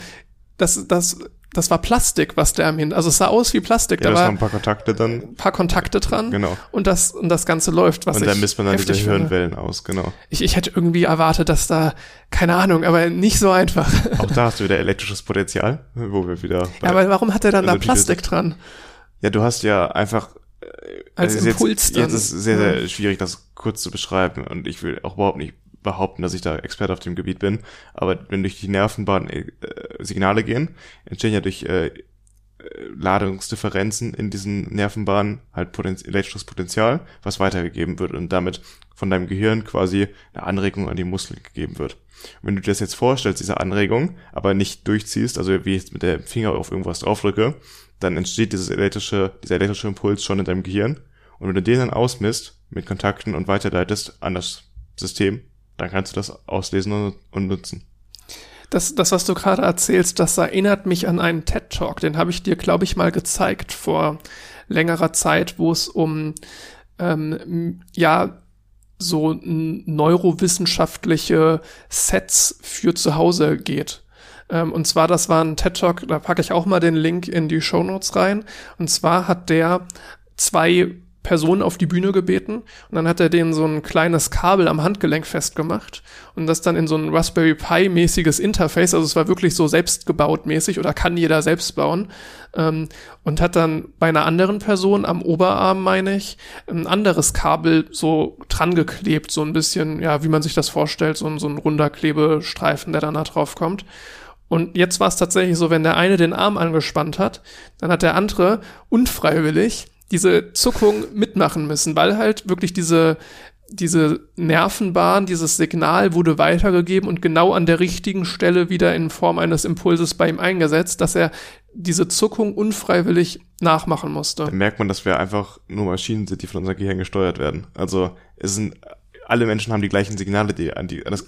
das, das, das war Plastik, was der am Hin, also es sah aus wie Plastik. Ja, da war ein paar Kontakte dann. Ein paar Kontakte dran. Genau. Und das, und das Ganze läuft, was Und dann misst man dann diese Hirnwellen aus, genau. Ich, ich hätte irgendwie erwartet, dass da, keine Ahnung, aber nicht so einfach. Auch da hast du wieder elektrisches Potenzial, wo wir wieder. Ja, aber warum hat er dann da Plastik dran? Ja, du hast ja einfach äh, als Impuls jetzt, dann. Jetzt ist sehr, sehr schwierig, das kurz zu beschreiben und ich will auch überhaupt nicht behaupten, dass ich da Experte auf dem Gebiet bin, aber wenn durch die Nervenbahn äh, Signale gehen, entstehen ja durch äh, Ladungsdifferenzen in diesen Nervenbahnen halt Potenz elektrisches Potenzial, was weitergegeben wird und damit von deinem Gehirn quasi eine Anregung an die Muskeln gegeben wird. Und wenn du dir das jetzt vorstellst, diese Anregung, aber nicht durchziehst, also wie ich mit dem Finger auf irgendwas draufdrücke, dann entsteht dieses elektrische, dieser elektrische Impuls schon in deinem Gehirn. Und wenn du den dann ausmisst mit Kontakten und weiterleitest an das System, dann kannst du das auslesen und nutzen. Das, das, was du gerade erzählst, das erinnert mich an einen TED Talk, den habe ich dir, glaube ich, mal gezeigt vor längerer Zeit, wo es um ähm, ja so neurowissenschaftliche Sets für zu Hause geht. Ähm, und zwar, das war ein TED Talk, da packe ich auch mal den Link in die Show Notes rein. Und zwar hat der zwei Personen auf die Bühne gebeten und dann hat er denen so ein kleines Kabel am Handgelenk festgemacht und das dann in so ein Raspberry Pi mäßiges Interface, also es war wirklich so selbstgebaut mäßig oder kann jeder selbst bauen ähm, und hat dann bei einer anderen Person am Oberarm, meine ich, ein anderes Kabel so dran geklebt, so ein bisschen, ja, wie man sich das vorstellt, so, so ein runder Klebestreifen, der dann da drauf kommt. Und jetzt war es tatsächlich so, wenn der eine den Arm angespannt hat, dann hat der andere unfreiwillig diese Zuckung mitmachen müssen, weil halt wirklich diese, diese Nervenbahn, dieses Signal wurde weitergegeben und genau an der richtigen Stelle wieder in Form eines Impulses bei ihm eingesetzt, dass er diese Zuckung unfreiwillig nachmachen musste. Da merkt man, dass wir einfach nur Maschinen sind, die von unserem Gehirn gesteuert werden. Also es sind alle Menschen haben die gleichen Signale, die an die an das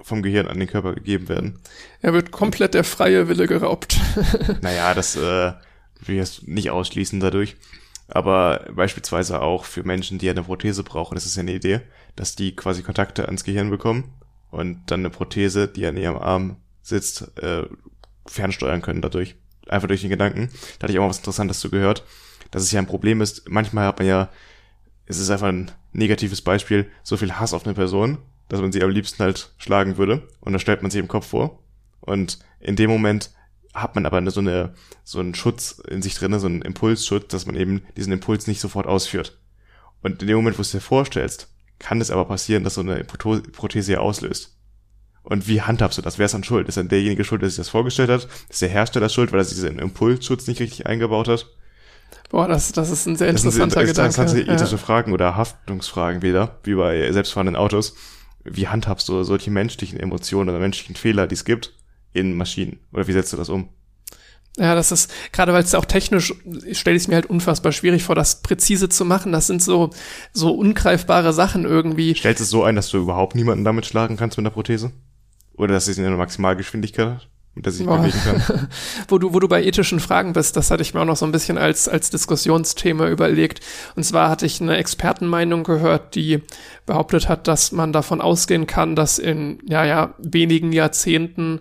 vom Gehirn an den Körper gegeben werden. Er wird komplett der freie Wille geraubt. <laughs> naja, das äh, will ich jetzt nicht ausschließen dadurch. Aber beispielsweise auch für Menschen, die eine Prothese brauchen, ist ja eine Idee, dass die quasi Kontakte ans Gehirn bekommen und dann eine Prothese, die an ihrem Arm sitzt, äh, fernsteuern können dadurch. Einfach durch den Gedanken. Da hatte ich auch mal was Interessantes zu gehört, dass es ja ein Problem ist. Manchmal hat man ja, es ist einfach ein negatives Beispiel, so viel Hass auf eine Person, dass man sie am liebsten halt schlagen würde. Und da stellt man sich im Kopf vor. Und in dem Moment hat man aber so eine, so einen Schutz in sich drin, so einen Impulsschutz, dass man eben diesen Impuls nicht sofort ausführt. Und in dem Moment, wo du es dir vorstellst, kann es aber passieren, dass so eine Prothese auslöst. Und wie handhabst du das? Wer ist dann schuld? Ist dann derjenige schuld, der sich das vorgestellt hat? Ist der Hersteller schuld, weil er diesen Impulsschutz nicht richtig eingebaut hat? Boah, das, das ist ein sehr interessanter das sind interessante Gedanke. ethische ja. Fragen oder Haftungsfragen wieder, wie bei selbstfahrenden Autos. Wie handhabst du solche menschlichen Emotionen oder menschlichen Fehler, die es gibt? In Maschinen? Oder wie setzt du das um? Ja, das ist, gerade weil es auch technisch, stelle ich es mir halt unfassbar schwierig vor, das präzise zu machen. Das sind so, so ungreifbare Sachen irgendwie. Stellst es so ein, dass du überhaupt niemanden damit schlagen kannst mit einer Prothese? Oder dass es in einer Maximalgeschwindigkeit mit der sich Boah. bewegen kann. <laughs> wo du, wo du bei ethischen Fragen bist, das hatte ich mir auch noch so ein bisschen als, als Diskussionsthema überlegt. Und zwar hatte ich eine Expertenmeinung gehört, die behauptet hat, dass man davon ausgehen kann, dass in, ja, ja, wenigen Jahrzehnten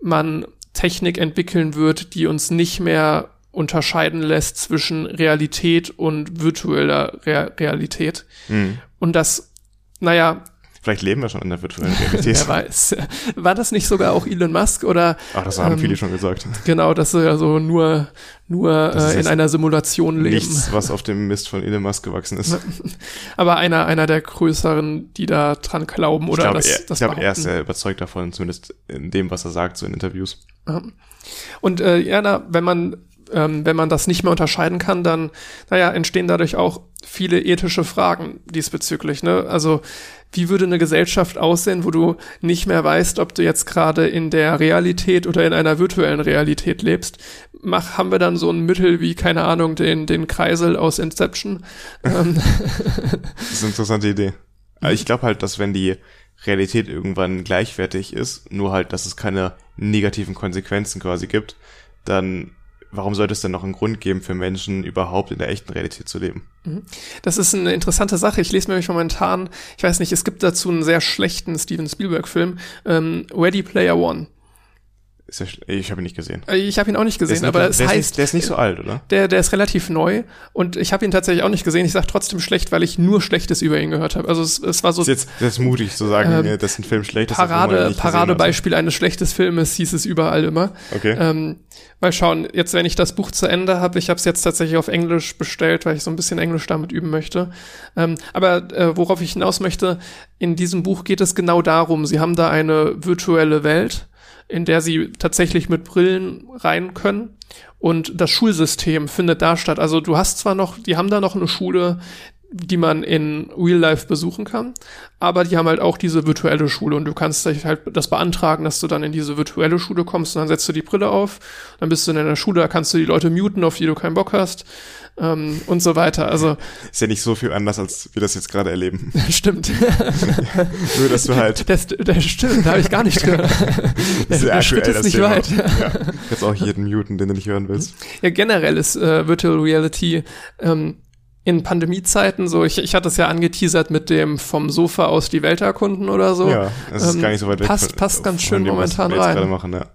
man Technik entwickeln wird, die uns nicht mehr unterscheiden lässt zwischen Realität und virtueller Rea Realität. Hm. Und das, naja, Vielleicht leben wir schon in der virtuellen <laughs> Realität. wer weiß. War das nicht sogar auch Elon Musk oder Ach, das haben Ähm, viele schon gesagt. Genau, dass sie also nur, nur ist äh, in einer Simulation leben. Nichts, was auf dem Mist von Elon Musk gewachsen ist. <laughs> Aber einer, einer der größeren, die da dran glauben oder ich glaube, das, er, das ich glaube, er ist sehr überzeugt davon, zumindest in dem, was er sagt, so in Interviews. Und äh, ja, na, wenn man ähm, wenn man das nicht mehr unterscheiden kann, dann naja, entstehen dadurch auch viele ethische Fragen diesbezüglich. Ne? Also wie würde eine Gesellschaft aussehen, wo du nicht mehr weißt, ob du jetzt gerade in der Realität oder in einer virtuellen Realität lebst? Mach, haben wir dann so ein Mittel wie, keine Ahnung, den, den Kreisel aus Inception? ähm, <laughs> Das ist eine interessante Idee. Aber ich glaube halt, dass wenn die Realität irgendwann gleichwertig ist, nur halt, dass es keine negativen Konsequenzen quasi gibt, dann warum sollte es denn noch einen Grund geben für Menschen, überhaupt in der echten Realität zu leben? Das ist eine interessante Sache. Ich lese mir nämlich momentan, ich weiß nicht, es gibt dazu einen sehr schlechten Steven Spielberg-Film, ähm, Ready Player One. Ist ja, ich habe ihn nicht gesehen. Äh, Ich habe ihn auch nicht gesehen, aber nicht, es der, ist heißt, nicht, der ist nicht so alt, oder? der, der ist relativ neu und ich habe ihn tatsächlich auch nicht gesehen. Ich sage trotzdem schlecht, weil ich nur Schlechtes über ihn gehört habe. Also es, es war so Ist jetzt das ist mutig zu sagen, Ähm, äh, dass ein Film schlecht ist. Parade, Paradebeispiel eines schlechtes Filmes hieß es überall immer. Okay. Ähm, mal schauen, jetzt wenn ich das Buch zu Ende habe, ich habe es jetzt tatsächlich auf Englisch bestellt, weil ich so ein bisschen Englisch damit üben möchte. Ähm, aber äh, worauf ich hinaus möchte, in diesem Buch geht es genau darum, sie haben da eine virtuelle Welt, in der sie tatsächlich mit Brillen rein können und das Schulsystem findet da statt. Also du hast zwar noch, die haben da noch eine Schule, die man in Real Life besuchen kann, aber die haben halt auch diese virtuelle Schule und du kannst dich halt das beantragen, dass du dann in diese virtuelle Schule kommst und dann setzt du die Brille auf, dann bist du in einer Schule, da kannst du die Leute muten, auf die du keinen Bock hast ähm, und so weiter. Also Ist ja nicht so viel anders, als wir das jetzt gerade erleben. <laughs> stimmt. <laughs> Nur, dass du halt Das, das stimmt, da habe ich gar nicht gehört. <laughs> Der, der Schritt ist nicht das weit. Thema. Ja. Jetzt auch jeden muten, den du nicht hören willst. Ja, generell ist äh, Virtual Reality ähm, in Pandemiezeiten so, ich, ich hatte es ja angeteasert mit dem vom Sofa aus die Welt erkunden oder so. Ja, das ist ähm, gar nicht so weit weg. passt- passt ganz schön dem, momentan rein. machen, ja.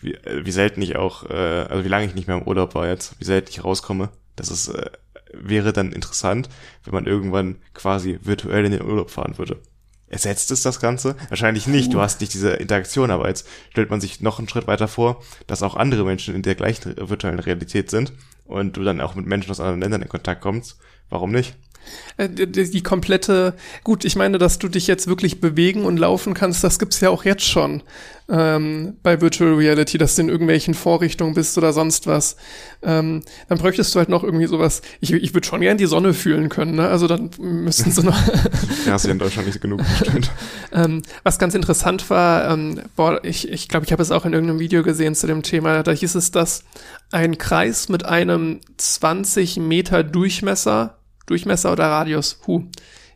Wie, äh, wie selten ich auch, äh, also wie lange ich nicht mehr im Urlaub war jetzt, wie selten ich rauskomme, das ist, äh, wäre dann interessant, wenn man irgendwann quasi virtuell in den Urlaub fahren würde. Ersetzt es das Ganze? Wahrscheinlich nicht. Du hast nicht diese Interaktion, aber jetzt stellt man sich noch einen Schritt weiter vor, dass auch andere Menschen in der gleichen virtuellen Realität sind und du dann auch mit Menschen aus anderen Ländern in Kontakt kommst. Warum nicht? Äh, Die, komplette, gut, ich meine, dass du dich jetzt wirklich bewegen und laufen kannst, das gibt's ja auch jetzt schon ähm, bei Virtual Reality, dass du in irgendwelchen Vorrichtungen bist oder sonst was. Ähm, dann bräuchtest du halt noch irgendwie sowas. Ich, ich würde schon gern die Sonne fühlen können, ne? Also dann müssten sie <laughs> noch. Ja, hast du ja in Deutschland nicht genug bestimmt. <laughs> Ähm, was ganz interessant war, ähm, boah, ich ich, glaube, ich habe es auch in irgendeinem Video gesehen zu dem Thema, da hieß es, dass ein Kreis mit einem 20 Meter Durchmesser, Durchmesser oder Radius, hu,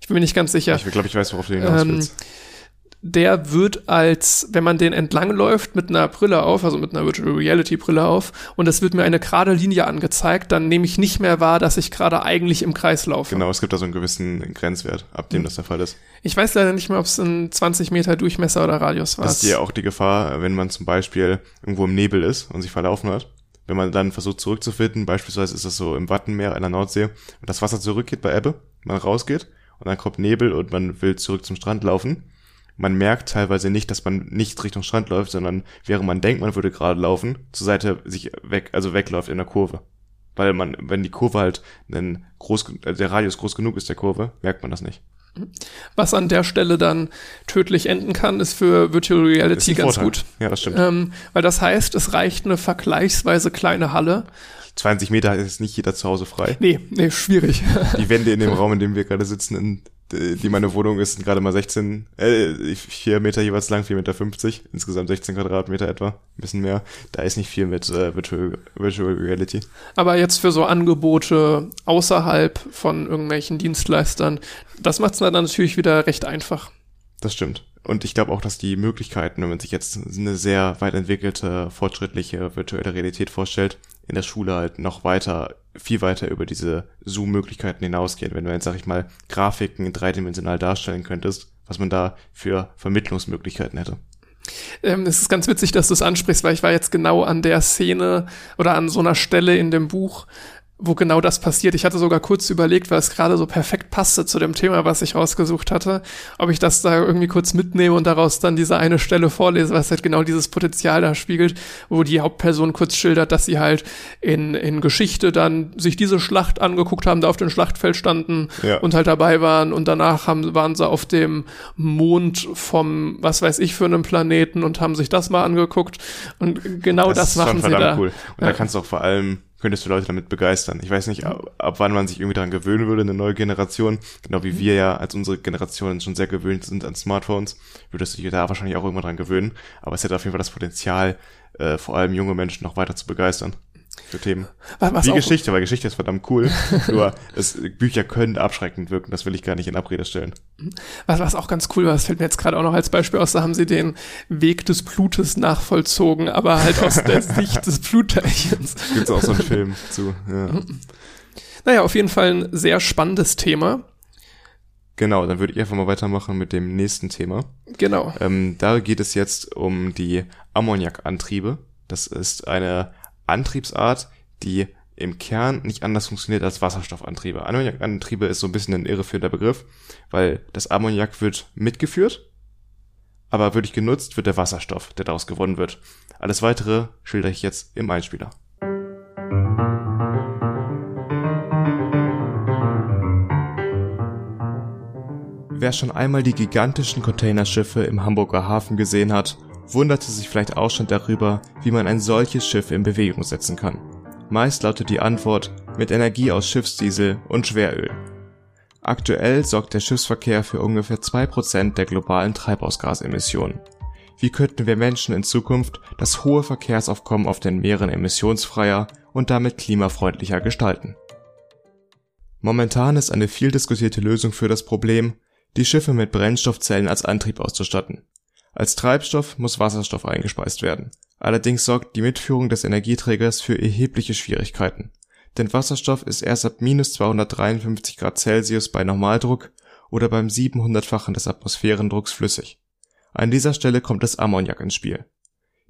ich bin mir nicht ganz sicher, Ich glaube, ich weiß, worauf du hinaus ähm, willst. der wird als, wenn man den entlang läuft mit einer Brille auf, also mit einer Virtual Reality Brille auf, und es wird mir eine gerade Linie angezeigt, dann nehme ich nicht mehr wahr, dass ich gerade eigentlich im Kreis laufe. Genau, es gibt da so einen gewissen Grenzwert, ab dem das der Fall ist. Ich weiß leider nicht mehr, ob es ein 20 Meter Durchmesser oder Radius war. Das ist ja auch die Gefahr, wenn man zum Beispiel irgendwo im Nebel ist und sich verlaufen hat. Wenn man dann versucht zurückzufinden, beispielsweise ist das so im Wattenmeer in der Nordsee und das Wasser zurückgeht bei Ebbe, man rausgeht und dann kommt Nebel und man will zurück zum Strand laufen. Man merkt teilweise nicht, dass man nicht Richtung Strand läuft, sondern während man denkt, man würde gerade laufen, zur Seite sich weg, also wegläuft in der Kurve. Weil man, wenn die Kurve halt einen groß, der Radius groß genug ist der Kurve, merkt man das nicht. Was an der Stelle dann tödlich enden kann, ist für Virtual Reality ganz Vorteil. gut. Ja, das stimmt. Ähm, weil das heißt, es reicht eine vergleichsweise kleine Halle. 20 Meter ist nicht jeder zu Hause frei. Nee, nee, schwierig. Die Wände in dem <laughs> Raum, in dem wir gerade sitzen, in, die meine Wohnung ist, sind gerade mal 16, äh, 4 Meter jeweils lang, 4,50 Meter, 50, insgesamt 16 Quadratmeter etwa, ein bisschen mehr. Da ist nicht viel mit äh, Virtual, Virtual Reality. Aber jetzt für so Angebote außerhalb von irgendwelchen Dienstleistern, das macht es dann natürlich wieder recht einfach. Das stimmt. Und ich glaube auch, dass die Möglichkeiten, wenn man sich jetzt eine sehr weit entwickelte, fortschrittliche virtuelle Realität vorstellt, in der Schule halt noch weiter, viel weiter über diese Zoom-Möglichkeiten hinausgehen. Wenn du jetzt, sag ich mal, Grafiken dreidimensional darstellen könntest, was man da für Vermittlungsmöglichkeiten hätte. Ähm, es ist ganz witzig, dass du es ansprichst, weil ich war jetzt genau an der Szene oder an so einer Stelle in dem Buch, wo genau das passiert. Ich hatte sogar kurz überlegt, weil es gerade so perfekt passte zu dem Thema, was ich rausgesucht hatte, ob ich das da irgendwie kurz mitnehme und daraus dann diese eine Stelle vorlese, was halt genau dieses Potenzial da spiegelt, wo die Hauptperson kurz schildert, dass sie halt in, in Geschichte dann sich diese Schlacht angeguckt haben, da auf dem Schlachtfeld standen ja. und halt dabei waren und danach haben, waren sie auf dem Mond vom, was weiß ich, für einem Planeten und haben sich das mal angeguckt und genau das, das machen sie da. Cool. Und ja. da kannst du auch vor allem könntest du Leute damit begeistern. Ich weiß nicht, ab, ab wann man sich irgendwie daran gewöhnen würde, eine neue Generation, genau wie mhm. wir ja als unsere Generation schon sehr gewöhnt sind an Smartphones, würdest du dich da wahrscheinlich auch irgendwann dran gewöhnen. Aber es hätte auf jeden Fall das Potenzial, äh, vor allem junge Menschen noch weiter zu begeistern für Themen. Was Wie Geschichte, weil Geschichte ist verdammt cool. <laughs> Nur es, Bücher können abschreckend wirken, das will ich gar nicht in Abrede stellen. Was, was auch ganz cool war, das fällt mir jetzt gerade auch noch als Beispiel aus, da haben sie den Weg des Blutes nachvollzogen, aber halt aus der <laughs> Sicht des Blutteilchens. Gibt auch so einen Film zu. Ja. Naja, auf jeden Fall ein sehr spannendes Thema. Genau, dann würde ich einfach mal weitermachen mit dem nächsten Thema. Genau. Ähm, da geht es jetzt um die Ammoniakantriebe. Das ist eine Antriebsart, die im Kern nicht anders funktioniert als Wasserstoffantriebe. Ammoniakantriebe ist so ein bisschen ein irreführender Begriff, weil das Ammoniak wird mitgeführt, aber wirklich genutzt wird der Wasserstoff, der daraus gewonnen wird. Alles weitere schilder ich jetzt im Einspieler. Wer schon einmal die gigantischen Containerschiffe im Hamburger Hafen gesehen hat wunderte sich vielleicht auch schon darüber, wie man ein solches Schiff in Bewegung setzen kann. Meist lautet die Antwort mit Energie aus Schiffsdiesel und Schweröl. Aktuell sorgt der Schiffsverkehr für ungefähr 2% der globalen Treibhausgasemissionen. Wie könnten wir Menschen in Zukunft das hohe Verkehrsaufkommen auf den Meeren emissionsfreier und damit klimafreundlicher gestalten? Momentan ist eine viel diskutierte Lösung für das Problem, die Schiffe mit Brennstoffzellen als Antrieb auszustatten. Als Treibstoff muss Wasserstoff eingespeist werden, allerdings sorgt die Mitführung des Energieträgers für erhebliche Schwierigkeiten, denn Wasserstoff ist erst ab minus 253 Grad Celsius bei Normaldruck oder beim 700-fachen des Atmosphärendrucks flüssig. An dieser Stelle kommt das Ammoniak ins Spiel.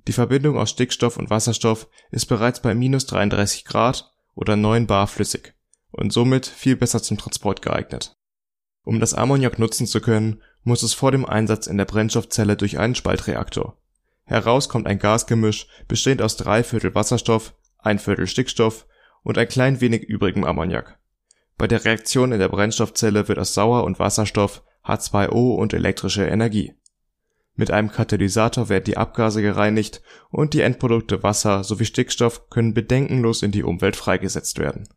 Die Verbindung aus Stickstoff und Wasserstoff ist bereits bei minus 33 Grad oder 9 bar flüssig und somit viel besser zum Transport geeignet. Um das Ammoniak nutzen zu können, muss es vor dem Einsatz in der Brennstoffzelle durch einen Spaltreaktor. Heraus kommt ein Gasgemisch bestehend aus drei Viertel Wasserstoff, ein Viertel Stickstoff und ein klein wenig übrigem Ammoniak. Bei der Reaktion in der Brennstoffzelle wird aus Sauer und Wasserstoff H2O und elektrische Energie. Mit einem Katalysator werden die Abgase gereinigt und die Endprodukte Wasser sowie Stickstoff können bedenkenlos in die Umwelt freigesetzt werden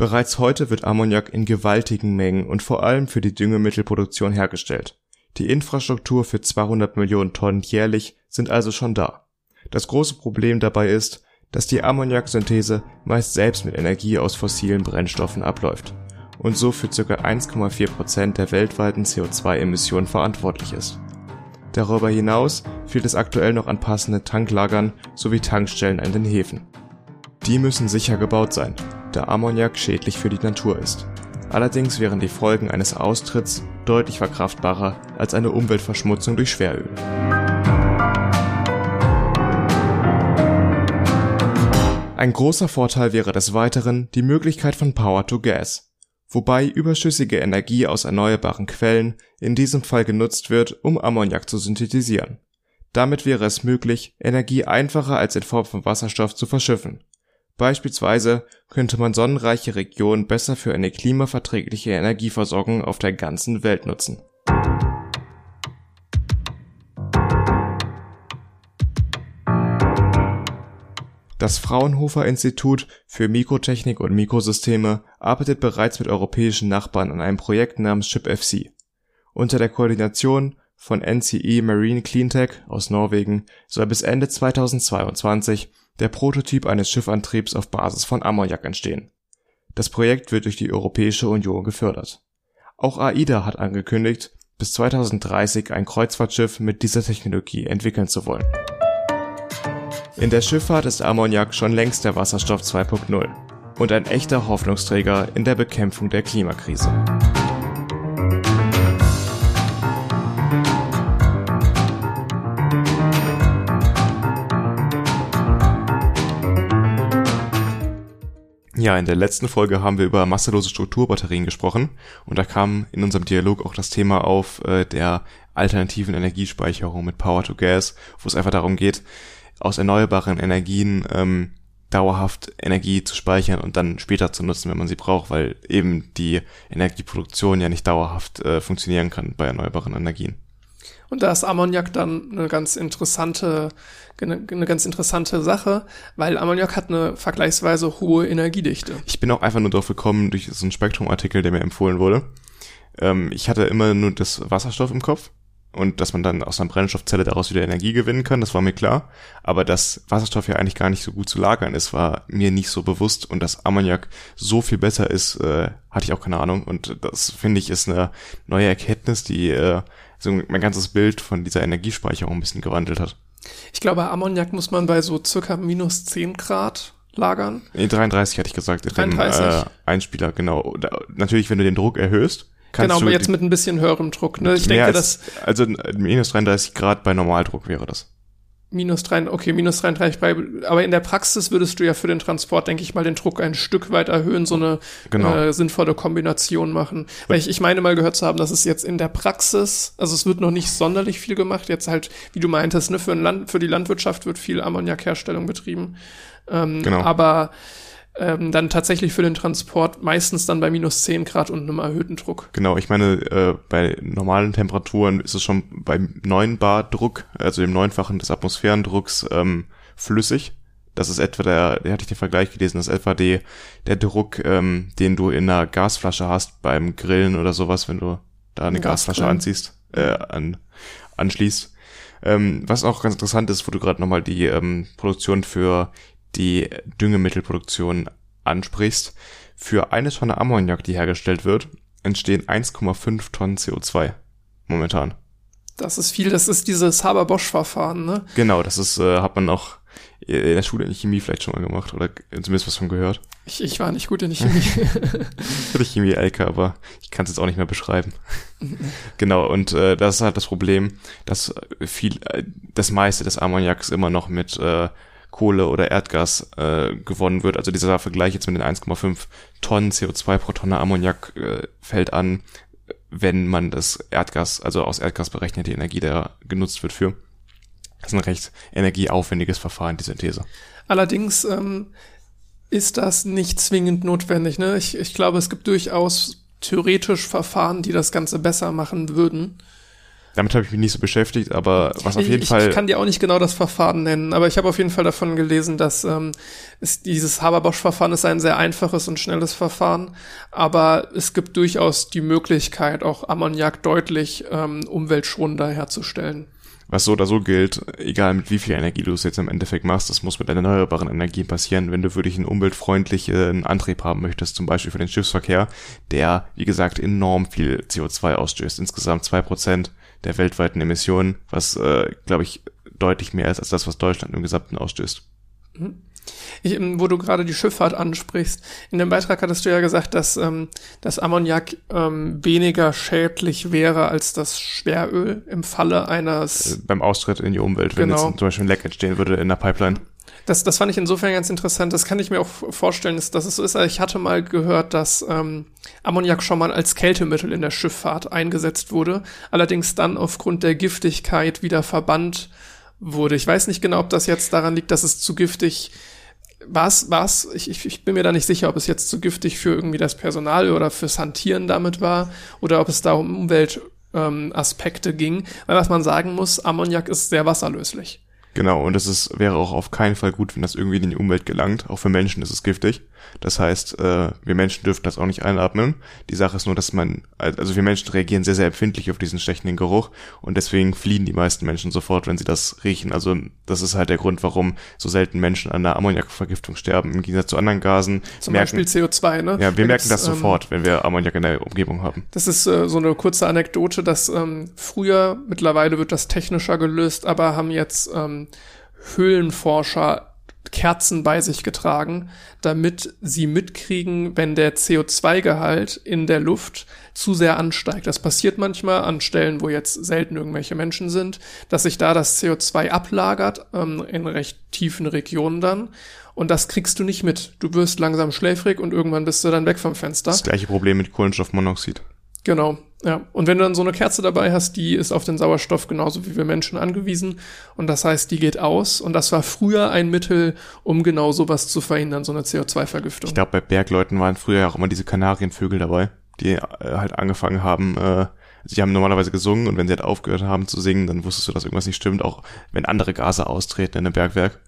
Bereits heute wird Ammoniak in gewaltigen Mengen und vor allem für die Düngemittelproduktion hergestellt. Die Infrastruktur für 200 Millionen Tonnen jährlich sind also schon da. Das große Problem dabei ist, dass die Ammoniaksynthese meist selbst mit Energie aus fossilen Brennstoffen abläuft und so für ca. 1,4 Prozent der weltweiten CO2-Emissionen verantwortlich ist. Darüber hinaus fehlt es aktuell noch an passenden Tanklagern sowie Tankstellen an den Häfen. Die müssen sicher gebaut sein da Ammoniak schädlich für die Natur ist. Allerdings wären die Folgen eines Austritts deutlich verkraftbarer als eine Umweltverschmutzung durch Schweröl. Ein großer Vorteil wäre des Weiteren die Möglichkeit von Power to Gas, wobei überschüssige Energie aus erneuerbaren Quellen in diesem Fall genutzt wird, um Ammoniak zu synthetisieren. Damit wäre es möglich, Energie einfacher als in Form von Wasserstoff zu verschiffen Beispielsweise könnte man sonnenreiche Regionen besser für eine klimaverträgliche Energieversorgung auf der ganzen Welt nutzen. Das Fraunhofer Institut für Mikrotechnik und Mikrosysteme arbeitet bereits mit europäischen Nachbarn an einem Projekt namens ShipFC. Unter der Koordination von NCE Marine Cleantech aus Norwegen soll bis Ende 2022 der Prototyp eines Schiffantriebs auf Basis von Ammoniak entstehen. Das Projekt wird durch die Europäische Union gefördert. Auch AIDA hat angekündigt, bis 2030 ein Kreuzfahrtschiff mit dieser Technologie entwickeln zu wollen. In der Schifffahrt ist Ammoniak schon längst der Wasserstoff 2.0 und ein echter Hoffnungsträger in der Bekämpfung der Klimakrise. Ja, in der letzten Folge haben wir über masselose Strukturbatterien gesprochen und da kam in unserem Dialog auch das Thema auf äh, der alternativen Energiespeicherung mit Power to Gas, wo es einfach darum geht, aus erneuerbaren Energien ähm, dauerhaft Energie zu speichern und dann später zu nutzen, wenn man sie braucht, weil eben die Energieproduktion ja nicht dauerhaft äh, funktionieren kann bei erneuerbaren Energien. Und da ist Ammoniak dann eine ganz interessante, eine, ganz interessante Sache, weil Ammoniak hat eine vergleichsweise hohe Energiedichte. Ich bin auch einfach nur drauf gekommen durch so einen Spektrum-Artikel, der mir empfohlen wurde. Ähm, ich hatte immer nur das Wasserstoff im Kopf und dass man dann aus einer Brennstoffzelle daraus wieder Energie gewinnen kann, das war mir klar. Aber dass Wasserstoff ja eigentlich gar nicht so gut zu lagern ist, war mir nicht so bewusst. Und dass Ammoniak so viel besser ist, äh, hatte ich auch keine Ahnung. Und das finde ich ist eine neue Erkenntnis, die äh, so mein ganzes Bild von dieser Energiespeicherung ein bisschen gewandelt hat. Ich glaube, Ammoniak muss man bei so circa minus 10 Grad lagern. Nee, 33 hatte ich gesagt. 33? Dem, äh, Einspieler, genau. Da, natürlich, wenn du den Druck erhöhst, Kannst genau, aber jetzt mit ein bisschen höherem Druck. Ne? Ich denke, als, dass also minus 33 Grad bei Normaldruck wäre das. Minus 3, okay, minus 33 bei, aber in der Praxis würdest du ja für den Transport, denke ich mal, den Druck ein Stück weit erhöhen, so eine genau. äh, sinnvolle Kombination machen. Weil ich, ich meine mal gehört zu haben, dass es jetzt in der Praxis, also es wird noch nicht sonderlich viel gemacht, jetzt halt, wie du meintest, ne, für, ein Land, für die Landwirtschaft wird viel Ammoniakherstellung betrieben. Ähm, genau. Aber ähm, dann tatsächlich für den Transport meistens dann bei minus 10 Grad und einem erhöhten Druck. Genau, ich meine, äh, bei normalen Temperaturen ist es schon beim 9 Bar Druck, also dem neunfachen des Atmosphärendrucks, ähm, flüssig. Das ist etwa der, der hatte ich den Vergleich gelesen, das ist etwa die, der Druck, ähm, den du in einer Gasflasche hast beim Grillen oder sowas, wenn du da eine Gasflasche anziehst, äh, an, anschließt. Ähm, was auch ganz interessant ist, wo du gerade nochmal die ähm, Produktion für die Düngemittelproduktion ansprichst, für eine Tonne Ammoniak, die hergestellt wird, entstehen 1,5 Tonnen CO2 momentan. Das ist viel, das ist dieses Haber-Bosch-Verfahren, ne? Genau, das ist, äh, hat man auch in der Schule in Chemie vielleicht schon mal gemacht oder zumindest was von gehört. Ich, ich war nicht gut in Chemie. <laughs> ich hatte Chemie LK, aber ich kann es jetzt auch nicht mehr beschreiben. <laughs> genau, und äh, das ist halt das Problem, dass viel, äh, das meiste des Ammoniaks immer noch mit äh, Kohle oder Erdgas äh, gewonnen wird. Also dieser Vergleich jetzt mit den 1,5 Tonnen CO2 pro Tonne Ammoniak äh, fällt an, wenn man das Erdgas, also aus Erdgas berechnet, die Energie, der genutzt wird für. Das ist ein recht energieaufwendiges Verfahren, die Synthese. Allerdings ähm, ist das nicht zwingend notwendig. Ne? Ich, ich glaube, es gibt durchaus theoretisch Verfahren, die das Ganze besser machen würden. Damit habe ich mich nicht so beschäftigt, aber was auf jeden ich, Fall. Ich kann dir auch nicht genau das Verfahren nennen, aber ich habe auf jeden Fall davon gelesen, dass ähm, es, dieses Haber-Bosch-Verfahren ist ein sehr einfaches und schnelles Verfahren, aber es gibt durchaus die Möglichkeit, auch Ammoniak deutlich ähm, umweltschonender herzustellen. Was so oder so gilt, egal mit wie viel Energie du es jetzt im Endeffekt machst, das muss mit erneuerbaren Energien passieren, wenn du wirklich einen umweltfreundlichen Antrieb haben möchtest, zum Beispiel für den Schiffsverkehr, der, wie gesagt, enorm viel CO2 ausstößt, insgesamt zwei Prozent der weltweiten Emissionen, was, äh, glaube ich, deutlich mehr ist als das, was Deutschland im Gesamten ausstößt. Mhm. Ich, ähm, wo du gerade die Schifffahrt ansprichst, in dem Beitrag hattest du ja gesagt, dass ähm, das Ammoniak ähm, weniger schädlich wäre als das Schweröl im Falle eines. Äh, beim Austritt in die Umwelt, wenn genau. jetzt zum Beispiel ein Leck entstehen würde in der Pipeline. Das, das fand ich insofern ganz interessant. Das kann ich mir auch vorstellen, dass, dass es so ist. Ich hatte mal gehört, dass ähm, Ammoniak schon mal als Kältemittel in der Schifffahrt eingesetzt wurde, allerdings dann aufgrund der Giftigkeit wieder verbannt wurde. Ich weiß nicht genau, ob das jetzt daran liegt, dass es zu giftig was, was, ich, ich, ich bin mir da nicht sicher, ob es jetzt zu giftig für irgendwie das Personal oder fürs Hantieren damit war oder ob es da um Umweltaspekte ähm, ging. Weil was man sagen muss, Ammoniak ist sehr wasserlöslich. Genau, und es ist, wäre auch auf keinen Fall gut, wenn das irgendwie in die Umwelt gelangt. Auch für Menschen ist es giftig. Das heißt, äh, wir Menschen dürfen das auch nicht einatmen. Die Sache ist nur, dass man, also wir Menschen reagieren sehr, sehr empfindlich auf diesen stechenden Geruch und deswegen fliehen die meisten Menschen sofort, wenn sie das riechen. Also das ist halt der Grund, warum so selten Menschen an der Ammoniakvergiftung sterben, im Gegensatz zu anderen Gasen. Zum merken, Beispiel CO2, ne? Ja, wir Da merken das ähm, sofort, wenn wir Ammoniak in der Umgebung haben. Das ist äh, so eine kurze Anekdote, dass ähm, früher, mittlerweile wird das technischer gelöst, aber haben jetzt ähm, Höhlenforscher Kerzen bei sich getragen, damit sie mitkriegen, wenn der CO2-Gehalt in der Luft zu sehr ansteigt. Das passiert manchmal an Stellen, wo jetzt selten irgendwelche Menschen sind, dass sich da das CO2 ablagert ähm, in recht tiefen Regionen dann. Und das kriegst du nicht mit. Du wirst langsam schläfrig und irgendwann bist du dann weg vom Fenster. Das gleiche Problem mit Kohlenstoffmonoxid. Genau, ja. Und wenn du dann so eine Kerze dabei hast, die ist auf den Sauerstoff genauso wie wir Menschen angewiesen. Und das heißt, die geht aus. Und das war früher ein Mittel, um genau sowas zu verhindern, so eine CO2-Vergiftung. Ich glaube, bei Bergleuten waren früher auch immer diese Kanarienvögel dabei, die äh, halt angefangen haben, äh, sie haben normalerweise gesungen und wenn sie halt aufgehört haben zu singen, dann wusstest du, dass irgendwas nicht stimmt, auch wenn andere Gase austreten in einem Bergwerk.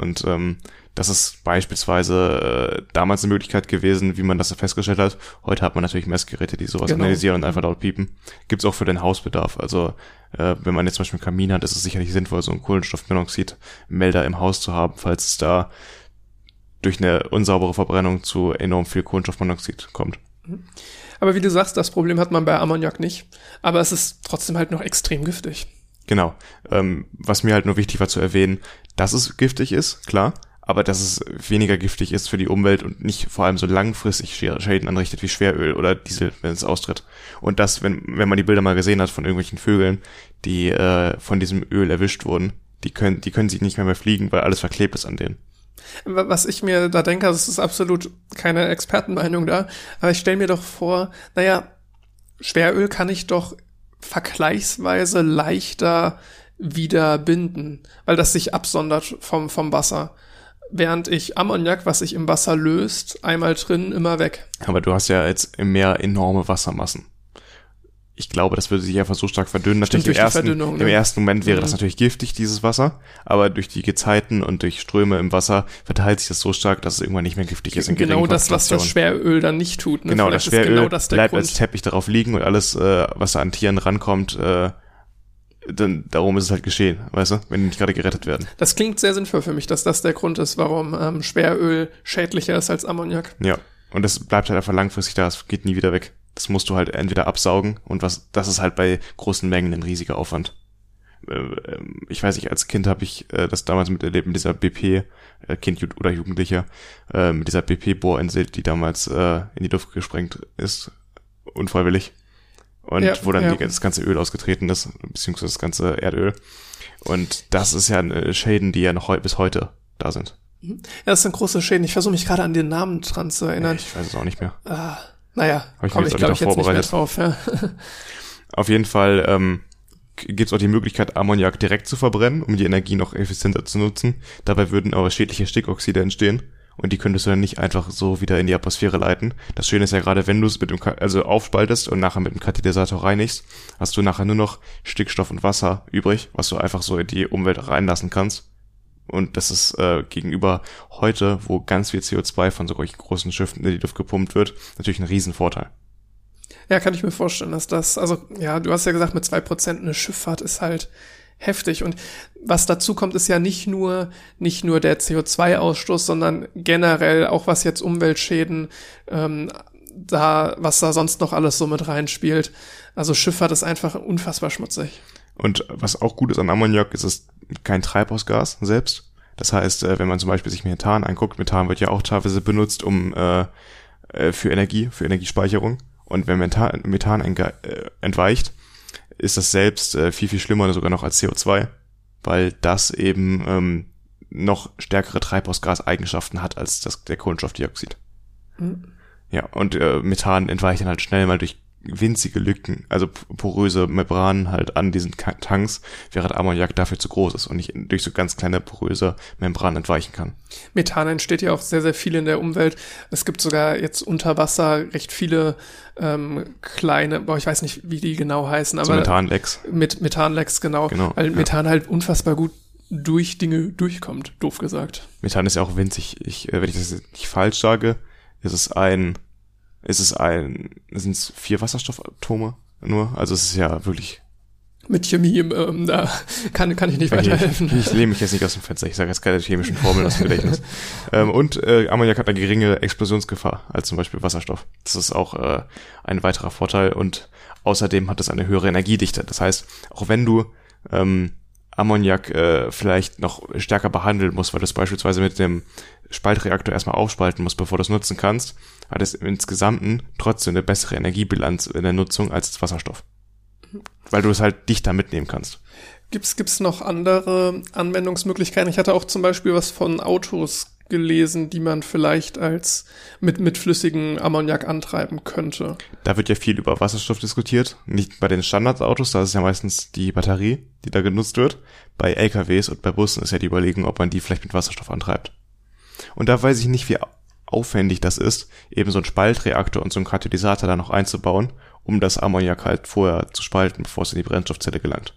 Und ähm, das ist beispielsweise äh, damals eine Möglichkeit gewesen, wie man das festgestellt hat. Heute hat man natürlich Messgeräte, die sowas Genau. analysieren und einfach laut piepen. Gibt's auch für den Hausbedarf. Also äh, wenn man jetzt zum Beispiel einen Kamin hat, ist es sicherlich sinnvoll, so einen Kohlenstoffmonoxid-Melder im Haus zu haben, falls es da durch eine unsaubere Verbrennung zu enorm viel Kohlenstoffmonoxid kommt. Aber wie du sagst, das Problem hat man bei Ammoniak nicht. Aber es ist trotzdem halt noch extrem giftig. Genau. Ähm, was mir halt nur wichtig war zu erwähnen, dass es giftig ist, klar, aber dass es weniger giftig ist für die Umwelt und nicht vor allem so langfristig Sch- Schäden anrichtet wie Schweröl oder Diesel, wenn es austritt. Und das, wenn, wenn man die Bilder mal gesehen hat von irgendwelchen Vögeln, die äh, von diesem Öl erwischt wurden, die können, die können sich nicht mehr mehr fliegen, weil alles verklebt ist an denen. Wa- Was ich mir da denke, das ist absolut keine Expertenmeinung da, aber ich stelle mir doch vor, naja, Schweröl kann ich doch vergleichsweise leichter wieder binden, weil das sich absondert vom, vom Wasser. Während ich Ammoniak, was sich im Wasser löst, einmal drin, immer weg. Aber du hast ja jetzt im Meer enorme Wassermassen. Ich glaube, das würde sich einfach so stark verdünnen. Natürlich durch im die ersten, im ne? ersten Moment wäre Mhm. das natürlich giftig, dieses Wasser. Aber durch die Gezeiten und durch Ströme im Wasser verteilt sich das so stark, dass es irgendwann nicht mehr giftig ist in Genau das, was das. Schweröl dann nicht tut. Ne? Genau, das Vielleicht ist Schweröl genau das bleibt Grund. als Teppich darauf liegen und alles, äh, was da an Tieren rankommt, äh, dann darum ist es halt geschehen, weißt du, wenn die nicht gerade gerettet werden. Das klingt sehr sinnvoll für mich, dass das der Grund ist, warum ähm, Schweröl schädlicher ist als Ammoniak. Ja. Und das bleibt halt einfach langfristig da, es geht nie wieder weg. Das musst du halt entweder absaugen und was, das ist halt bei großen Mengen ein riesiger Aufwand. Äh, ähm, Ich weiß nicht, als Kind habe ich äh, das damals miterlebt mit dieser BP, äh, Kind oder Jugendlicher, mit dieser BP-Bohrinsel, die damals in die Luft gesprengt ist, unfreiwillig. Und Ja, wo dann ja. das ganze Öl ausgetreten ist, beziehungsweise das ganze Erdöl. Und das ist ja Schäden, die ja noch bis heute da sind. Ja, das sind große Schäden. Ich versuche mich gerade an den Namen dran zu erinnern. Ich weiß es auch nicht mehr. Ah, naja, Hab ich komme mir ich glaube ich jetzt nicht mehr drauf. Ja. <laughs> Auf jeden Fall ähm, gibt es auch die Möglichkeit, Ammoniak direkt zu verbrennen, um die Energie noch effizienter zu nutzen. Dabei würden aber schädliche Stickoxide entstehen und die könntest du dann nicht einfach so wieder in die Atmosphäre leiten. Das Schöne ist ja gerade, wenn du es mit dem Ka- also aufspaltest und nachher mit dem Katalysator reinigst, hast du nachher nur noch Stickstoff und Wasser übrig, was du einfach so in die Umwelt reinlassen kannst. Und das ist äh, gegenüber heute, wo ganz viel CO2 von solchen großen Schiffen in die Luft gepumpt wird, natürlich ein Riesenvorteil. ja, kann ich mir vorstellen, dass das, also ja, du hast ja gesagt, mit zwei Prozent eine Schifffahrt ist halt heftig. Und was dazu kommt, ist ja nicht nur, nicht nur der CO2-Ausstoß, sondern generell auch was jetzt Umweltschäden, ähm, da, was da sonst noch alles so mit reinspielt. Also Schifffahrt ist einfach unfassbar schmutzig. Und was auch gut ist an Ammoniak, ist es kein Treibhausgas selbst. Das heißt, äh, wenn man zum Beispiel sich Methan anguckt, Methan wird ja auch teilweise benutzt, um äh, äh, für Energie, für Energiespeicherung. Und wenn Methan, Methan äh, entweicht, ist das selbst äh, viel, viel schlimmer sogar noch als CO2, weil das eben ähm, noch stärkere Treibhausgaseigenschaften hat als das, der Kohlenstoffdioxid. Mhm. Ja, und äh, Methan entweicht dann halt schnell mal durch winzige Lücken, also poröse Membranen halt an diesen Tanks, während Ammoniak dafür zu groß ist und nicht durch so ganz kleine poröse Membranen entweichen kann. Methan entsteht ja auch sehr, sehr viel in der Umwelt. Es gibt sogar jetzt unter Wasser recht viele ähm, kleine, boah, ich weiß nicht, wie die genau heißen, So aber Methanlecks. mit Methanlecks, genau, Genau, weil ja. Methan halt unfassbar gut durch Dinge durchkommt, doof gesagt. Methan ist ja auch winzig. Ich, äh, wenn ich das nicht falsch sage, ist es ein, ist es ein, sind es vier Wasserstoffatome nur? Also es ist ja wirklich mit Chemie, ähm, da kann, kann ich nicht weiterhelfen. Ich, ich lehne mich jetzt nicht aus dem Fenster, ich sage jetzt keine chemischen Formeln aus dem Gedächtnis. <laughs> ähm, und äh, Ammoniak hat eine geringe Explosionsgefahr als zum Beispiel Wasserstoff. Das ist auch äh, ein weiterer Vorteil und außerdem hat es eine höhere Energiedichte. Das heißt, auch wenn du ähm, Ammoniak äh, vielleicht noch stärker behandeln musst, weil du es beispielsweise mit dem Spaltreaktor erstmal aufspalten musst, bevor du es nutzen kannst, hat es insgesamt trotzdem eine bessere Energiebilanz in der Nutzung als Wasserstoff weil du es halt dichter mitnehmen kannst. Gibt's gibt's noch andere Anwendungsmöglichkeiten? Ich hatte auch zum Beispiel was von Autos gelesen, die man vielleicht als mit, mit flüssigen Ammoniak antreiben könnte. Da wird ja viel über Wasserstoff diskutiert. Nicht bei den Standardautos, da ist ja meistens die Batterie, die da genutzt wird. Bei LKWs und bei Bussen ist ja die Überlegung, ob man die vielleicht mit Wasserstoff antreibt. Und da weiß ich nicht, wie aufwendig das ist, eben so ein Spaltreaktor und so ein Katalysator da noch einzubauen um das Ammoniak halt vorher zu spalten, bevor es in die Brennstoffzelle gelangt.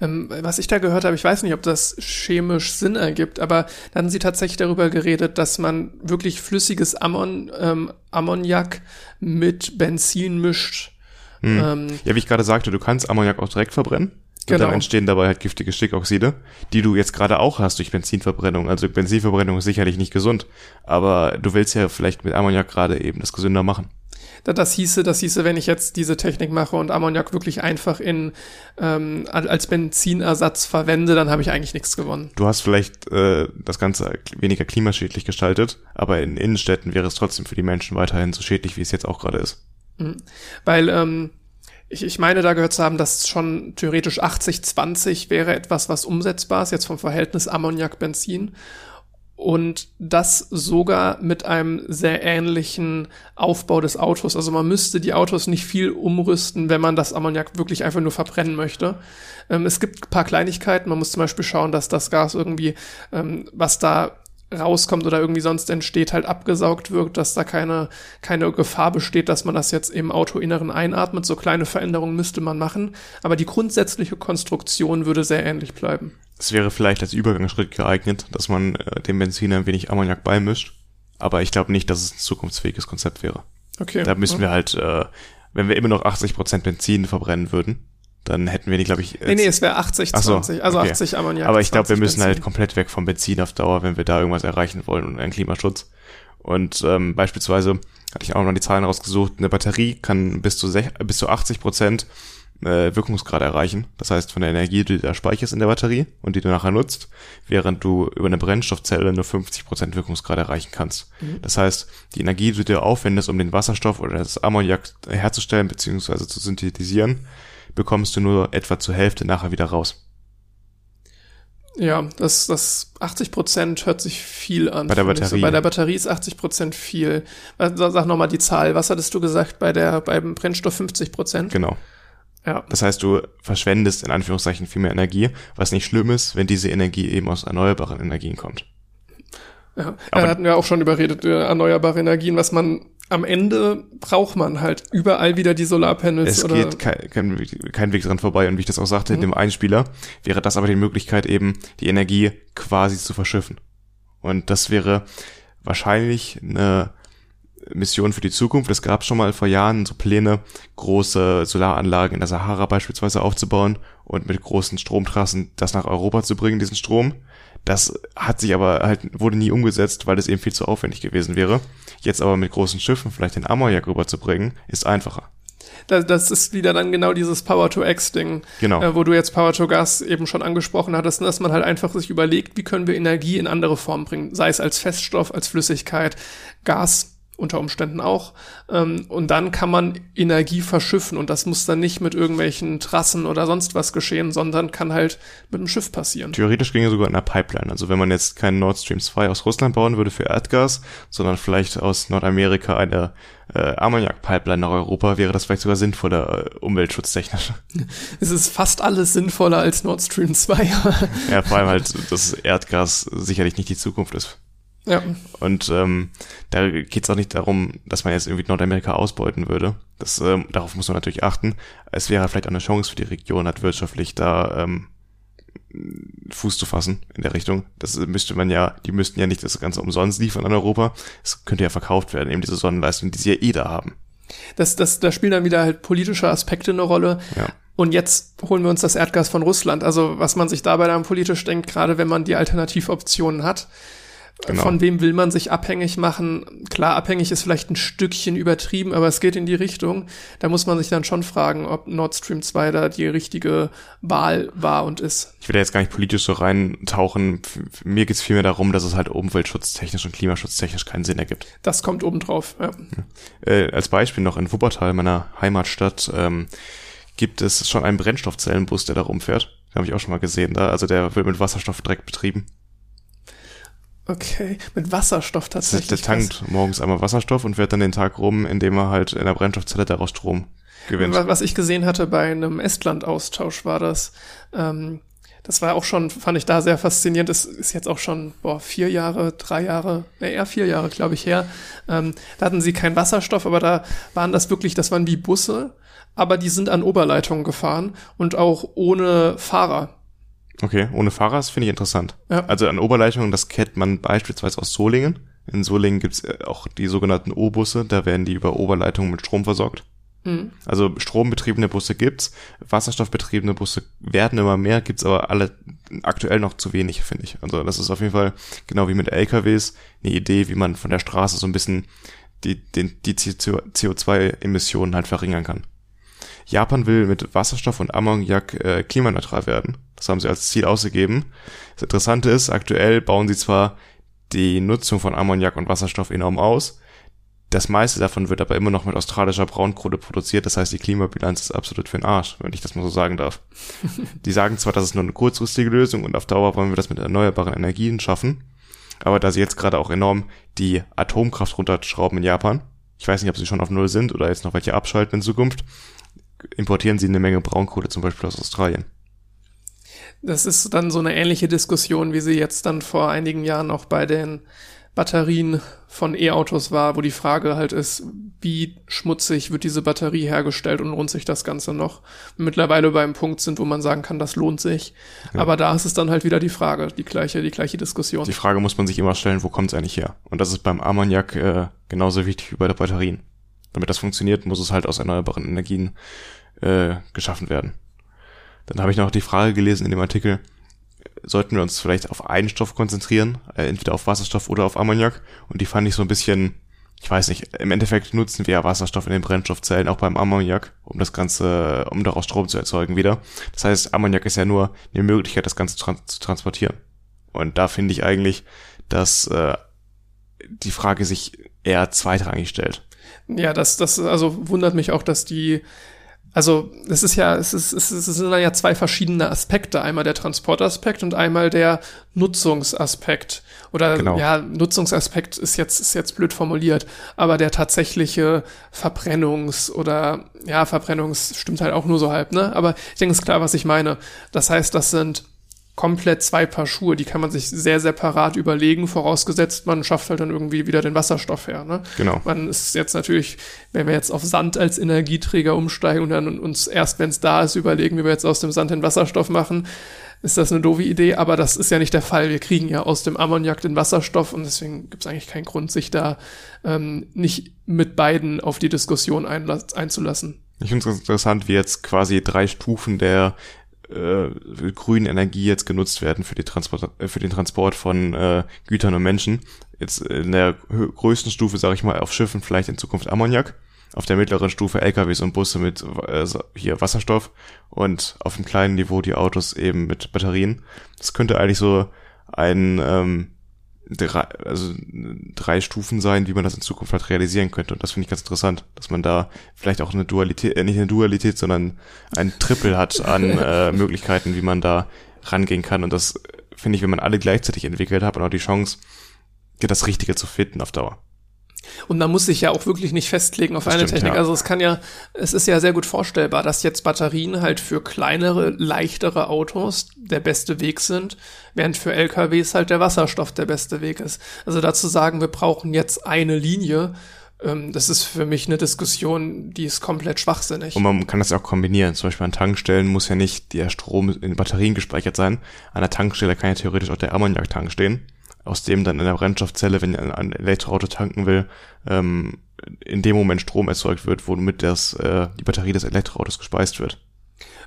Ähm, was ich da gehört habe, ich weiß nicht, ob das chemisch Sinn ergibt, aber dann haben sie tatsächlich darüber geredet, dass man wirklich flüssiges Ammon, ähm, Ammoniak mit Benzin mischt. Hm. Ähm, ja, wie ich gerade sagte, du kannst Ammoniak auch direkt verbrennen. Genau. Und dann entstehen dabei halt giftige Stickoxide, die du jetzt gerade auch hast durch Benzinverbrennung. Also Benzinverbrennung ist sicherlich nicht gesund, aber du willst ja vielleicht mit Ammoniak gerade eben das gesünder machen das hieße, das hieße, wenn ich jetzt diese Technik mache und Ammoniak wirklich einfach in ähm, als Benzinersatz verwende, dann habe ich eigentlich nichts gewonnen. Du hast vielleicht äh, das Ganze weniger klimaschädlich gestaltet, aber in Innenstädten wäre es trotzdem für die Menschen weiterhin so schädlich, wie es jetzt auch gerade ist. Mhm. Weil ähm, ich, ich meine, da gehört zu haben, dass schon theoretisch 80-20 wäre etwas, was umsetzbar ist, jetzt vom Verhältnis Ammoniak-Benzin und das sogar mit einem sehr ähnlichen Aufbau des Autos. Also man müsste die Autos nicht viel umrüsten, wenn man das Ammoniak wirklich einfach nur verbrennen möchte. Ähm, es gibt paar Kleinigkeiten. Man muss zum Beispiel schauen, dass das Gas irgendwie, ähm, was da rauskommt oder irgendwie sonst entsteht, halt abgesaugt wird, dass da keine, keine Gefahr besteht, dass man das jetzt im Autoinneren einatmet. So kleine Veränderungen müsste man machen. Aber die grundsätzliche Konstruktion würde sehr ähnlich bleiben. Es wäre vielleicht als Übergangsschritt geeignet, dass man äh, dem Benzin ein wenig Ammoniak beimischt. Aber ich glaube nicht, dass es ein zukunftsfähiges Konzept wäre. Okay. Da müssen wir halt, äh, wenn wir immer noch 80% Benzin verbrennen würden, dann hätten wir die, glaube ich. Nee, nee, es wäre 80, 20, so, also okay. 80 Ammoniak. Aber ich glaube, wir müssen halt Benzin. halt komplett weg vom Benzin auf Dauer, wenn wir da irgendwas erreichen wollen und einen Klimaschutz. Und ähm, beispielsweise hatte ich auch noch die Zahlen rausgesucht, eine Batterie kann bis zu, bis zu 80 Prozent äh, Wirkungsgrad erreichen. Das heißt, von der Energie, die du da speicherst in der Batterie und die du nachher nutzt, während du über eine Brennstoffzelle nur 50 Prozent Wirkungsgrad erreichen kannst. Mhm. Das heißt, die Energie, die du dir aufwendest, um den Wasserstoff oder das Ammoniak herzustellen bzw. zu synthetisieren, bekommst du nur etwa zur Hälfte nachher wieder raus. Ja, das, das 80 Prozent hört sich viel an. Bei der Batterie. So. Bei der Batterie ist 80 Prozent viel. Sag nochmal die Zahl. Was hattest du gesagt bei der, beim Brennstoff 50 Prozent? Genau. Ja. Das heißt, du verschwendest in Anführungszeichen viel mehr Energie, was nicht schlimm ist, wenn diese Energie eben aus erneuerbaren Energien kommt. Ja, Aber da hatten wir auch schon überredet, erneuerbare Energien, was man am Ende braucht man halt überall wieder die Solarpanels. Es oder geht kein, kein, kein Weg dran vorbei und wie ich das auch sagte, mhm. in dem Einspieler wäre das aber die Möglichkeit eben, die Energie quasi zu verschiffen. Und das wäre wahrscheinlich eine Mission für die Zukunft. Es gab schon mal vor Jahren so Pläne, große Solaranlagen in der Sahara beispielsweise aufzubauen und mit großen Stromtrassen das nach Europa zu bringen, diesen Strom. Das hat sich aber halt, wurde nie umgesetzt, weil es eben viel zu aufwendig gewesen wäre. Jetzt aber mit großen Schiffen vielleicht den Ammoniak rüberzubringen, ist einfacher. Das, das ist wieder dann genau dieses Power-to-X-Ding, genau. äh, wo du jetzt Power-to-Gas eben schon angesprochen hattest, dass man halt einfach sich überlegt, wie können wir Energie in andere Formen bringen, sei es als Feststoff, als Flüssigkeit, Gas unter Umständen auch. Ähm, und dann kann man Energie verschiffen und das muss dann nicht mit irgendwelchen Trassen oder sonst was geschehen, sondern kann halt mit einem Schiff passieren. Theoretisch ginge sogar in einer Pipeline. Also wenn man jetzt keinen Nord Stream 2 aus Russland bauen würde für Erdgas, sondern vielleicht aus Nordamerika eine äh, Ammoniak-Pipeline nach Europa, wäre das vielleicht sogar sinnvoller äh, umweltschutztechnisch. <laughs> Es ist fast alles sinnvoller als Nord Stream 2. ja, vor allem halt, dass Erdgas sicherlich nicht die Zukunft ist. Ja. Und ähm, da geht es auch nicht darum, dass man jetzt irgendwie Nordamerika ausbeuten würde. Das, ähm, darauf muss man natürlich achten. Es wäre vielleicht auch eine Chance für die Region, hat wirtschaftlich da ähm, Fuß zu fassen in der Richtung. Das müsste man ja, die müssten ja nicht das Ganze umsonst liefern an Europa. Es könnte ja verkauft werden, eben diese Sonnenleistung, die sie ja eh da haben. Das, das, da spielen dann wieder halt politische Aspekte eine Rolle. Ja. Und jetzt holen wir uns das Erdgas von Russland. Also was man sich dabei dann politisch denkt, gerade wenn man die Alternativoptionen hat, Genau. Von wem will man sich abhängig machen? Klar, abhängig ist vielleicht ein Stückchen übertrieben, aber es geht in die Richtung. Da muss man sich dann schon fragen, ob Nord Stream 2 da die richtige Wahl war und ist. Ich will da jetzt gar nicht politisch so reintauchen. Mir geht es vielmehr darum, dass es halt umweltschutztechnisch und klimaschutztechnisch keinen Sinn ergibt. Das kommt obendrauf, ja. ja. Äh, als Beispiel noch in Wuppertal, meiner Heimatstadt, ähm, gibt es schon einen Brennstoffzellenbus, der da rumfährt. Den habe ich auch schon mal gesehen. Da. Also der wird mit Wasserstoff direkt betrieben. Okay, mit Wasserstoff tatsächlich. Der tankt was. morgens einmal Wasserstoff und fährt dann den Tag rum, indem er halt in der Brennstoffzelle daraus Strom gewinnt. Was ich gesehen hatte bei einem Estland-Austausch war das, ähm, das war auch schon, fand ich da sehr faszinierend. Das ist jetzt auch schon, boah, vier Jahre, drei Jahre, ne, eher vier Jahre, glaube ich, her. Ähm, da hatten sie keinen Wasserstoff, aber da waren das wirklich, das waren wie Busse, aber die sind an Oberleitungen gefahren und auch ohne Fahrer. Okay, ohne Fahrer, das finde ich interessant. Ja. Also an Oberleitungen, das kennt man beispielsweise aus Solingen. In Solingen gibt's äh, auch die sogenannten O-Busse, da werden die über Oberleitungen mit Strom versorgt. Mhm. Also strombetriebene Busse gibt's, wasserstoffbetriebene Busse werden immer mehr, gibt's aber alle aktuell noch zu wenig, finde ich. Also das ist auf jeden Fall genau wie mit LKWs eine Idee, wie man von der Straße so ein bisschen die, die, die CO2-Emissionen halt verringern kann. Japan will mit Wasserstoff und Ammoniak äh, klimaneutral werden. Das haben sie als Ziel ausgegeben. Das Interessante ist, aktuell bauen sie zwar die Nutzung von Ammoniak und Wasserstoff enorm aus. Das meiste davon wird aber immer noch mit australischer Braunkohle produziert. Das heißt, die Klimabilanz ist absolut für den Arsch, wenn ich das mal so sagen darf. <laughs> die sagen zwar, das ist nur eine kurzfristige Lösung und auf Dauer wollen wir das mit erneuerbaren Energien schaffen. Aber da sie jetzt gerade auch enorm die Atomkraft runterschrauben in Japan, ich weiß nicht, ob sie schon auf Null sind oder jetzt noch welche abschalten in Zukunft, importieren sie eine Menge Braunkohle zum Beispiel aus Australien. Das ist dann so eine ähnliche Diskussion, wie sie jetzt dann vor einigen Jahren auch bei den Batterien von E-Autos war, wo die Frage halt ist, wie schmutzig wird diese Batterie hergestellt und lohnt sich das Ganze noch? Mittlerweile beim Punkt sind, wo man sagen kann, das lohnt sich. Ja. Aber da ist es dann halt wieder die Frage, die gleiche, die gleiche Diskussion. Die Frage muss man sich immer stellen, wo kommt es eigentlich her? Und das ist beim Ammoniak äh, genauso wichtig wie bei der Batterien. Damit das funktioniert, muss es halt aus erneuerbaren Energien äh, geschaffen werden. Dann habe ich noch die Frage gelesen in dem Artikel, sollten wir uns vielleicht auf einen Stoff konzentrieren, äh, entweder auf Wasserstoff oder auf Ammoniak. Und die fand ich so ein bisschen, ich weiß nicht, im Endeffekt nutzen wir ja Wasserstoff in den Brennstoffzellen, auch beim Ammoniak, um das Ganze, um daraus Strom zu erzeugen wieder. Das heißt, Ammoniak ist ja nur eine Möglichkeit, das Ganze trans zu transportieren. Und da finde ich eigentlich, dass äh, die Frage sich eher zweitrangig stellt. Ja, das, das also wundert mich auch, dass die also es ist ja, es, ist, es, ist, es sind ja zwei verschiedene Aspekte. Einmal der Transportaspekt und einmal der Nutzungsaspekt. Oder genau. ja, Nutzungsaspekt ist jetzt, ist jetzt blöd formuliert, aber der tatsächliche Verbrennungs- oder ja, Verbrennungs stimmt halt auch nur so halb, ne? Aber ich denke, es ist klar, was ich meine. Das heißt, das sind komplett zwei Paar Schuhe, die kann man sich sehr separat überlegen, vorausgesetzt, man schafft halt dann irgendwie wieder den Wasserstoff her. Ne? Genau. Man ist jetzt natürlich, wenn wir jetzt auf Sand als Energieträger umsteigen und dann uns erst, wenn es da ist, überlegen, wie wir jetzt aus dem Sand den Wasserstoff machen, ist das eine doofe Idee, aber das ist ja nicht der Fall. Wir kriegen ja aus dem Ammoniak den Wasserstoff und deswegen gibt es eigentlich keinen Grund, sich da ähm, nicht mit beiden auf die Diskussion einzulassen. Ich finde es interessant, wie jetzt quasi drei Stufen der äh, grünen Energie jetzt genutzt werden für, die Transport, äh, für den Transport von äh, Gütern und Menschen. Jetzt in der größten Stufe, sage ich mal, auf Schiffen vielleicht in Zukunft Ammoniak, auf der mittleren Stufe LKWs und Busse mit äh, hier Wasserstoff und auf dem kleinen Niveau die Autos eben mit Batterien. Das könnte eigentlich so ein ähm, drei, also drei Stufen sein, wie man das in Zukunft halt realisieren könnte. Und das finde ich ganz interessant, dass man da vielleicht auch eine Dualität, äh, nicht eine Dualität, sondern ein Triple hat an <laughs> äh, Möglichkeiten, wie man da rangehen kann. Und das finde ich, wenn man alle gleichzeitig entwickelt hat, und auch die Chance, das Richtige zu finden auf Dauer. Und man muss sich ja auch wirklich nicht festlegen auf das eine stimmt, Technik. Ja. Also es kann ja, es ist ja sehr gut vorstellbar, dass jetzt Batterien halt für kleinere, leichtere Autos der beste Weg sind, während für LKWs halt der Wasserstoff der beste Weg ist. Also dazu sagen, wir brauchen jetzt eine Linie, ähm, das ist für mich eine Diskussion, die ist komplett schwachsinnig. Und man kann das ja auch kombinieren. Zum Beispiel an Tankstellen muss ja nicht der Strom in Batterien gespeichert sein. An der Tankstelle kann ja theoretisch auch der Ammoniaktank stehen, aus dem dann in der Brennstoffzelle, wenn ein, ein Elektroauto tanken will, ähm, in dem Moment Strom erzeugt wird, womit das, äh, die Batterie des Elektroautos gespeist wird.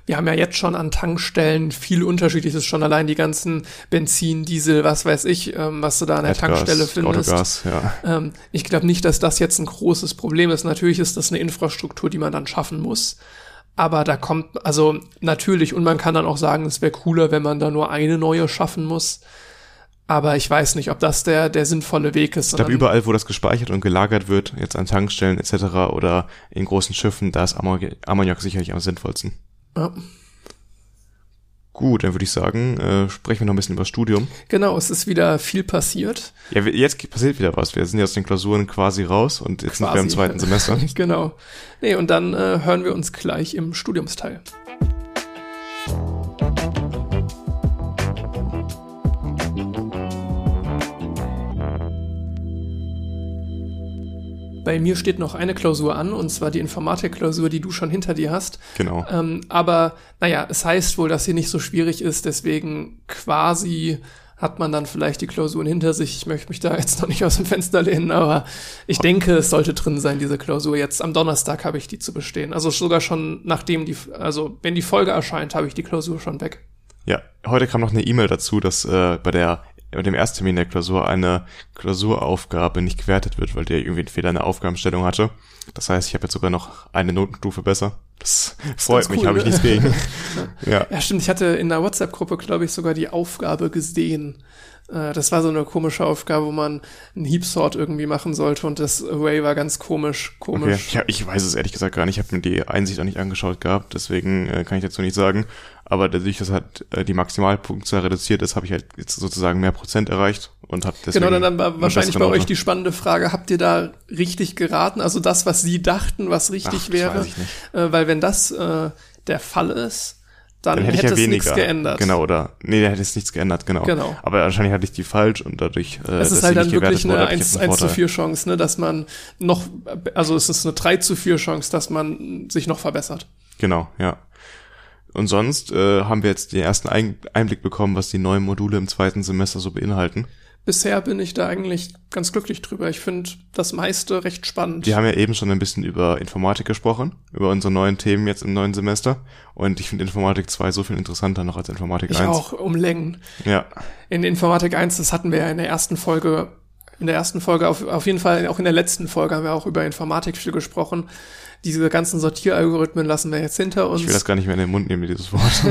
Wir haben ja jetzt schon an Tankstellen viel Unterschiedliches, schon allein die ganzen Benzin, Diesel, was weiß ich, ähm, was du da an der Erdgas, Tankstelle findest. Autogas, ja. Ähm, ich glaube nicht, dass das jetzt ein großes Problem ist. Natürlich ist das eine Infrastruktur, die man dann schaffen muss. Aber da kommt, also natürlich, und man kann dann auch sagen, es wäre cooler, wenn man da nur eine neue schaffen muss. Aber ich weiß nicht, ob das der, der sinnvolle Weg ist. Ich glaube, überall, wo das gespeichert und gelagert wird, jetzt an Tankstellen etc. oder in großen Schiffen, da ist Ammoniak, sicherlich am sinnvollsten. Ja. Gut, dann würde ich sagen, äh, sprechen wir noch ein bisschen über das Studium. Genau, es ist wieder viel passiert. Ja, jetzt passiert wieder was. Wir sind ja aus den Klausuren quasi raus und jetzt sind wir im Quasi. zweiten Semester. <laughs> genau. Nee, und dann äh, hören wir uns gleich im Studiumsteil. Bei mir steht noch eine Klausur an, und zwar die Informatikklausur, die du schon hinter dir hast. Genau. Ähm, aber naja, es heißt wohl, dass sie nicht so schwierig ist, deswegen quasi hat man dann vielleicht die Klausuren hinter sich. Ich möchte mich da jetzt noch nicht aus dem Fenster lehnen, aber ich denke, es sollte drin sein, diese Klausur. Jetzt am Donnerstag habe ich die zu bestehen. Also sogar schon nachdem die, also wenn die Folge erscheint, habe ich die Klausur schon weg. Ja, heute kam noch eine E-Mail dazu, dass äh, bei der bei dem Ersttermin der Klausur eine Klausuraufgabe nicht gewertet wird, weil der irgendwie einen Fehler in der Aufgabenstellung hatte. Das heißt, ich habe jetzt sogar noch eine Notenstufe besser. Das freut mich, cool, habe ich ne? nichts gegen. <laughs> ja. Ja, stimmt. Ich hatte in der WhatsApp-Gruppe, glaube ich, sogar die Aufgabe gesehen. Äh, Das war so eine komische Aufgabe, wo man einen Heap-Sort irgendwie machen sollte und das Array war ganz komisch, Okay. komisch. Ja, ich weiß es ehrlich gesagt gar nicht. Ich habe mir die Einsicht auch nicht angeschaut gehabt, deswegen äh, kann ich dazu nicht sagen. Aber dadurch, dass halt äh, die Maximalpunktzahl reduziert ist, habe ich halt jetzt sozusagen mehr Prozent erreicht und habe deswegen Genau, dann, dann war wahrscheinlich bei euch die spannende Frage, habt ihr da richtig geraten? Also das, was sie dachten, was Ach, richtig das wäre? ich. Äh, weil wenn das äh, der Fall ist, dann, Dann hätte ich hätte ja es nichts weniger. geändert. Genau, oder? Nee, da hätte es nichts geändert, genau. Genau. Aber wahrscheinlich hatte ich die falsch und dadurch, äh, Es ist halt dann wirklich wurde, eine habe ich 1, jetzt einen 1 zu Vorteil. 4 Chance, ne, dass man noch, also es ist eine 3 zu 4 Chance, dass man sich noch verbessert. Genau, ja. Und sonst äh, haben wir jetzt den ersten Ein Einblick bekommen, was die neuen Module im zweiten Semester so beinhalten. Bisher bin ich da eigentlich ganz glücklich drüber. Ich finde das meiste recht spannend. Wir haben ja eben schon ein bisschen über Informatik gesprochen, über unsere neuen Themen jetzt im neuen Semester. Und ich finde Informatik 2 so viel interessanter noch als Informatik ich 1. auch um Längen. Ja, In Informatik 1, das hatten wir ja in der ersten Folge, in der ersten Folge, auf, auf jeden Fall auch in der letzten Folge haben wir auch über Informatik viel gesprochen. Diese ganzen Sortieralgorithmen lassen wir jetzt hinter uns. ich will das gar nicht mehr in den Mund nehmen, dieses Wort. <laughs>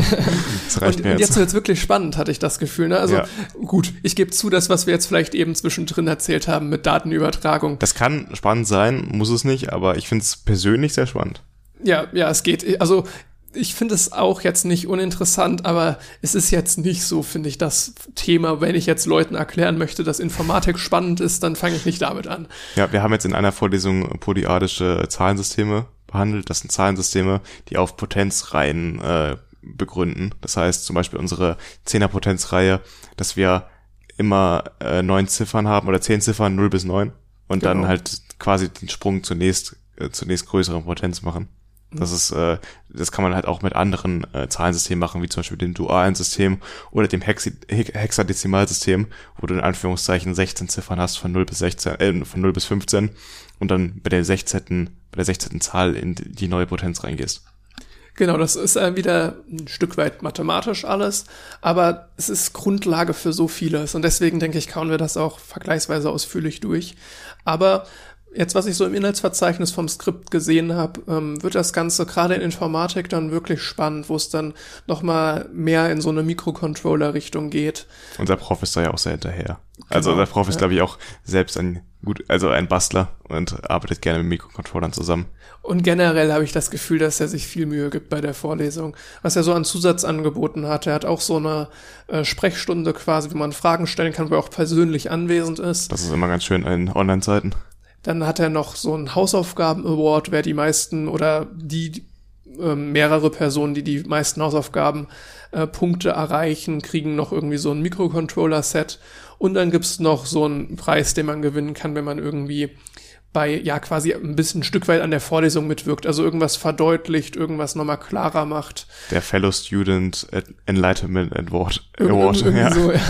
das reicht und, mir und jetzt. jetzt wird's wirklich spannend, hatte ich das Gefühl. Ne? Also Ja. gut, ich gebe zu, das, was wir jetzt vielleicht eben zwischendrin erzählt haben mit Datenübertragung. Das kann spannend sein, muss es nicht, aber ich finde es persönlich sehr spannend. Ja, ja, es geht. Also ich finde es auch jetzt nicht uninteressant, aber es ist jetzt nicht so, finde ich, das Thema, wenn ich jetzt Leuten erklären möchte, dass Informatik spannend ist, dann fange ich nicht damit an. Ja, wir haben jetzt in einer Vorlesung polyadische Zahlensysteme behandelt. Das sind Zahlensysteme, die auf Potenzreihen äh, begründen. Das heißt zum Beispiel unsere Zehner-Potenzreihe, dass wir immer äh, neun Ziffern haben oder zehn Ziffern, 0 bis 9 und dann Genau. halt quasi den Sprung zunächst äh, zunächst größeren Potenz machen. Das ist, äh, das kann man halt auch mit anderen äh, Zahlensystemen machen, wie zum Beispiel dem dualen System oder dem Hexi He- Hexadezimalsystem, wo du in Anführungszeichen 16 Ziffern hast von 0 bis 16, äh, von 0 bis 15 und dann bei der 16. bei der 16. Zahl in die neue Potenz reingehst. Genau, das ist äh, wieder ein Stück weit mathematisch alles, aber es ist Grundlage für so vieles und deswegen denke ich, kauen wir das auch vergleichsweise ausführlich durch. Aber jetzt, was ich so im Inhaltsverzeichnis vom Skript gesehen habe, ähm, wird das Ganze gerade in Informatik dann wirklich spannend, wo es dann nochmal mehr in so eine Mikrocontroller-Richtung geht. Unser Prof ist da ja auch sehr hinterher. Also Genau, unser Prof ist, ja. glaube ich, auch selbst ein gut, also ein Bastler und arbeitet gerne mit Mikrocontrollern zusammen. Und generell habe ich das Gefühl, dass er sich viel Mühe gibt bei der Vorlesung. Was er so an Zusatzangeboten hat. Er hat auch so eine äh, Sprechstunde quasi, wo man Fragen stellen kann, wo er auch persönlich anwesend ist. Das ist immer ganz schön in Online-Zeiten. Dann hat er noch so einen Hausaufgaben-Award, wer die meisten oder die äh, mehrere Personen, die die meisten Hausaufgaben äh, Punkte erreichen, kriegen noch irgendwie so ein Mikrocontroller-Set. Und dann gibt's noch so einen Preis, den man gewinnen kann, wenn man irgendwie bei, ja, quasi ein bisschen ein Stück weit an der Vorlesung mitwirkt, also irgendwas verdeutlicht, irgendwas nochmal klarer macht. Der Fellow Student Enlightenment Award. Award Irgend, ja. So, ja.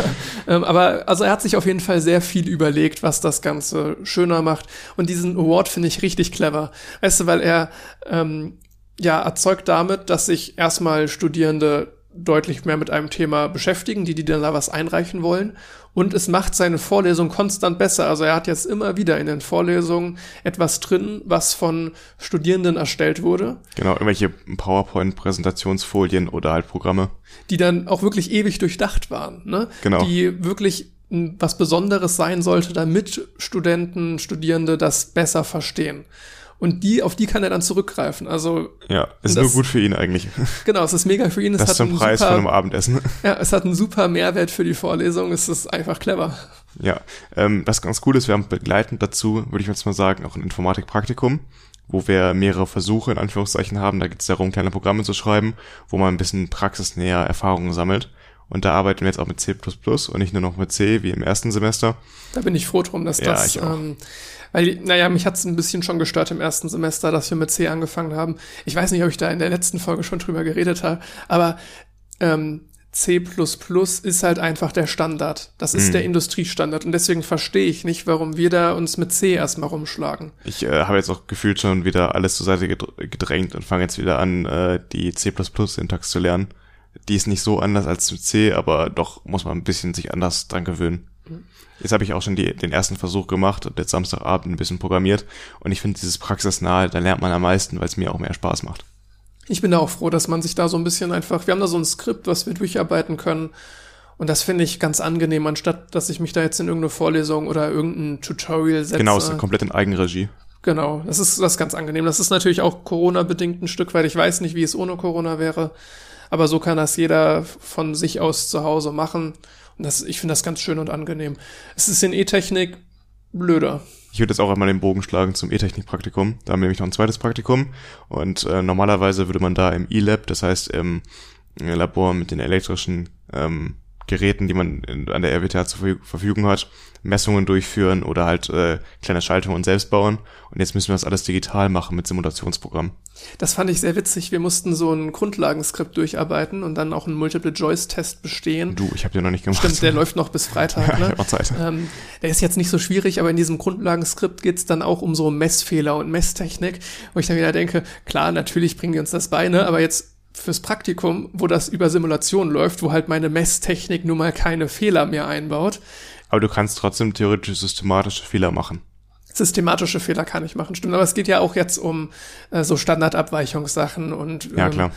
Ähm, aber also er hat sich auf jeden Fall sehr viel überlegt, was das Ganze schöner macht. Und diesen Award finde ich richtig clever. Weißt du, weil er ähm, ja erzeugt damit, dass sich erstmal Studierende deutlich mehr mit einem Thema beschäftigen, die, die dann da was einreichen wollen. Und es macht seine Vorlesung konstant besser. Also er hat jetzt immer wieder in den Vorlesungen etwas drin, was von Studierenden erstellt wurde. Genau, irgendwelche PowerPoint-Präsentationsfolien oder halt Programme. Die dann auch wirklich ewig durchdacht waren, ne? Genau. Die wirklich was Besonderes sein sollte, damit Studenten, Studierende das besser verstehen und die, auf die kann er dann zurückgreifen. Also ja, ist das, nur gut für ihn eigentlich. <laughs> Genau, es ist mega für ihn. Es das zum Preis super, von einem Abendessen. <laughs> Ja, es hat einen super Mehrwert für die Vorlesung. Es ist einfach clever. Ja, ähm, was ganz cool ist, wir haben begleitend dazu, würde ich jetzt mal sagen, auch ein Informatikpraktikum, wo wir mehrere Versuche in Anführungszeichen haben. Da geht es darum, kleine Programme zu schreiben, wo man ein bisschen praxisnäher Erfahrungen sammelt. Und da arbeiten wir jetzt auch mit C++ und nicht nur noch mit C wie im ersten Semester. Da bin ich froh drum, dass ja, das ähm, weil, naja, mich hat es ein bisschen schon gestört im ersten Semester, dass wir mit C angefangen haben. Ich weiß nicht, ob ich da in der letzten Folge schon drüber geredet habe, aber ähm, C ist halt einfach der Standard. Das ist mhm. der Industriestandard. Und deswegen verstehe ich nicht, warum wir da uns mit C erstmal rumschlagen. Ich äh, habe jetzt auch gefühlt schon wieder alles zur Seite gedrängt und fange jetzt wieder an, äh, die C++-Syntax zu lernen. Die ist nicht so anders als mit C, aber doch muss man ein bisschen sich anders dran gewöhnen. Jetzt habe ich auch schon die, den ersten Versuch gemacht und jetzt Samstagabend ein bisschen programmiert. Und ich finde dieses praxisnahe, da lernt man am meisten, weil es mir auch mehr Spaß macht. Ich bin da auch froh, dass man sich da so ein bisschen einfach, wir haben da so ein Skript, was wir durcharbeiten können. Und das finde ich ganz angenehm, anstatt dass ich mich da jetzt in irgendeine Vorlesung oder irgendein Tutorial setze. Genau, es ist komplett in Eigenregie. Genau, das ist, das ist ganz angenehm. Das ist natürlich auch Corona-bedingt ein Stück weit. Ich weiß nicht, wie es ohne Corona wäre. Aber so kann das jeder von sich aus zu Hause machen. Das, ich finde das ganz schön und angenehm. Es ist in E-Technik blöder. Ich würde jetzt auch einmal den Bogen schlagen zum E-Technik-Praktikum. Da haben wir nämlich noch ein zweites Praktikum. Und äh, normalerweise würde man da im E-Lab, das heißt im Labor mit den elektrischen ähm, Geräten, die man in, an der RWTH zur Verfügung hat, Messungen durchführen oder halt äh, kleine Schaltungen selbst bauen. Und jetzt müssen wir das alles digital machen mit Simulationsprogrammen. Das fand ich sehr witzig. Wir mussten so ein Grundlagenskript durcharbeiten und dann auch einen Multiple-Choice-Test bestehen. Du, ich habe den noch nicht gemacht. Stimmt, der läuft noch bis Freitag. <laughs> ja, ne? noch Zeit. Ähm, der ist jetzt nicht so schwierig, aber in diesem Grundlagenskript geht's dann auch um so Messfehler und Messtechnik, wo ich dann wieder denke, klar, natürlich bringen die uns das bei, ne? aber jetzt fürs Praktikum, wo das über Simulation läuft, wo halt meine Messtechnik nun mal keine Fehler mehr einbaut. Aber du kannst trotzdem theoretisch systematische Fehler machen. Systematische Fehler kann ich machen, stimmt. Aber es geht ja auch jetzt um äh, so Standardabweichungssachen und ähm, ja klar.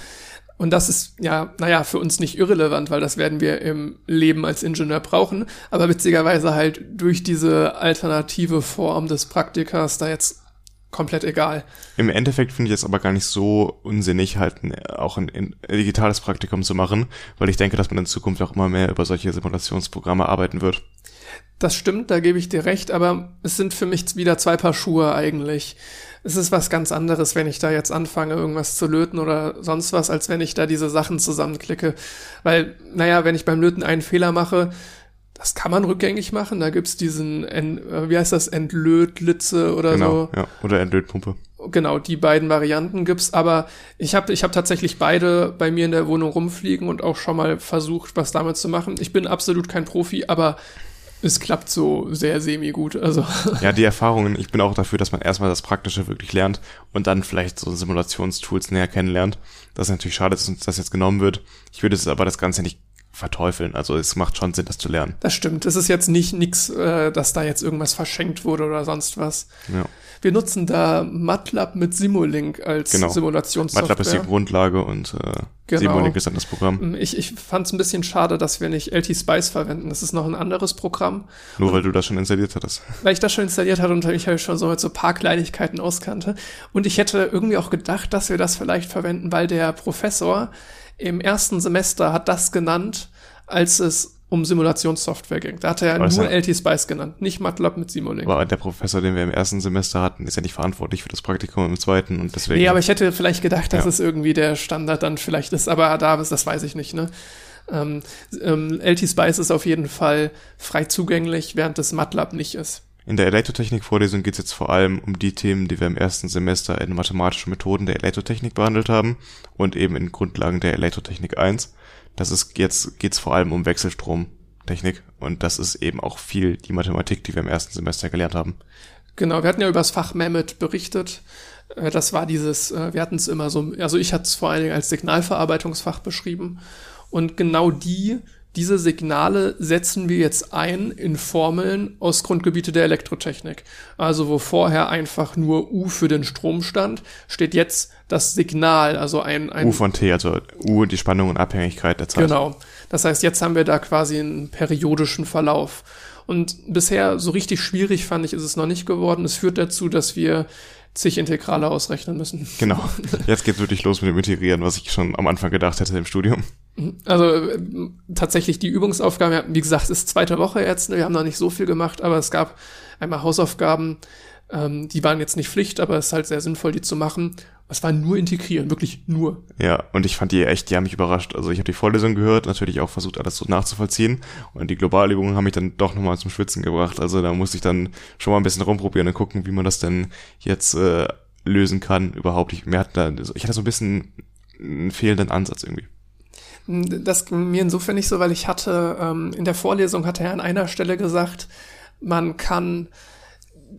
Und das ist ja, naja, für uns nicht irrelevant, weil das werden wir im Leben als Ingenieur brauchen. Aber witzigerweise halt durch diese alternative Form des Praktikers da jetzt komplett egal. Im Endeffekt finde ich es aber gar nicht so unsinnig, halt auch ein, ein, digitales Praktikum zu machen, weil ich denke, dass man in Zukunft auch immer mehr über solche Simulationsprogramme arbeiten wird. Das stimmt, da gebe ich dir recht, aber es sind für mich wieder zwei Paar Schuhe eigentlich. Es ist was ganz anderes, wenn ich da jetzt anfange, irgendwas zu löten oder sonst was, als wenn ich da diese Sachen zusammenklicke. Weil, naja, wenn ich beim Löten einen Fehler mache, das kann man rückgängig machen. Da gibt's diesen, äh, wie heißt das, Entlötlitze oder genau, so. Ja, oder Entlötpumpe. Genau, die beiden Varianten gibt's, aber ich habe ich hab tatsächlich beide bei mir in der Wohnung rumfliegen und auch schon mal versucht, was damit zu machen. Ich bin absolut kein Profi, aber es klappt so sehr semi-gut. Also. <laughs> Ja, die Erfahrungen, ich bin auch dafür, dass man erstmal das Praktische wirklich lernt und dann vielleicht so Simulationstools näher kennenlernt. Das ist natürlich schade, dass uns das jetzt genommen wird. Ich würde es aber das Ganze nicht verteufeln. Also es macht schon Sinn, das zu lernen. Das stimmt. Es ist jetzt nicht nix, äh, dass da jetzt irgendwas verschenkt wurde oder sonst was. Ja. Wir nutzen da MATLAB mit Simulink als genau. Simulationssoftware. MATLAB ist die Grundlage und äh, genau. Simulink ist dann das Programm. Mm, ich, ich fand es ein bisschen schade, dass wir nicht LT-Spice verwenden. Das ist noch ein anderes Programm. Nur und, weil du das schon installiert hattest. <laughs> Weil ich das schon installiert hatte und ich halt schon so mit so paar Kleinigkeiten auskannte. Und ich hätte irgendwie auch gedacht, dass wir das vielleicht verwenden, weil der Professor im ersten Semester hat das genannt, als es um Simulationssoftware ging. Da hat er ja nur LT-Spice genannt, nicht MATLAB mit Simulink. Aber der Professor, den wir im ersten Semester hatten, ist ja nicht verantwortlich für das Praktikum im zweiten und deswegen. Nee, aber ich hätte vielleicht gedacht, dass ja. es irgendwie der Standard dann vielleicht ist, aber da ist, das weiß ich nicht, ne? Ähm, ähm, LT-Spice ist auf jeden Fall frei zugänglich, während das MATLAB nicht ist. In der Elektrotechnik-Vorlesung geht es jetzt vor allem um die Themen, die wir im ersten Semester in mathematischen Methoden der Elektrotechnik behandelt haben und eben in Grundlagen der Elektrotechnik 1. Das ist jetzt geht's vor allem um Wechselstromtechnik und das ist eben auch viel die Mathematik, die wir im ersten Semester gelernt haben. Genau, wir hatten ja über das Fach Mammoth berichtet. Äh, das war dieses, äh, wir hatten es immer so, also ich hatte es vor allen Dingen als Signalverarbeitungsfach beschrieben. Und genau die diese Signale setzen wir jetzt ein in Formeln aus Grundgebiete der Elektrotechnik. Also wo vorher einfach nur U für den Strom stand, steht jetzt das Signal, also ein, ein U von T, also U die Spannung und Abhängigkeit der Zeit. Genau. Das heißt, jetzt haben wir da quasi einen periodischen Verlauf. Und bisher so richtig schwierig fand ich, ist es noch nicht geworden. Es führt dazu, dass wir zig Integrale ausrechnen müssen. Genau. Jetzt geht's wirklich los mit dem Integrieren, was ich schon am Anfang gedacht hätte im Studium. Also äh, tatsächlich die Übungsaufgaben, wie gesagt, ist zweite Woche jetzt, wir haben noch nicht so viel gemacht, aber es gab einmal Hausaufgaben, ähm, die waren jetzt nicht Pflicht, aber es ist halt sehr sinnvoll, die zu machen. Es war nur integrieren, wirklich nur. Ja, und ich fand die echt, die haben mich überrascht. Also ich habe die Vorlesung gehört, natürlich auch versucht, alles so nachzuvollziehen. Und die Globalübungen haben mich dann doch nochmal zum Schwitzen gebracht. Also da musste ich dann schon mal ein bisschen rumprobieren und gucken, wie man das denn jetzt äh, lösen kann überhaupt. Ich, mir hat da, ich hatte so ein bisschen einen fehlenden Ansatz irgendwie. Das ging mir insofern nicht so, weil ich hatte, ähm, in der Vorlesung hatte er an einer Stelle gesagt, man kann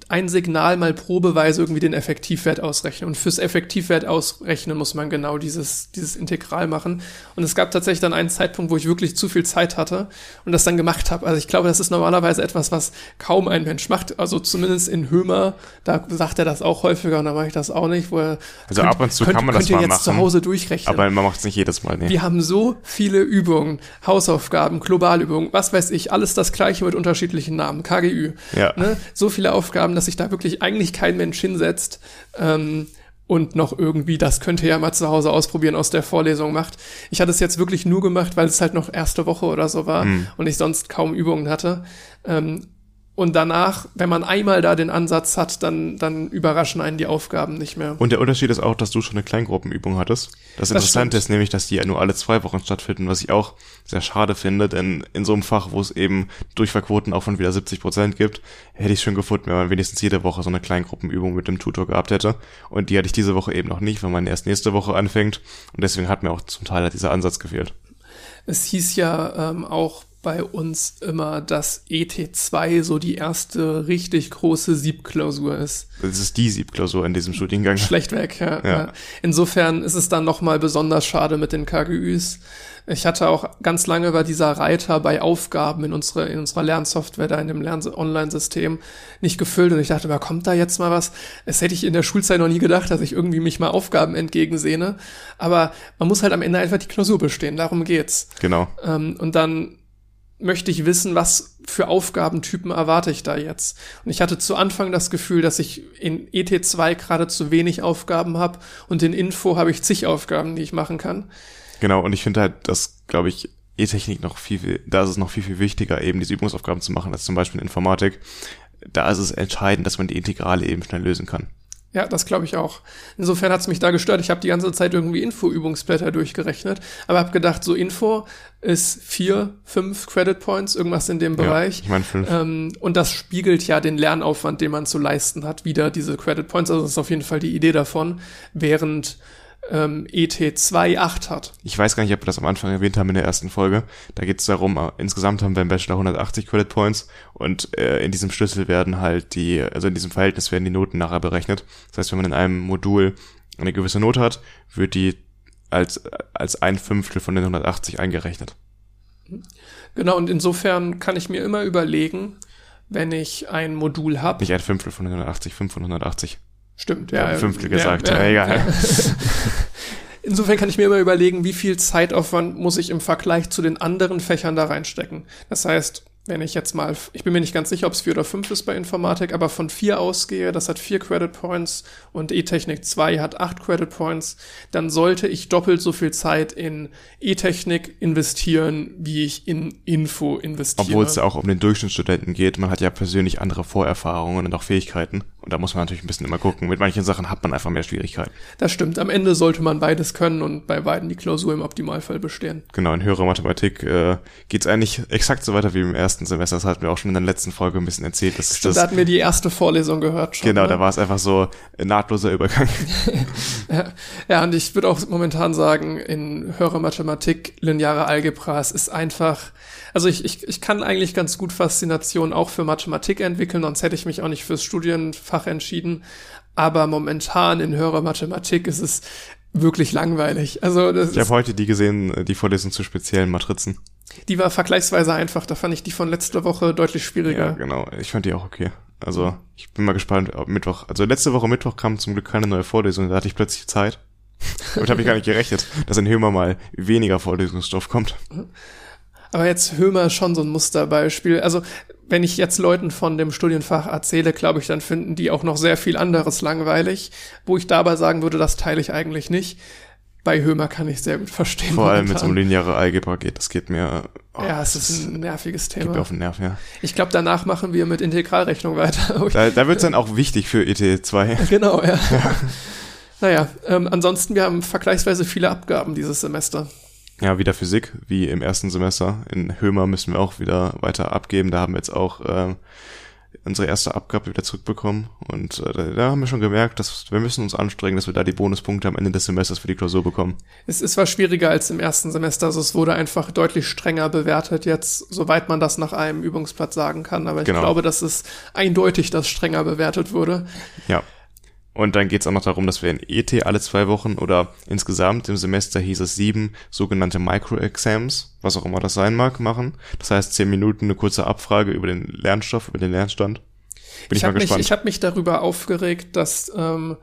ein Signal mal probeweise irgendwie den Effektivwert ausrechnen. Und fürs Effektivwert ausrechnen muss man genau dieses, dieses Integral machen. Und es gab tatsächlich dann einen Zeitpunkt, wo ich wirklich zu viel Zeit hatte und das dann gemacht habe. Also ich glaube, das ist normalerweise etwas, was kaum ein Mensch macht. Also zumindest in Hömer, da sagt er das auch häufiger und da mache ich das auch nicht, wo er Also könnt, ab und zu könnt, kann man das mal jetzt machen. zu Hause durchrechnen. Aber man macht es nicht jedes Mal. Nee. Wir haben so viele Übungen, Hausaufgaben, Globalübungen, was weiß ich, alles das gleiche mit unterschiedlichen Namen, KGÜ. Ja. Ne? So viele Aufgaben haben, dass sich da wirklich eigentlich kein Mensch hinsetzt ähm, und noch irgendwie, das könnte ja mal zu Hause ausprobieren, aus der Vorlesung macht. Ich hatte es jetzt wirklich nur gemacht, weil es halt noch erste Woche oder so war mhm. und ich sonst kaum Übungen hatte. Ähm, und danach, wenn man einmal da den Ansatz hat, dann, dann überraschen einen die Aufgaben nicht mehr. Und der Unterschied ist auch, dass du schon eine Kleingruppenübung hattest. Das, das Interessante stimmt. ist nämlich, dass die ja nur alle zwei Wochen stattfinden, was ich auch sehr schade finde, denn in so einem Fach, wo es eben Durchfallquoten auch von wieder 70 Prozent gibt, hätte ich schon gefunden, wenn man wenigstens jede Woche so eine Kleingruppenübung mit dem Tutor gehabt hätte. Und die hatte ich diese Woche eben noch nicht, weil man erst nächste Woche anfängt. Und deswegen hat mir auch zum Teil halt dieser Ansatz gefehlt. Es hieß ja ähm, auch bei uns immer, dass ET2 so die erste richtig große Siebklausur ist. Das ist die Siebklausur in diesem Studiengang. Schlecht weg, ja. ja. Insofern ist es dann nochmal besonders schade mit den KGÜs. Ich hatte auch ganz lange war dieser Reiter bei Aufgaben in unserer, in unserer Lernsoftware, da in dem Lern-Online-System nicht gefüllt und ich dachte, da kommt da jetzt mal was? Das hätte ich in der Schulzeit noch nie gedacht, dass ich irgendwie mich mal Aufgaben entgegensehne. Aber man muss halt am Ende einfach die Klausur bestehen, darum geht's. Genau. Ähm, und dann möchte ich wissen, was für Aufgabentypen erwarte ich da jetzt. Und ich hatte zu Anfang das Gefühl, dass ich in ET2 gerade zu wenig Aufgaben habe und in Info habe ich zig Aufgaben, die ich machen kann. Genau, und ich finde halt, dass, glaube ich, E-Technik noch viel, viel, da ist es noch viel, viel wichtiger, eben diese Übungsaufgaben zu machen, als zum Beispiel in Informatik. Da ist es entscheidend, dass man die Integrale eben schnell lösen kann. Ja, das glaube ich auch. Insofern hat's mich da gestört. Ich habe die ganze Zeit irgendwie Info-Übungsblätter durchgerechnet, aber habe gedacht, so Info ist vier, fünf Credit Points, irgendwas in dem Bereich. Ja, ich meine fünf. Ähm, und das spiegelt ja den Lernaufwand, den man zu leisten hat, wieder diese Credit Points. Also das ist auf jeden Fall die Idee davon. Während ähm, ET2 8 hat. Ich weiß gar nicht, ob wir das am Anfang erwähnt haben in der ersten Folge. Da geht es darum, äh, insgesamt haben wir im Bachelor 180 Credit Points und äh, in diesem Schlüssel werden halt die, also in diesem Verhältnis werden die Noten nachher berechnet. Das heißt, wenn man in einem Modul eine gewisse Note hat, wird die als, als ein Fünftel von den 180 eingerechnet. Genau, und insofern kann ich mir immer überlegen, wenn ich ein Modul habe. Nicht ein Fünftel von 180, 5 von 180. Stimmt, ja. ja Fünftel gesagt, ja, ja, ja, <laughs> egal. Insofern kann ich mir immer überlegen, wie viel Zeitaufwand muss ich im Vergleich zu den anderen Fächern da reinstecken. Das heißt, wenn ich jetzt mal, ich bin mir nicht ganz sicher, ob es vier oder fünf ist bei Informatik, aber von vier ausgehe, das hat vier Credit Points und E-Technik 2 hat acht Credit Points, dann sollte ich doppelt so viel Zeit in E-Technik investieren, wie ich in Info investiere. Obwohl es ja auch um den Durchschnittsstudenten geht, man hat ja persönlich andere Vorerfahrungen und auch Fähigkeiten Und da muss man natürlich ein bisschen immer gucken. Mit manchen Sachen hat man einfach mehr Schwierigkeiten. Das stimmt. Am Ende sollte man beides können und bei beiden die Klausur im Optimalfall bestehen. Genau, in höherer Mathematik äh, geht es eigentlich exakt so weiter wie im ersten Semester. Das hatten wir auch schon in der letzten Folge ein bisschen erzählt. Das Stimmt, ist da das, hatten wir die erste Vorlesung gehört schon. genau, ne? da war es einfach so ein nahtloser Übergang. <laughs> Ja, ja, und ich würde auch momentan sagen, in höherer Mathematik, lineare Algebra, es ist einfach, also ich, ich, ich kann eigentlich ganz gut Faszination auch für Mathematik entwickeln, sonst hätte ich mich auch nicht fürs Studienfach entschieden. Aber momentan in höherer Mathematik ist es wirklich langweilig. Also das Ich habe heute die gesehen, äh, die Vorlesung zu speziellen Matrizen. die war vergleichsweise einfach. Da fand ich die von letzter Woche deutlich Ja, schwieriger. genau. Ich fand die auch okay. Also ich bin mal gespannt, ob Mittwoch. Also letzte Woche Mittwoch kam zum Glück keine neue Vorlesung, da hatte ich plötzlich Zeit. Damit habe ich gar nicht gerechnet, dass in Hömer mal weniger Vorlesungsstoff kommt. Aber jetzt Hömer schon so ein Musterbeispiel. Also, wenn ich jetzt Leuten von dem Studienfach erzähle, glaube ich, dann finden die auch noch sehr viel anderes langweilig, wo ich dabei sagen würde, das teile ich eigentlich nicht. Bei Hömer kann ich sehr gut verstehen. Vor allem, wenn es um lineare Algebra geht, das geht mir, oh, Ja, es ist ein nerviges geht mir Thema. auf den Nerv, ja. Ich glaube, danach machen wir mit Integralrechnung weiter. <laughs> Da, da wird es dann auch wichtig für E ET2. <laughs> genau, ja. Naja, ähm, ansonsten, wir haben vergleichsweise viele Abgaben dieses Semester. Ja, wieder Physik, wie im ersten Semester. In Hömer müssen wir auch wieder weiter abgeben. Da haben wir jetzt auch ähm, unsere erste Abgabe wieder zurückbekommen. Und äh, da- haben wir schon gemerkt, dass wir müssen uns anstrengen, dass wir da die Bonuspunkte am Ende des Semesters für die Klausur bekommen. Es ist zwar schwieriger als im ersten Semester, also es wurde einfach deutlich strenger bewertet jetzt, soweit man das nach einem Übungsblatt sagen kann, aber ich Genau. glaube, dass es eindeutig, dass strenger bewertet wurde. Ja. Und dann geht's auch noch darum, dass wir in ET alle zwei Wochen oder insgesamt im Semester hieß es sieben sogenannte Micro-Exams, was auch immer das sein mag, machen. Das heißt zehn Minuten eine kurze Abfrage über den Lernstoff, über den Lernstand. Bin ich, mal habe mich, ich hab mich darüber aufgeregt, dass ähm,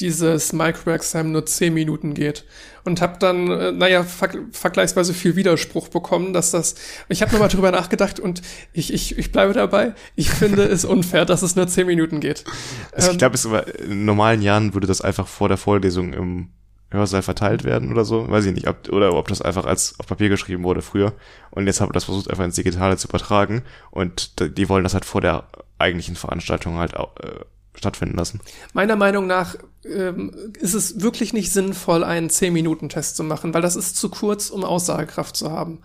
dieses Micro-Exam nur 10 Minuten geht. Und habe dann, äh, naja, ver vergleichsweise viel Widerspruch bekommen, dass das. Ich habe nochmal drüber nachgedacht und ich, ich, ich bleibe dabei. Ich finde es unfair, dass es nur 10 Minuten geht. Also Ähm, ich glaube, es in normalen Jahren würde das einfach vor der Vorlesung im Hörsaal verteilt werden oder so. Weiß ich nicht. Ob, oder ob das einfach als auf Papier geschrieben wurde früher. Und jetzt habe ich das versucht, einfach ins Digitale zu übertragen. Und die wollen das halt vor der eigentlichen Veranstaltung halt auch, äh, stattfinden lassen. Meiner Meinung nach ähm, ist es wirklich nicht sinnvoll, einen 10-Minuten-Test zu machen, weil das ist zu kurz, um Aussagekraft zu haben.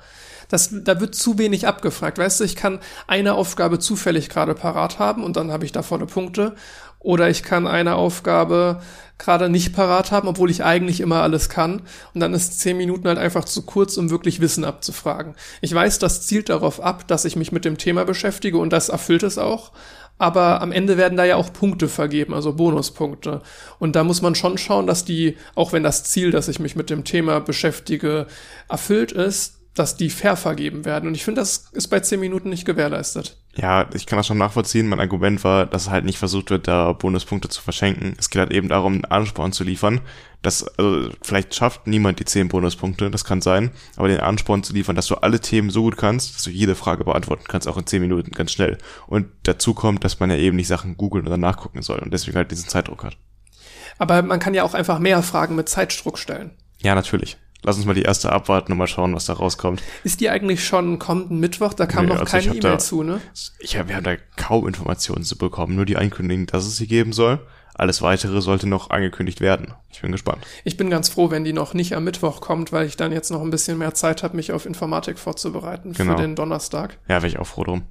Das, da wird zu wenig abgefragt. Weißt du, ich kann eine Aufgabe zufällig gerade parat haben und dann habe ich da volle Punkte. Oder ich kann eine Aufgabe gerade nicht parat haben, obwohl ich eigentlich immer alles kann. Und dann ist 10 Minuten halt einfach zu kurz, um wirklich Wissen abzufragen. Ich weiß, das zielt darauf ab, dass ich mich mit dem Thema beschäftige und das erfüllt es auch aber am Ende werden da ja auch Punkte vergeben, also Bonuspunkte. Und da muss man schon schauen, dass die, auch wenn das Ziel, dass ich mich mit dem Thema beschäftige, erfüllt ist, dass die fair vergeben werden. Und ich finde, das ist bei 10 Minuten nicht gewährleistet. Ja, ich kann das schon nachvollziehen. Mein Argument war, dass halt nicht versucht wird, da Bonuspunkte zu verschenken. Es geht halt eben darum, Ansporn zu liefern. Das, also, vielleicht schafft niemand die 10 Bonuspunkte, das kann sein, aber den Ansporn zu liefern, dass du alle Themen so gut kannst, dass du jede Frage beantworten kannst, auch in 10 Minuten, ganz schnell. Und dazu kommt, dass man ja eben nicht Sachen googeln oder nachgucken soll und deswegen halt diesen Zeitdruck hat. Aber man kann ja auch einfach mehr Fragen mit Zeitdruck stellen. Ja, natürlich. Lass uns mal die erste abwarten und mal schauen, was da rauskommt. Ist die eigentlich schon kommenden Mittwoch? Da kam Nee, noch also keine E-Mail zu, ne? Ich hab, wir haben da kaum Informationen zu bekommen, nur die Ankündigung, dass es sie geben soll. Alles weitere sollte noch angekündigt werden. Ich bin gespannt. Ich bin ganz froh, wenn die noch nicht am Mittwoch kommt, weil ich dann jetzt noch ein bisschen mehr Zeit habe, mich auf Informatik vorzubereiten Genau. für den Donnerstag. Ja, wäre ich auch froh drum.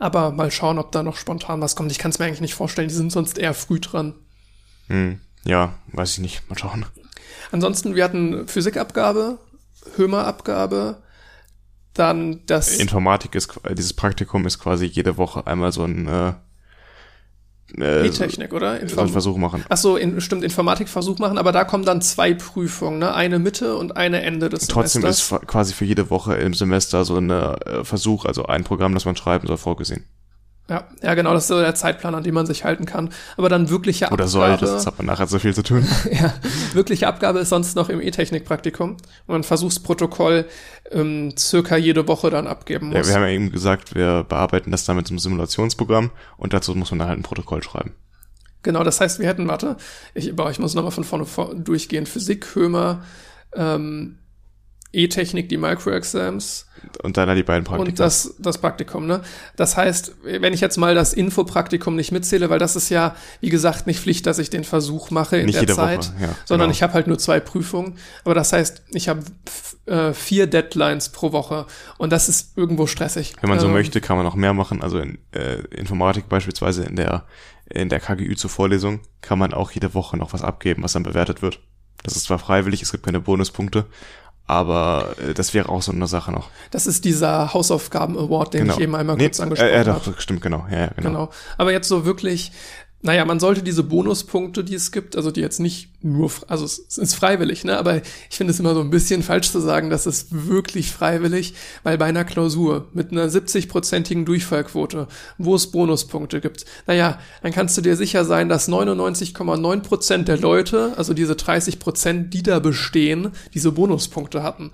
Aber mal schauen, ob da noch spontan was kommt. Ich kann es mir eigentlich nicht vorstellen, die sind sonst eher früh dran. Hm, ja, weiß ich nicht. Mal schauen. Ansonsten, wir hatten Physikabgabe, Hömerabgabe, dann das Informatik ist, dieses Praktikum ist quasi jede Woche einmal so ein, äh, äh, E-Technik, oder? Inform Versuch machen. Ach so, in, stimmt, Informatikversuch machen, aber da kommen dann zwei Prüfungen, ne? Eine Mitte und eine Ende des Trotzdem ist Semesters. fa- quasi für jede Woche im Semester so ein äh, Versuch, also ein Programm, das man schreiben soll, vorgesehen. Ja, ja, genau, das ist so der Zeitplan, an dem man sich halten kann. Aber dann wirkliche Oder Abgabe. sollte, das hat man nachher so viel zu tun. <laughs> ja, wirkliche Abgabe ist sonst noch im E-Technik-Praktikum. Und man Versuchsprotokoll ähm, circa jede Woche dann abgeben muss. Ja, wir haben ja eben gesagt, wir bearbeiten das dann mit einem Simulationsprogramm und dazu muss man dann halt ein Protokoll schreiben. Genau, das heißt, wir hätten, warte, ich, boah, ich muss nochmal von vorne vor, durchgehen. Physik, Hömer, ähm, E-Technik die Micro-Exams Und dann die beiden Praktika. und das, das Praktikum, ne? Das heißt, wenn ich jetzt mal das Infopraktikum nicht mitzähle, weil das ist ja, wie gesagt, nicht Pflicht, dass ich den Versuch mache in Nicht der Zeit, Woche, ja, sondern genau. ich habe halt nur zwei Prüfungen. Aber das heißt, ich habe äh, vier Deadlines pro Woche und das ist irgendwo stressig. Wenn man so Ähm, möchte, kann man noch mehr machen. Also in äh, Informatik beispielsweise in der in der KGÜ zur Vorlesung kann man auch jede Woche noch was abgeben, was dann bewertet wird. Das ist zwar freiwillig, es gibt keine Bonuspunkte, aber äh, das wäre auch so eine Sache noch. Das ist dieser Hausaufgaben-Award, den ich eben einmal Nee, kurz angesprochen äh, äh, habe. stimmt, genau. Ja, ja, genau. Genau. Aber jetzt so wirklich, naja, man sollte diese Bonuspunkte, die es gibt, also die jetzt nicht nur, also es ist freiwillig, ne? Aber ich finde es immer so ein bisschen falsch zu sagen, dass es wirklich freiwillig, weil bei einer Klausur mit einer 70-prozentigen Durchfallquote, wo es Bonuspunkte gibt, naja, dann kannst du dir sicher sein, dass 99,9 Prozent der Leute, also diese 30 Prozent, die da bestehen, diese Bonuspunkte hatten.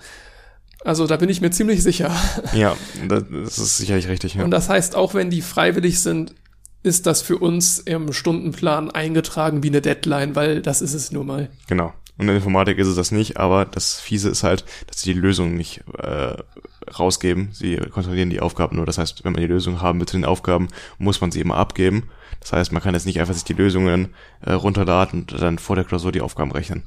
Also da bin ich mir ziemlich sicher. Ja, das das ist sicherlich richtig. Ja. Und das heißt, auch wenn die freiwillig sind, ist das für uns im Stundenplan eingetragen wie eine Deadline, weil das ist es nur mal. Genau. Und in der Informatik ist es das nicht, aber das Fiese ist halt, dass sie die Lösung nicht äh, rausgeben. Sie kontrollieren die Aufgaben nur. Das heißt, wenn man die Lösung haben will zu den Aufgaben, muss man sie immer abgeben. Das heißt, man kann jetzt nicht einfach sich die Lösungen äh, runterladen und dann vor der Klausur die Aufgaben rechnen.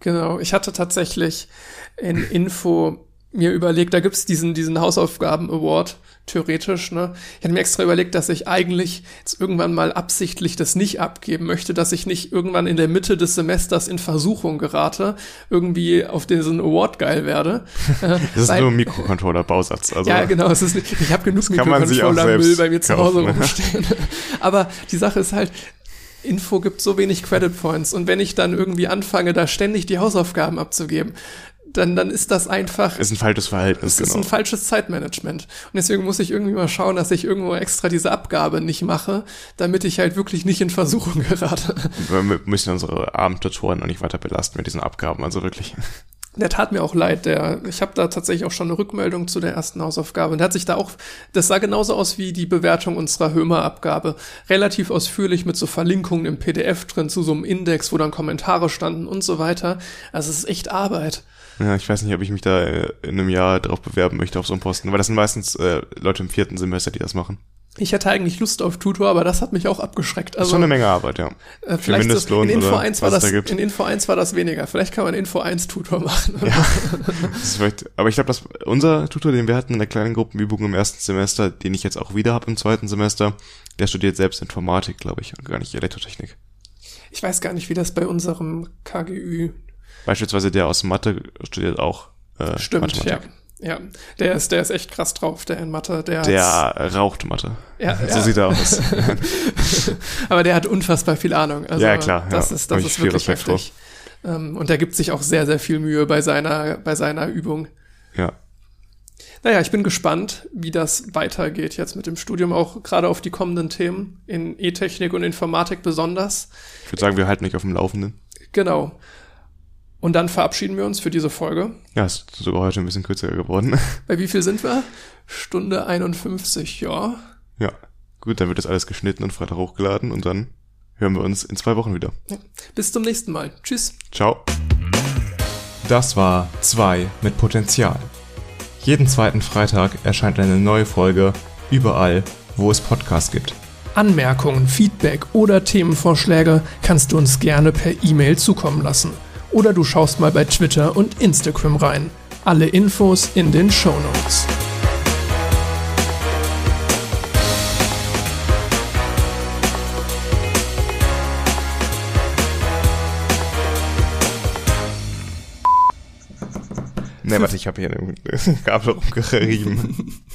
Genau, ich hatte tatsächlich in Info mir überlegt, da gibt's diesen, diesen Hausaufgaben-Award, theoretisch, ne? Ich hatte mir extra überlegt, dass ich eigentlich jetzt irgendwann mal absichtlich das nicht abgeben möchte, dass ich nicht irgendwann in der Mitte des Semesters in Versuchung gerate, irgendwie auf diesen Award geil werde. <laughs> Äh, Das ist weil- nur ein Mikrocontroller-Bausatz. Also, ja, genau. Es ist nicht, ich habe genug Mikrocontroller-Müll bei mir zu Hause kaufen, ne? rumstehen. <laughs> Aber die Sache ist halt, Info gibt so wenig Credit Points. Und wenn ich dann irgendwie anfange, da ständig die Hausaufgaben abzugeben, dann, dann ist das einfach, ist ein falsches Verhältnis, es ist genau. ein falsches Zeitmanagement. Und deswegen muss ich irgendwie mal schauen, dass ich irgendwo extra diese Abgabe nicht mache, damit ich halt wirklich nicht in Versuchung <laughs> gerate. Wir müssen unsere armen Tutoren noch nicht weiter belasten mit diesen Abgaben. Also wirklich. Der tat mir auch leid. Der, ich habe da tatsächlich auch schon eine Rückmeldung zu der ersten Hausaufgabe. Und der hat sich da auch, das sah genauso aus wie die Bewertung unserer Hömer-Abgabe. Relativ ausführlich mit so Verlinkungen im PDF drin zu so einem Index, wo dann Kommentare standen und so weiter. Also es ist echt Arbeit. Ja, ich weiß nicht, ob ich mich da äh, in einem Jahr drauf bewerben möchte auf so einen Posten, weil das sind meistens äh, Leute im vierten Semester, die das machen. Ich hatte eigentlich Lust auf Tutor, aber das hat mich auch abgeschreckt. Das ist Also schon eine Menge Arbeit, ja. äh, vielleicht Mindestlohn in Info oder 1 war das, da in Info 1 war das weniger. Vielleicht kann man Info 1 Tutor machen. Ja, <laughs> ist aber ich glaube, dass unser Tutor, den wir hatten in der kleinen Gruppenübung im ersten Semester, den ich jetzt auch wieder habe im zweiten Semester, der studiert selbst Informatik, glaube ich, und gar nicht Elektrotechnik. Ich weiß gar nicht, wie das bei unserem KGÜ Beispielsweise der aus Mathe studiert auch äh, stimmt. Ja. Ja, der ist, der ist echt krass drauf, der in Mathe. Der, Der raucht Mathe. Ja, So ja. sieht er aus. <laughs> Aber der hat unfassbar viel Ahnung. Also, Ja, klar, Das ja. ist, das ist wirklich Respekt vor. heftig. Ähm, und der gibt sich auch sehr, sehr viel Mühe bei seiner, bei seiner Übung. ja. Naja, ich bin gespannt, wie das weitergeht jetzt mit dem Studium, auch gerade auf die kommenden Themen in E-Technik und Informatik besonders. Ich würde sagen, wir halten euch auf dem Laufenden. Genau. Und dann verabschieden wir uns für diese Folge. Ja, ist sogar heute ein bisschen kürzer geworden. <laughs> Bei wie viel sind wir? Stunde 51, ja. ja. Gut, dann wird das alles geschnitten und Freitag hochgeladen und dann hören wir uns in zwei Wochen wieder. Bis zum nächsten Mal. Tschüss. Ciao. Das war 2 mit Potenzial. Jeden zweiten Freitag erscheint eine neue Folge überall, wo es Podcasts gibt. Anmerkungen, Feedback oder Themenvorschläge kannst du uns gerne per E-Mail zukommen lassen. Oder du schaust mal bei Twitter und Instagram rein. Alle Infos in den Show Notes. Ne, warte, ich habe hier eine Gabel rumgerieben. <laughs>